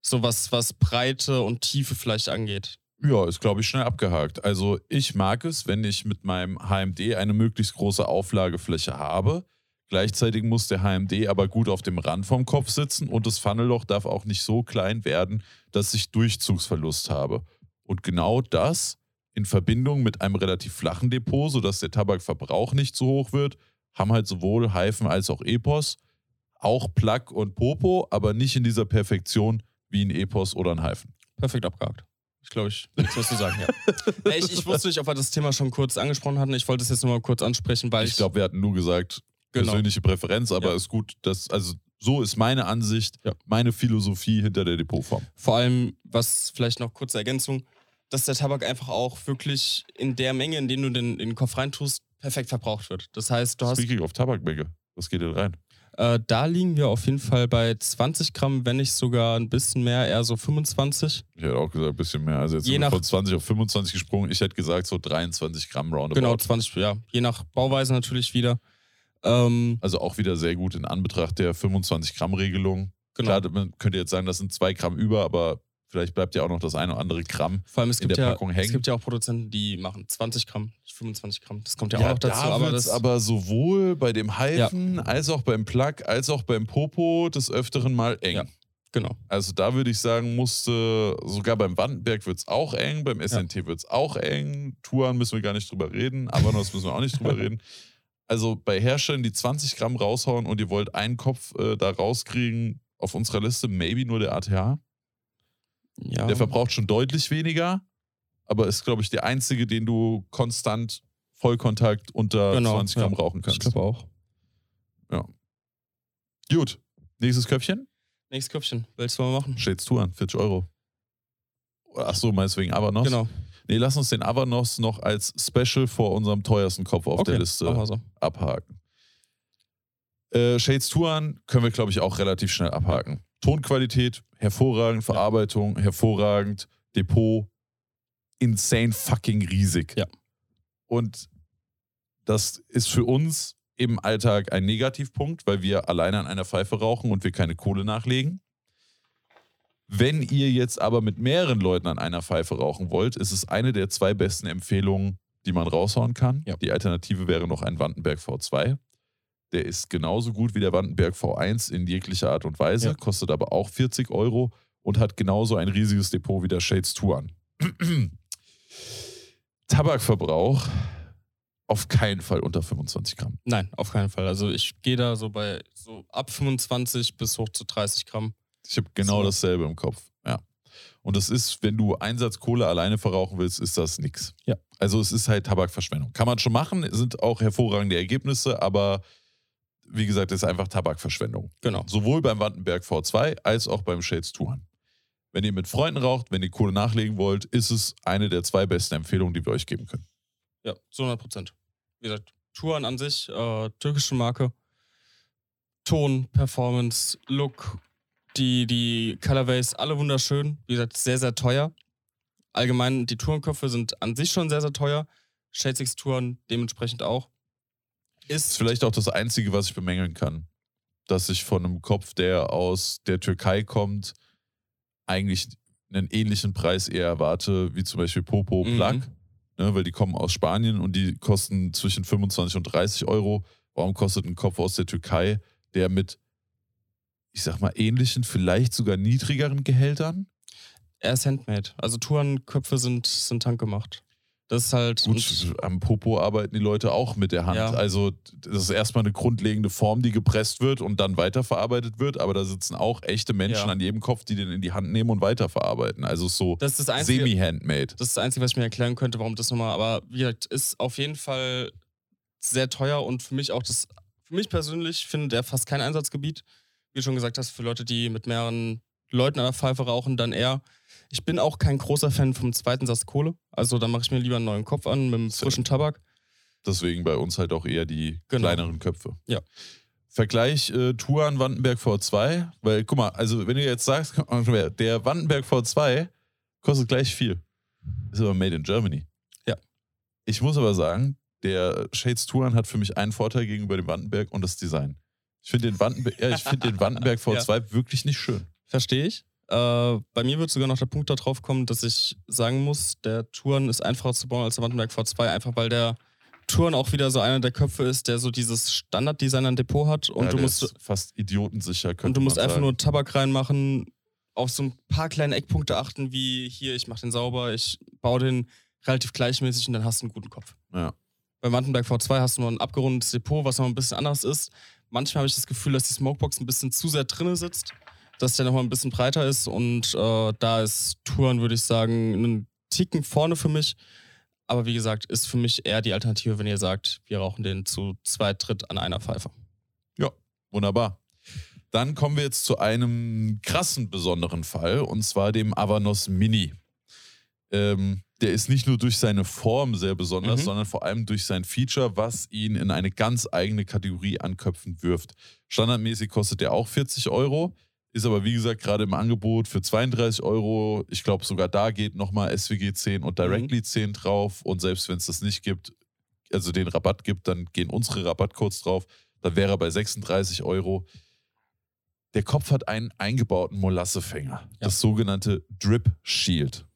Speaker 2: So was, was Breite und Tiefe vielleicht angeht.
Speaker 1: Ja, ist, glaube ich, schnell abgehakt. Also ich mag es, wenn ich mit meinem HMD eine möglichst große Auflagefläche habe. Gleichzeitig muss der HMD aber gut auf dem Rand vom Kopf sitzen und das Funnelloch darf auch nicht so klein werden, dass ich Durchzugsverlust habe. Und genau das in Verbindung mit einem relativ flachen Depot, sodass der Tabakverbrauch nicht so hoch wird, haben halt sowohl Hyphen als auch Epos, auch Plug und Popo, aber nicht in dieser Perfektion wie ein Epos oder ein Hyphen.
Speaker 2: Perfekt abgehakt. Ich glaube, ich nichts mehr zu sagen, ja. ich, ich wusste nicht, ob wir das Thema schon kurz angesprochen hatten. Ich wollte es jetzt nochmal kurz ansprechen, weil ich,
Speaker 1: Ich glaube, wir hatten nur gesagt,
Speaker 2: genau.
Speaker 1: persönliche Präferenz, aber
Speaker 2: Ja.
Speaker 1: ist gut, dass, also so ist meine Ansicht,
Speaker 2: Ja.
Speaker 1: meine Philosophie hinter der Depotform.
Speaker 2: Vor allem, was vielleicht noch kurze Ergänzung, dass der Tabak einfach auch wirklich in der Menge, in der du den in den Kopf reintust, perfekt verbraucht wird. Das heißt, du hast,
Speaker 1: Speaking of Tabakmenge, was geht denn rein?
Speaker 2: äh, da liegen wir auf jeden Fall bei 20 Gramm, wenn nicht sogar ein bisschen mehr, eher so 25.
Speaker 1: Ich hätte auch gesagt, ein bisschen mehr. Also jetzt
Speaker 2: Je
Speaker 1: sind wir
Speaker 2: nach-
Speaker 1: von 20 auf 25 gesprungen. Ich hätte gesagt, so 23 Gramm roundabout.
Speaker 2: Genau, 20, ja. Je nach Bauweise natürlich wieder. Ähm,
Speaker 1: Also auch wieder sehr gut in Anbetracht der 25 Gramm Regelung.
Speaker 2: genau.
Speaker 1: Klar, man könnte jetzt sagen, das sind zwei Gramm über, aber vielleicht bleibt ja auch noch das eine oder andere Gramm.
Speaker 2: Vor allem, es
Speaker 1: in
Speaker 2: gibt,
Speaker 1: der
Speaker 2: ja,
Speaker 1: Packung
Speaker 2: es
Speaker 1: hängen.
Speaker 2: gibt ja auch Produzenten, die machen 20 Gramm, 25 Gramm. Das kommt ja, auch noch dazu.
Speaker 1: da
Speaker 2: aber das,
Speaker 1: aber sowohl bei dem Hyphen als auch beim Plug als auch beim Popo des Öfteren mal eng.
Speaker 2: Ja. genau.
Speaker 1: Also da würde ich sagen, musste, sogar beim Wandenberg wird es auch eng, beim SNT wird es auch eng. Touren müssen wir gar nicht drüber reden, Avanos müssen wir auch nicht drüber reden. Also bei Herstellern, die 20 Gramm raushauen und ihr wollt einen Kopf äh, da rauskriegen, auf unserer Liste maybe nur der ATH.
Speaker 2: Ja.
Speaker 1: Der verbraucht schon deutlich weniger, aber ist, glaube ich, der einzige, den du konstant Vollkontakt unter
Speaker 2: Genau,
Speaker 1: 20 Gramm
Speaker 2: ja.
Speaker 1: rauchen
Speaker 2: ich
Speaker 1: kannst.
Speaker 2: glaube auch.
Speaker 1: Gut. Nächstes Köpfchen.
Speaker 2: Nächstes Köpfchen. Willst du mal machen?
Speaker 1: Shades Tour 40 Euro. Ach so, meinst du wegen Avanos?
Speaker 2: Genau.
Speaker 1: Nee, lass uns den Avanos noch als Special vor unserem teuersten Kopf auf
Speaker 2: okay.
Speaker 1: der Liste
Speaker 2: Machen wir so.
Speaker 1: abhaken. Äh, Shades Touran können wir, glaube ich, auch relativ schnell abhaken. Tonqualität, hervorragend, Verarbeitung, hervorragend, Depot, insane fucking riesig.
Speaker 2: Ja.
Speaker 1: Und das ist für uns im Alltag ein Negativpunkt, weil wir alleine an einer Pfeife rauchen und wir keine Kohle nachlegen. Wenn ihr jetzt aber mit mehreren Leuten an einer Pfeife rauchen wollt, ist es eine der zwei besten Empfehlungen, die man raushauen kann.
Speaker 2: Ja.
Speaker 1: Die Alternative wäre noch ein Wandenberg V2. Der ist genauso gut wie der Wandenberg V1 in jeglicher Art und Weise,
Speaker 2: Ja.
Speaker 1: kostet aber auch 40 Euro und hat genauso ein riesiges Depot wie der Shades Touran. Tabakverbrauch auf keinen Fall unter 25 Gramm.
Speaker 2: Nein, auf keinen Fall. Also ich gehe da so bei so ab 25 bis hoch zu 30 Gramm.
Speaker 1: Ich habe genau
Speaker 2: So.
Speaker 1: dasselbe im Kopf. Ja. Und das ist, wenn du Einsatz Kohle alleine verrauchen willst, ist das nix.
Speaker 2: Ja.
Speaker 1: Also es ist halt Tabakverschwendung. Kann man schon machen, sind auch hervorragende Ergebnisse, aber wie gesagt, es ist einfach Tabakverschwendung.
Speaker 2: Genau.
Speaker 1: Sowohl beim Wandenberg V2 als auch beim Shades Touren. Wenn ihr mit Freunden raucht, wenn ihr Kohle nachlegen wollt, ist es eine der zwei besten Empfehlungen, die wir euch geben können.
Speaker 2: Ja, zu 100 Prozent. Wie gesagt, Touren an sich, äh, türkische Marke. Ton, Performance, Look, die, die Colorways, alle wunderschön. Wie gesagt, sehr, sehr teuer. Allgemein, die Tourenköpfe sind an sich schon sehr, sehr teuer. Shade 6 Touren dementsprechend auch.
Speaker 1: Ist vielleicht auch das Einzige, was ich bemängeln kann. Dass ich von einem Kopf, der aus der Türkei kommt, eigentlich einen ähnlichen Preis eher erwarte, wie zum Beispiel Popo
Speaker 2: Mhm.
Speaker 1: Plug. Ne, weil die kommen aus Spanien und die kosten zwischen 25 und 30 Euro. Warum kostet ein Kopf aus der Türkei, der mit, ich sag mal, ähnlichen, vielleicht sogar niedrigeren Gehältern?
Speaker 2: er ist handmade. Also Tourenköpfe sind, sind handgemacht. Das ist halt.
Speaker 1: Gut, am Popo arbeiten die Leute auch mit der Hand.
Speaker 2: Ja.
Speaker 1: Also das ist erstmal eine grundlegende Form, die gepresst wird und dann weiterverarbeitet wird, aber da sitzen auch echte Menschen
Speaker 2: Ja.
Speaker 1: an jedem Kopf, die den in die Hand nehmen und weiterverarbeiten. Also es ist so semi-handmade.
Speaker 2: Das ist das Einzige, was ich mir erklären könnte, warum das nochmal, aber wie gesagt, ist auf jeden Fall sehr teuer und für mich auch das, für mich persönlich findet er fast kein Einsatzgebiet. Wie du schon gesagt hast, für Leute, die mit mehreren Leuten an der Pfeife rauchen, dann eher. Ich bin auch kein großer Fan vom zweiten Satz Kohle. Also da mache ich mir lieber einen neuen Kopf an mit einem frischen Tabak.
Speaker 1: Deswegen bei uns halt auch eher die
Speaker 2: Genau.
Speaker 1: kleineren Köpfe.
Speaker 2: Ja.
Speaker 1: Vergleich äh, Touran Wandenberg V2, weil guck mal, also wenn du jetzt sagst, der Wandenberg V2 kostet gleich viel. Ist aber made in Germany.
Speaker 2: Ja.
Speaker 1: Ich muss aber sagen, der Shades Touran hat für mich einen Vorteil gegenüber dem Wandenberg und das Design. Ich finde den, Wandenberg, ja, ich find den Wandenberg V2 wirklich nicht schön.
Speaker 2: Verstehe ich. Äh, bei mir wird sogar noch der Punkt darauf kommen, dass ich sagen muss, der Touren ist einfacher zu bauen als der Wandenberg V2, einfach weil der Touren auch wieder so einer der Köpfe ist, der so dieses Standarddesign an Depot hat und
Speaker 1: ja,
Speaker 2: du musst
Speaker 1: ist fast idiotensicher.
Speaker 2: Und du musst einfach
Speaker 1: sagen.
Speaker 2: nur Tabak reinmachen, auf so ein paar kleine Eckpunkte achten, wie hier, ich mache den sauber, ich baue den relativ gleichmäßig und dann hast du einen guten Kopf.
Speaker 1: Ja.
Speaker 2: Beim Wandenberg V2 hast du noch ein abgerundetes Depot, was noch ein bisschen anders ist. Manchmal habe ich das Gefühl, dass die Smokebox ein bisschen zu sehr drinne sitzt, dass der nochmal ein bisschen breiter ist und äh, da ist Touren, würde ich sagen, einen Ticken vorne für mich. Aber wie gesagt, ist für mich eher die Alternative, wenn ihr sagt, wir rauchen den zu zweit, dritt an einer Pfeife.
Speaker 1: Wunderbar. Dann kommen wir jetzt zu einem krassen besonderen Fall und zwar dem Avanos Mini. Ähm, der ist nicht nur durch seine Form sehr besonders,
Speaker 2: Mhm.
Speaker 1: sondern vor allem durch sein Feature, was ihn in eine ganz eigene Kategorie an Köpfen wirft. Standardmäßig kostet der auch 40 Euro, ist aber wie gesagt gerade im Angebot für 32 Euro. Ich glaube sogar da geht nochmal SWG 10 und Directly 10 drauf und selbst wenn es das nicht gibt, also den Rabatt gibt, dann gehen unsere Rabattcodes drauf. Dann wäre er bei 36 Euro. Der Kopf hat einen eingebauten Molassefänger, das sogenannte Drip Shield.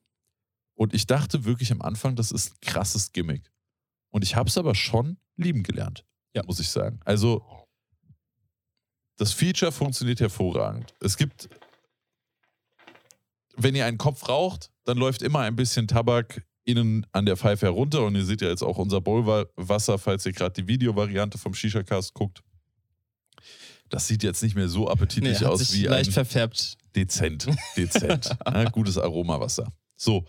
Speaker 1: Und ich dachte wirklich am Anfang, das ist ein krasses Gimmick. Und ich habe es aber schon lieben gelernt,
Speaker 2: Ja.
Speaker 1: muss ich sagen. Also das Feature funktioniert hervorragend. Es gibt, wenn ihr einen Kopf raucht, dann läuft immer ein bisschen Tabak innen an der Pfeife herunter und ihr seht ja jetzt auch unser Bowlwasser, falls ihr gerade die Videovariante vom Shisha-Cast guckt. Das sieht jetzt nicht mehr so appetitlich
Speaker 2: Nee,
Speaker 1: aus wie
Speaker 2: leicht
Speaker 1: ein
Speaker 2: verfärbt.
Speaker 1: dezent, dezent. ja, gutes Aromawasser. So.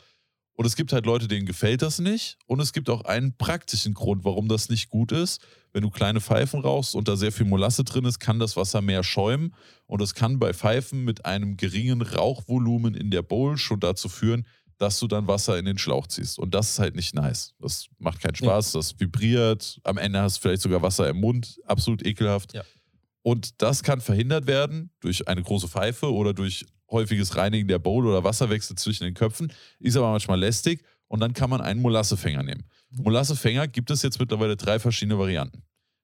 Speaker 1: Und es gibt halt Leute, denen gefällt das nicht. Und es gibt auch einen praktischen Grund, warum das nicht gut ist. Wenn du kleine Pfeifen rauchst und da sehr viel Molasse drin ist, kann das Wasser mehr schäumen. Und es kann bei Pfeifen mit einem geringen Rauchvolumen in der Bowl schon dazu führen, dass du dann Wasser in den Schlauch ziehst. Und das ist halt nicht nice. Das macht keinen Spaß, das vibriert. Am Ende hast du vielleicht sogar Wasser im Mund. Absolut ekelhaft.
Speaker 2: Ja.
Speaker 1: Und das kann verhindert werden durch eine große Pfeife oder durch häufiges Reinigen der Bowl oder Wasserwechsel zwischen den Köpfen. Ist aber manchmal lästig. Und dann kann man einen Molassefänger nehmen. Molassefänger gibt es jetzt mittlerweile drei verschiedene Varianten.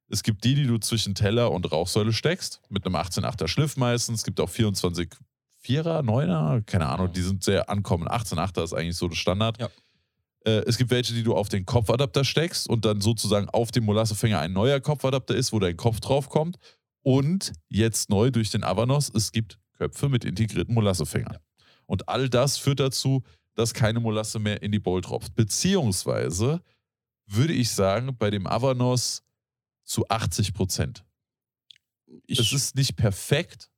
Speaker 1: Es gibt die, die du zwischen Teller und Rauchsäule steckst, mit einem 18,8er Schliff meistens. Es gibt auch 24 Vierer, Neuner, keine Ahnung, die sind sehr ankommen. 18,8er ist eigentlich so das Standard.
Speaker 2: Ja.
Speaker 1: Äh, es gibt welche, die du auf den Kopfadapter steckst und dann sozusagen auf dem Molassefänger ein neuer Kopfadapter ist, wo dein Kopf drauf kommt. Und jetzt neu durch den Avanos, es gibt Köpfe mit integrierten Molassefängern. Und all das führt dazu, dass keine Molasse mehr in die Bowl tropft. Beziehungsweise würde ich sagen, bei dem Avanos zu 80 Prozent. Es ist nicht perfekt,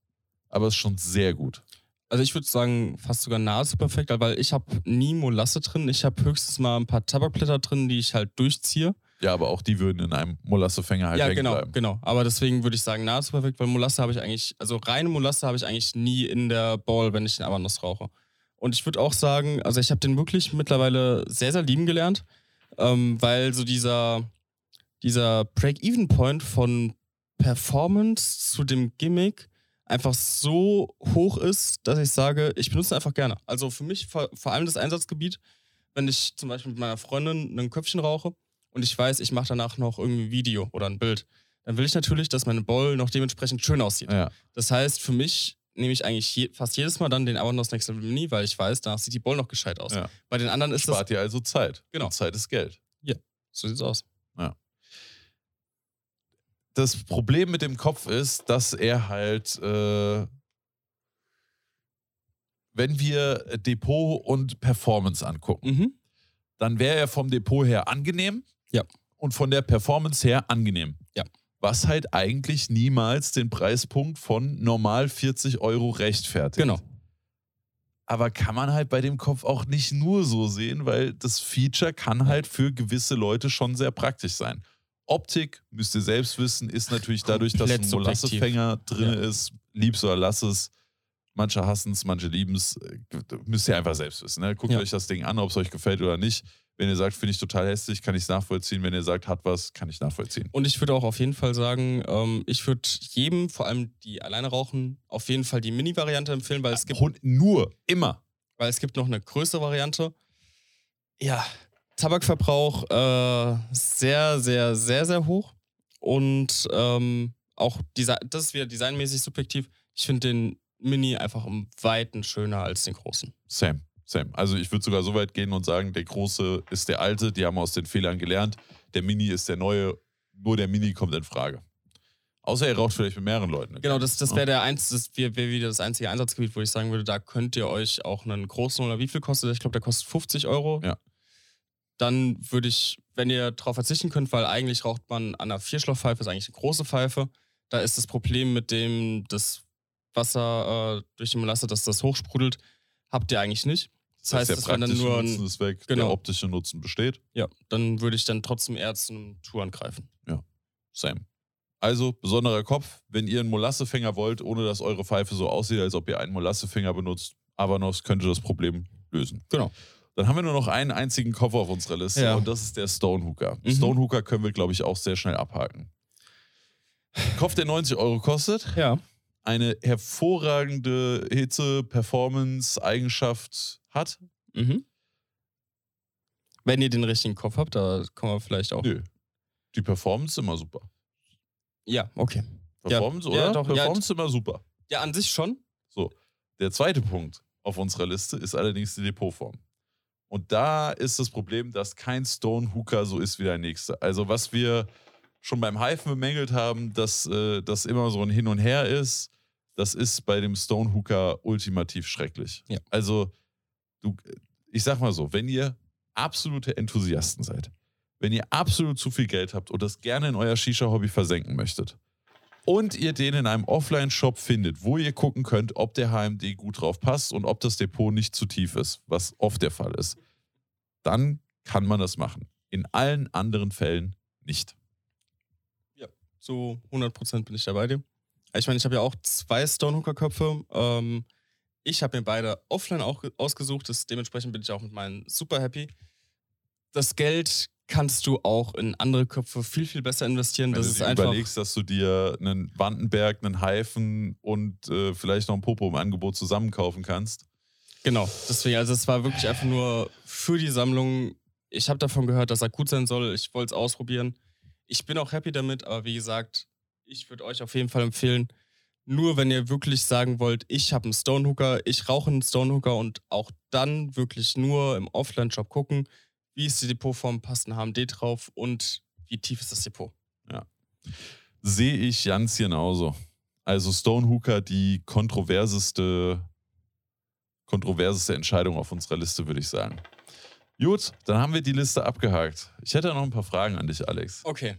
Speaker 1: aber es ist schon sehr gut.
Speaker 2: also ich würde sagen, fast sogar nahezu perfekt, weil ich habe nie Molasse drin. Ich habe höchstens mal ein paar Tabakblätter drin, die ich halt durchziehe.
Speaker 1: Ja, aber auch die würden in einem Molassefänger halt
Speaker 2: ja,
Speaker 1: hängen
Speaker 2: genau,
Speaker 1: bleiben.
Speaker 2: genau. Aber deswegen würde ich sagen, nahezu perfekt, weil Molasse habe ich eigentlich, also reine Molasse habe ich eigentlich nie in der Bowl, wenn ich den Avanos rauche. Und ich würde auch sagen, also ich habe den wirklich mittlerweile sehr, sehr lieben gelernt, ähm, weil so dieser, dieser Break-Even-Point von Performance zu dem Gimmick einfach so hoch ist, dass ich sage, ich benutze ihn einfach gerne. Also für mich vor, vor allem das Einsatzgebiet, wenn ich zum Beispiel mit meiner Freundin ein Köpfchen rauche und ich weiß, ich mache danach noch irgendwie ein Video oder ein Bild, dann will ich natürlich, dass meine Bowl noch dementsprechend schön aussieht.
Speaker 1: Ja.
Speaker 2: Das heißt, für mich nehme ich eigentlich je, fast jedes Mal dann den Avanos Next Level Mini, weil ich weiß, danach sieht die Bowl noch gescheit aus.
Speaker 1: Ja.
Speaker 2: Bei den anderen ist das.
Speaker 1: Spart dir also Zeit.
Speaker 2: Genau.
Speaker 1: Und Zeit ist Geld.
Speaker 2: So sieht's aus.
Speaker 1: Das Problem mit dem Kopf ist, dass er halt, äh, wenn wir Depot und Performance angucken,
Speaker 2: Mhm.
Speaker 1: dann wäre er vom Depot her angenehm
Speaker 2: Ja.
Speaker 1: und von der Performance her angenehm.
Speaker 2: Ja.
Speaker 1: Was halt eigentlich niemals den Preispunkt von normal 40 Euro rechtfertigt.
Speaker 2: Genau.
Speaker 1: Aber kann man halt bei dem Kopf auch nicht nur so sehen, weil das Feature kann halt für gewisse Leute schon sehr praktisch sein. Optik, müsst ihr selbst wissen, ist natürlich dadurch, dass ein. Molassefänger drin
Speaker 2: Ja.
Speaker 1: ist, lieb's oder lass es. Manche hassen es, manche lieben es. Müsst ihr einfach selbst wissen. Ne? Guckt
Speaker 2: Ja.
Speaker 1: euch das Ding an, ob es euch gefällt oder nicht. Wenn ihr sagt, finde ich total hässlich, kann ich es nachvollziehen. Wenn ihr sagt, hat was, kann ich nachvollziehen.
Speaker 2: Und ich würde auch auf jeden Fall sagen, ähm, ich würde jedem, vor allem die alleine rauchen, auf jeden Fall die Mini-Variante empfehlen, weil es gibt,
Speaker 1: Hund- nur, immer.
Speaker 2: weil es gibt noch eine größere Variante. Ja, Tabakverbrauch äh, sehr, sehr, sehr, sehr hoch. Und ähm, auch Desi das ist wieder designmäßig subjektiv. Ich finde den Mini einfach im Weiten schöner als den großen.
Speaker 1: Same, same. Also ich würde sogar so weit gehen und sagen, der große ist der alte, die haben aus den Fehlern gelernt. Der Mini ist der neue, nur der Mini kommt in Frage. Außer er raucht vielleicht mit mehreren Leuten.
Speaker 2: Genau, das, das wäre der eins, das wäre wär wieder das einzige Einsatzgebiet, wo ich sagen würde, da könnt ihr euch auch einen großen oder wie viel kostet der? Ich glaube, der kostet 50 Euro.
Speaker 1: Ja.
Speaker 2: Dann würde ich, wenn ihr darauf verzichten könnt, weil eigentlich raucht man an einer Vierschlauchpfeife, ist eigentlich eine große Pfeife. Da ist das Problem mit dem, das Wasser äh, durch die Molasse, dass das hochsprudelt, habt ihr eigentlich nicht. Das heißt,
Speaker 1: der
Speaker 2: das wäre dann
Speaker 1: praktische
Speaker 2: nur
Speaker 1: Nutzen ist weg,
Speaker 2: genau.
Speaker 1: der optische Nutzen besteht.
Speaker 2: ja, dann würde ich dann trotzdem eher zu einem Touren greifen.
Speaker 1: Same. Also, besonderer Kopf, wenn ihr einen Molassefänger wollt, ohne dass eure Pfeife so aussieht, als ob ihr einen Molassefänger benutzt, Avanos könnte das Problem lösen.
Speaker 2: Genau.
Speaker 1: Dann haben wir nur noch einen einzigen Kopf auf unserer Liste
Speaker 2: Ja.
Speaker 1: und das ist der Stonehooker.
Speaker 2: Mhm.
Speaker 1: Stonehooker können wir, glaube ich, auch sehr schnell abhaken. Kopf, der 90 Euro kostet,
Speaker 2: Ja.
Speaker 1: eine hervorragende Hitze-Performance-Eigenschaft hat.
Speaker 2: Mhm. Wenn ihr den richtigen Kopf habt, da kommen wir vielleicht auch.
Speaker 1: Nö. Die Performance immer super.
Speaker 2: Ja, okay.
Speaker 1: Performance,
Speaker 2: Ja,
Speaker 1: oder?
Speaker 2: doch, ja.
Speaker 1: Performance immer super.
Speaker 2: Ja, an sich schon.
Speaker 1: So, der zweite Punkt auf unserer Liste ist allerdings die Depotform. Und da ist das Problem, dass kein Stone Hooker so ist wie der nächste. Also, was wir schon beim Hyphen bemängelt haben, dass äh, das immer so ein Hin und Her ist, das ist bei dem Stone Hooker ultimativ schrecklich.
Speaker 2: Ja.
Speaker 1: Also, du, ich sag mal so, wenn ihr absolute Enthusiasten seid, wenn ihr absolut zu viel Geld habt und das gerne in euer Shisha-Hobby versenken möchtet und ihr den in einem Offline-Shop findet, wo ihr gucken könnt, ob der HMD gut drauf passt und ob das Depot nicht zu tief ist, was oft der Fall ist, dann kann man das machen. In allen anderen Fällen nicht.
Speaker 2: Ja, so 100% bin ich da bei dir. Ich meine, ich habe ja auch zwei Stonehooker-Köpfe. Ähm, ich habe mir beide offline auch ausgesucht, das, dementsprechend bin ich auch mit meinen super happy. Das Geld kannst du auch in andere Köpfe viel, viel besser investieren.
Speaker 1: Wenn
Speaker 2: das
Speaker 1: du dir überlegst, dass du dir einen Wandenberg, einen Haifen und äh, vielleicht noch ein Popo im Angebot zusammenkaufen kannst.
Speaker 2: Genau, deswegen, also es war wirklich einfach nur für die Sammlung. Ich habe davon gehört, dass er gut sein soll. Ich wollte es ausprobieren. Ich bin auch happy damit, aber wie gesagt, ich würde euch auf jeden Fall empfehlen, nur wenn ihr wirklich sagen wollt, ich habe einen Stonehooker, ich rauche einen Stonehooker und auch dann wirklich nur im Offline-Shop gucken, wie ist die Depotform, passt ein HMD drauf und wie tief ist das Depot.
Speaker 1: Sehe ich ganz genauso. Also Stonehooker, die kontroverseste, kontroverseste Entscheidung auf unserer Liste, würde ich sagen. Gut, dann haben wir die Liste abgehakt. Ich hätte noch ein paar Fragen an dich, Alex.
Speaker 2: Okay.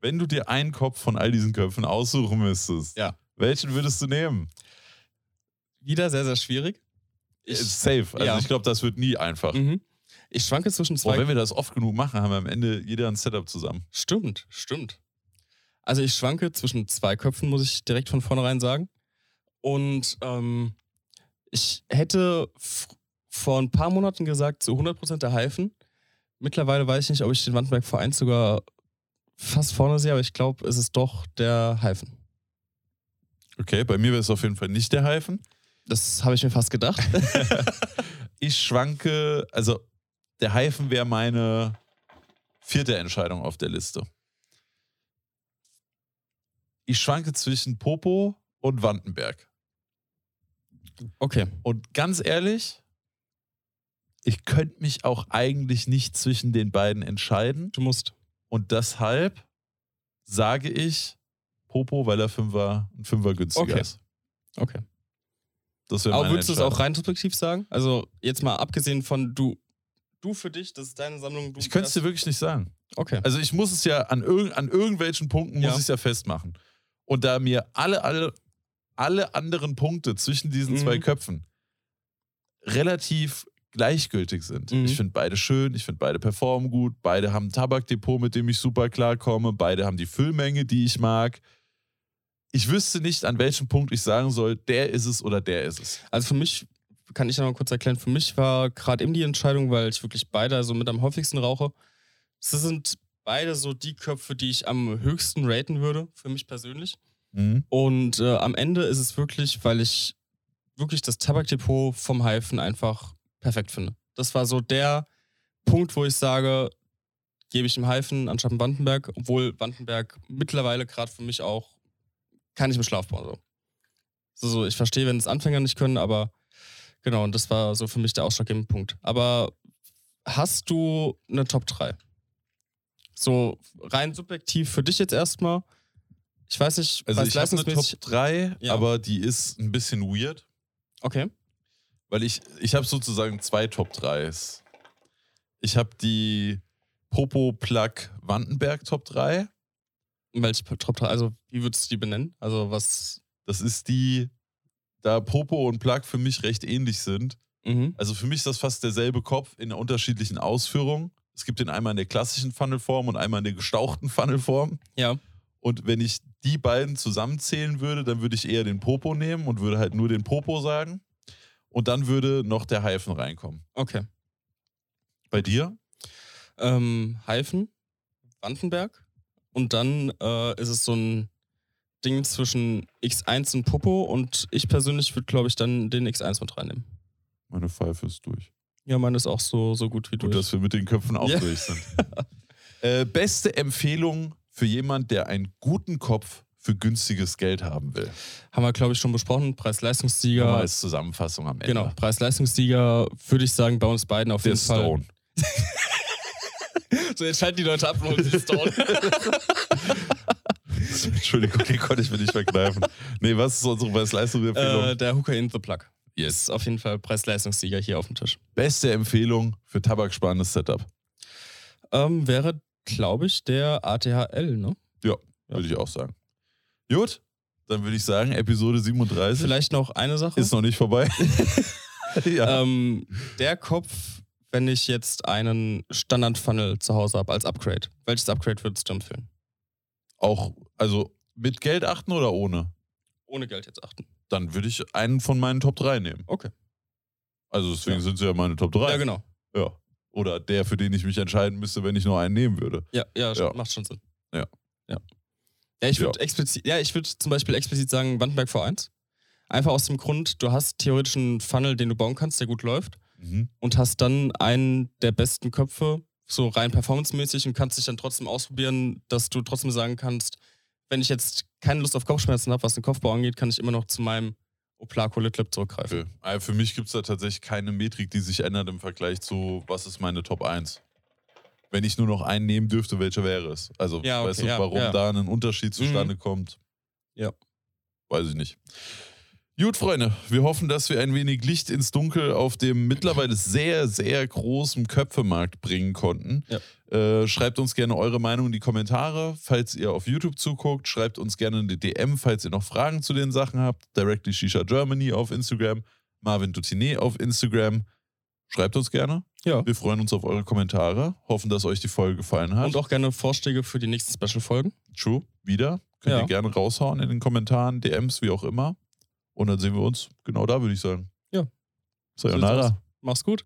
Speaker 1: Wenn du dir einen Kopf von all diesen Köpfen aussuchen müsstest,
Speaker 2: Ja.
Speaker 1: Welchen würdest du nehmen?
Speaker 2: Wieder sehr, sehr schwierig. Ich,
Speaker 1: Ist safe. Also
Speaker 2: ja.
Speaker 1: ich glaube, das wird nie einfach.
Speaker 2: mhm. ich schwanke zwischen zwei
Speaker 1: Boah, wenn wir das oft genug machen, haben wir am Ende jeder ein Setup zusammen.
Speaker 2: Stimmt, stimmt. Also ich schwanke zwischen zwei Köpfen, muss ich direkt von vornherein sagen. Und ähm, ich hätte vor ein paar Monaten gesagt, zu 100% der Haifen. Mittlerweile weiß ich nicht, ob ich den Wandberg V1 sogar fast vorne sehe, aber ich glaube, es ist doch der Haifen.
Speaker 1: Okay, bei mir wäre es auf jeden Fall nicht der Haifen.
Speaker 2: Das habe ich mir fast gedacht.
Speaker 1: Ich schwanke, also der Haifen wäre meine vierte Entscheidung auf der Liste. Ich schwanke zwischen Popo und Wandenberg.
Speaker 2: Okay.
Speaker 1: Und ganz ehrlich, ich könnte mich auch eigentlich nicht zwischen den beiden entscheiden.
Speaker 2: Du musst.
Speaker 1: Und deshalb sage ich Popo, weil er Fünfer, ein Fünfer günstiger
Speaker 2: Okay.
Speaker 1: ist.
Speaker 2: Okay.
Speaker 1: Das
Speaker 2: Aber würdest du es auch rein subjektiv sagen? Also jetzt mal abgesehen von du, du für dich, das ist deine Sammlung.
Speaker 1: Ich könnte es dir wirklich nicht sagen.
Speaker 2: Okay.
Speaker 1: Also ich muss es ja an, irg an irgendwelchen Punkten muss
Speaker 2: Ja.
Speaker 1: ich es ja festmachen. Und da mir alle, alle, alle anderen Punkte zwischen diesen
Speaker 2: Mhm.
Speaker 1: zwei Köpfen relativ gleichgültig sind.
Speaker 2: Mhm.
Speaker 1: Ich finde beide schön, ich finde beide performen gut, beide haben ein Tabakdepot, mit dem ich super klarkomme, beide haben die Füllmenge, die ich mag. Ich wüsste nicht, an welchem Punkt ich sagen soll, der ist es oder der ist es.
Speaker 2: Also für mich, kann ich noch mal kurz erklären, für mich war gerade eben die Entscheidung, weil ich wirklich beide so mit am häufigsten rauche. Das sind beide so die Köpfe, die ich am höchsten raten würde, für mich persönlich.
Speaker 1: Mhm.
Speaker 2: Und äh, am Ende ist es wirklich, weil ich wirklich das Tabakdepot vom Haifen einfach perfekt finde. Das war so der Punkt, wo ich sage, gebe ich dem Haifen anstatt Wandenberg, obwohl Wandenberg mittlerweile gerade für mich auch kann ich im Schlaf bauen. So. So, so, ich verstehe, wenn es Anfänger nicht können, aber genau, und das war so für mich der ausschlaggebende Punkt. Aber hast du eine Top 3? So rein subjektiv für dich jetzt erstmal. Ich weiß nicht,
Speaker 1: Also ich habe eine Top 3,
Speaker 2: Ja.
Speaker 1: aber die ist ein bisschen weird.
Speaker 2: Okay.
Speaker 1: Weil ich, ich habe sozusagen zwei Top 3s. Ich habe die Popo Plug Wandenberg Top 3.
Speaker 2: Welche Top 3? Also, wie würdest du die benennen? Also, was.
Speaker 1: Das ist die, da Popo und Plug für mich recht ähnlich sind.
Speaker 2: Mhm.
Speaker 1: Also für mich ist das fast derselbe Kopf in unterschiedlichen Ausführungen. Es gibt den einmal in der klassischen Funnelform und einmal in der gestauchten Funnelform.
Speaker 2: Ja.
Speaker 1: Und wenn ich die beiden zusammenzählen würde, dann würde ich eher den Popo nehmen und würde halt nur den Popo sagen. Und dann würde noch der Haifen reinkommen.
Speaker 2: Okay.
Speaker 1: Bei dir?
Speaker 2: Ähm, Haifen, Wandenberg. Und dann äh, ist es so ein Ding zwischen X1 und Popo. Und ich persönlich würde, glaube ich, dann den X1 mit reinnehmen.
Speaker 1: Meine Pfeife ist durch.
Speaker 2: Ja, meine ist auch so, so gut wie
Speaker 1: Gut,
Speaker 2: du.
Speaker 1: dass wir mit den Köpfen auch
Speaker 2: Ja.
Speaker 1: durch sind. äh, beste Empfehlung für jemand, der einen guten Kopf für günstiges Geld haben will.
Speaker 2: Haben wir, glaube ich, schon besprochen. Preis-Leistungssieger.
Speaker 1: Als Zusammenfassung am Ende.
Speaker 2: Genau, Preis-Leistungssieger würde ich sagen, bei uns beiden auf
Speaker 1: Der
Speaker 2: jeden Fall. So, jetzt schalten die Leute ab und holen sich Stone.
Speaker 1: Entschuldigung, den konnte ich mir nicht verkneifen. Nee, was ist unsere Preis-Leistung-Empfehlung?
Speaker 2: äh, der Hooker in the Plug.
Speaker 1: Yes.
Speaker 2: Ist auf jeden Fall Preis-Leistungssieger hier auf dem Tisch.
Speaker 1: Beste Empfehlung für tabaksparendes Setup.
Speaker 2: Ähm, wäre, glaube ich, der ATHL, ne?
Speaker 1: Ja, würde ich auch sagen. Gut, dann würde ich sagen, Episode 37
Speaker 2: Vielleicht noch eine Sache.
Speaker 1: ist noch nicht vorbei. ja.
Speaker 2: ähm, der Kopf, wenn ich jetzt einen Standard-Funnel zu Hause habe als Upgrade. Welches Upgrade würdest du empfehlen?
Speaker 1: Auch, also mit Geld achten oder ohne?
Speaker 2: Ohne Geld jetzt achten.
Speaker 1: Dann würde ich einen von meinen Top 3 nehmen.
Speaker 2: Okay.
Speaker 1: Also deswegen
Speaker 2: Ja.
Speaker 1: sind sie ja meine Top 3.
Speaker 2: Ja, genau.
Speaker 1: Ja. Oder der, für den ich mich entscheiden müsste, wenn ich nur einen nehmen würde.
Speaker 2: Ja, ja,
Speaker 1: Ja.
Speaker 2: macht schon Sinn.
Speaker 1: Ja.
Speaker 2: Ja, ja ich würde
Speaker 1: Ja.
Speaker 2: explizit, ja, ich würde zum Beispiel explizit sagen Wandenberg V1. Einfach aus dem Grund, du hast theoretisch einen Funnel, den du bauen kannst, der gut läuft
Speaker 1: Mhm.
Speaker 2: und hast dann einen der besten Köpfe, so rein performancemäßig und kannst dich dann trotzdem ausprobieren, dass du trotzdem sagen kannst, wenn ich jetzt keine Lust auf Kopfschmerzen habe, was den Kopfbau angeht, kann ich immer noch zu meinem Oplaco Litlip zurückgreifen.
Speaker 1: Okay. Also für mich gibt es da tatsächlich keine Metrik, die sich ändert im Vergleich zu, was ist meine Top 1. Wenn ich nur noch einen nehmen dürfte, welcher wäre es? Also,
Speaker 2: Ja, okay,
Speaker 1: weißt du,
Speaker 2: ja,
Speaker 1: warum
Speaker 2: ja.
Speaker 1: da ein Unterschied zustande kommt?
Speaker 2: Ja.
Speaker 1: Weiß ich nicht. Gut, Freunde, wir hoffen, dass wir ein wenig Licht ins Dunkel auf dem mittlerweile sehr, sehr großen Köpfemarkt bringen konnten. Äh, schreibt uns gerne eure Meinung in die Kommentare. Falls ihr auf YouTube zuguckt, schreibt uns gerne eine DM, falls ihr noch Fragen zu den Sachen habt. Directly Shisha Germany auf Instagram, Marvin Dutine auf Instagram. Schreibt uns gerne.
Speaker 2: Ja.
Speaker 1: Wir freuen uns auf eure Kommentare. Hoffen, dass euch die Folge gefallen hat.
Speaker 2: Und auch gerne Vorschläge für die nächsten Special-Folgen.
Speaker 1: True, wieder. Könnt
Speaker 2: Ja.
Speaker 1: ihr gerne raushauen in den Kommentaren, DMs, wie auch immer. Und dann sehen wir uns genau da, würde ich sagen.
Speaker 2: Ja.
Speaker 1: Sayonara.
Speaker 2: Mach's gut.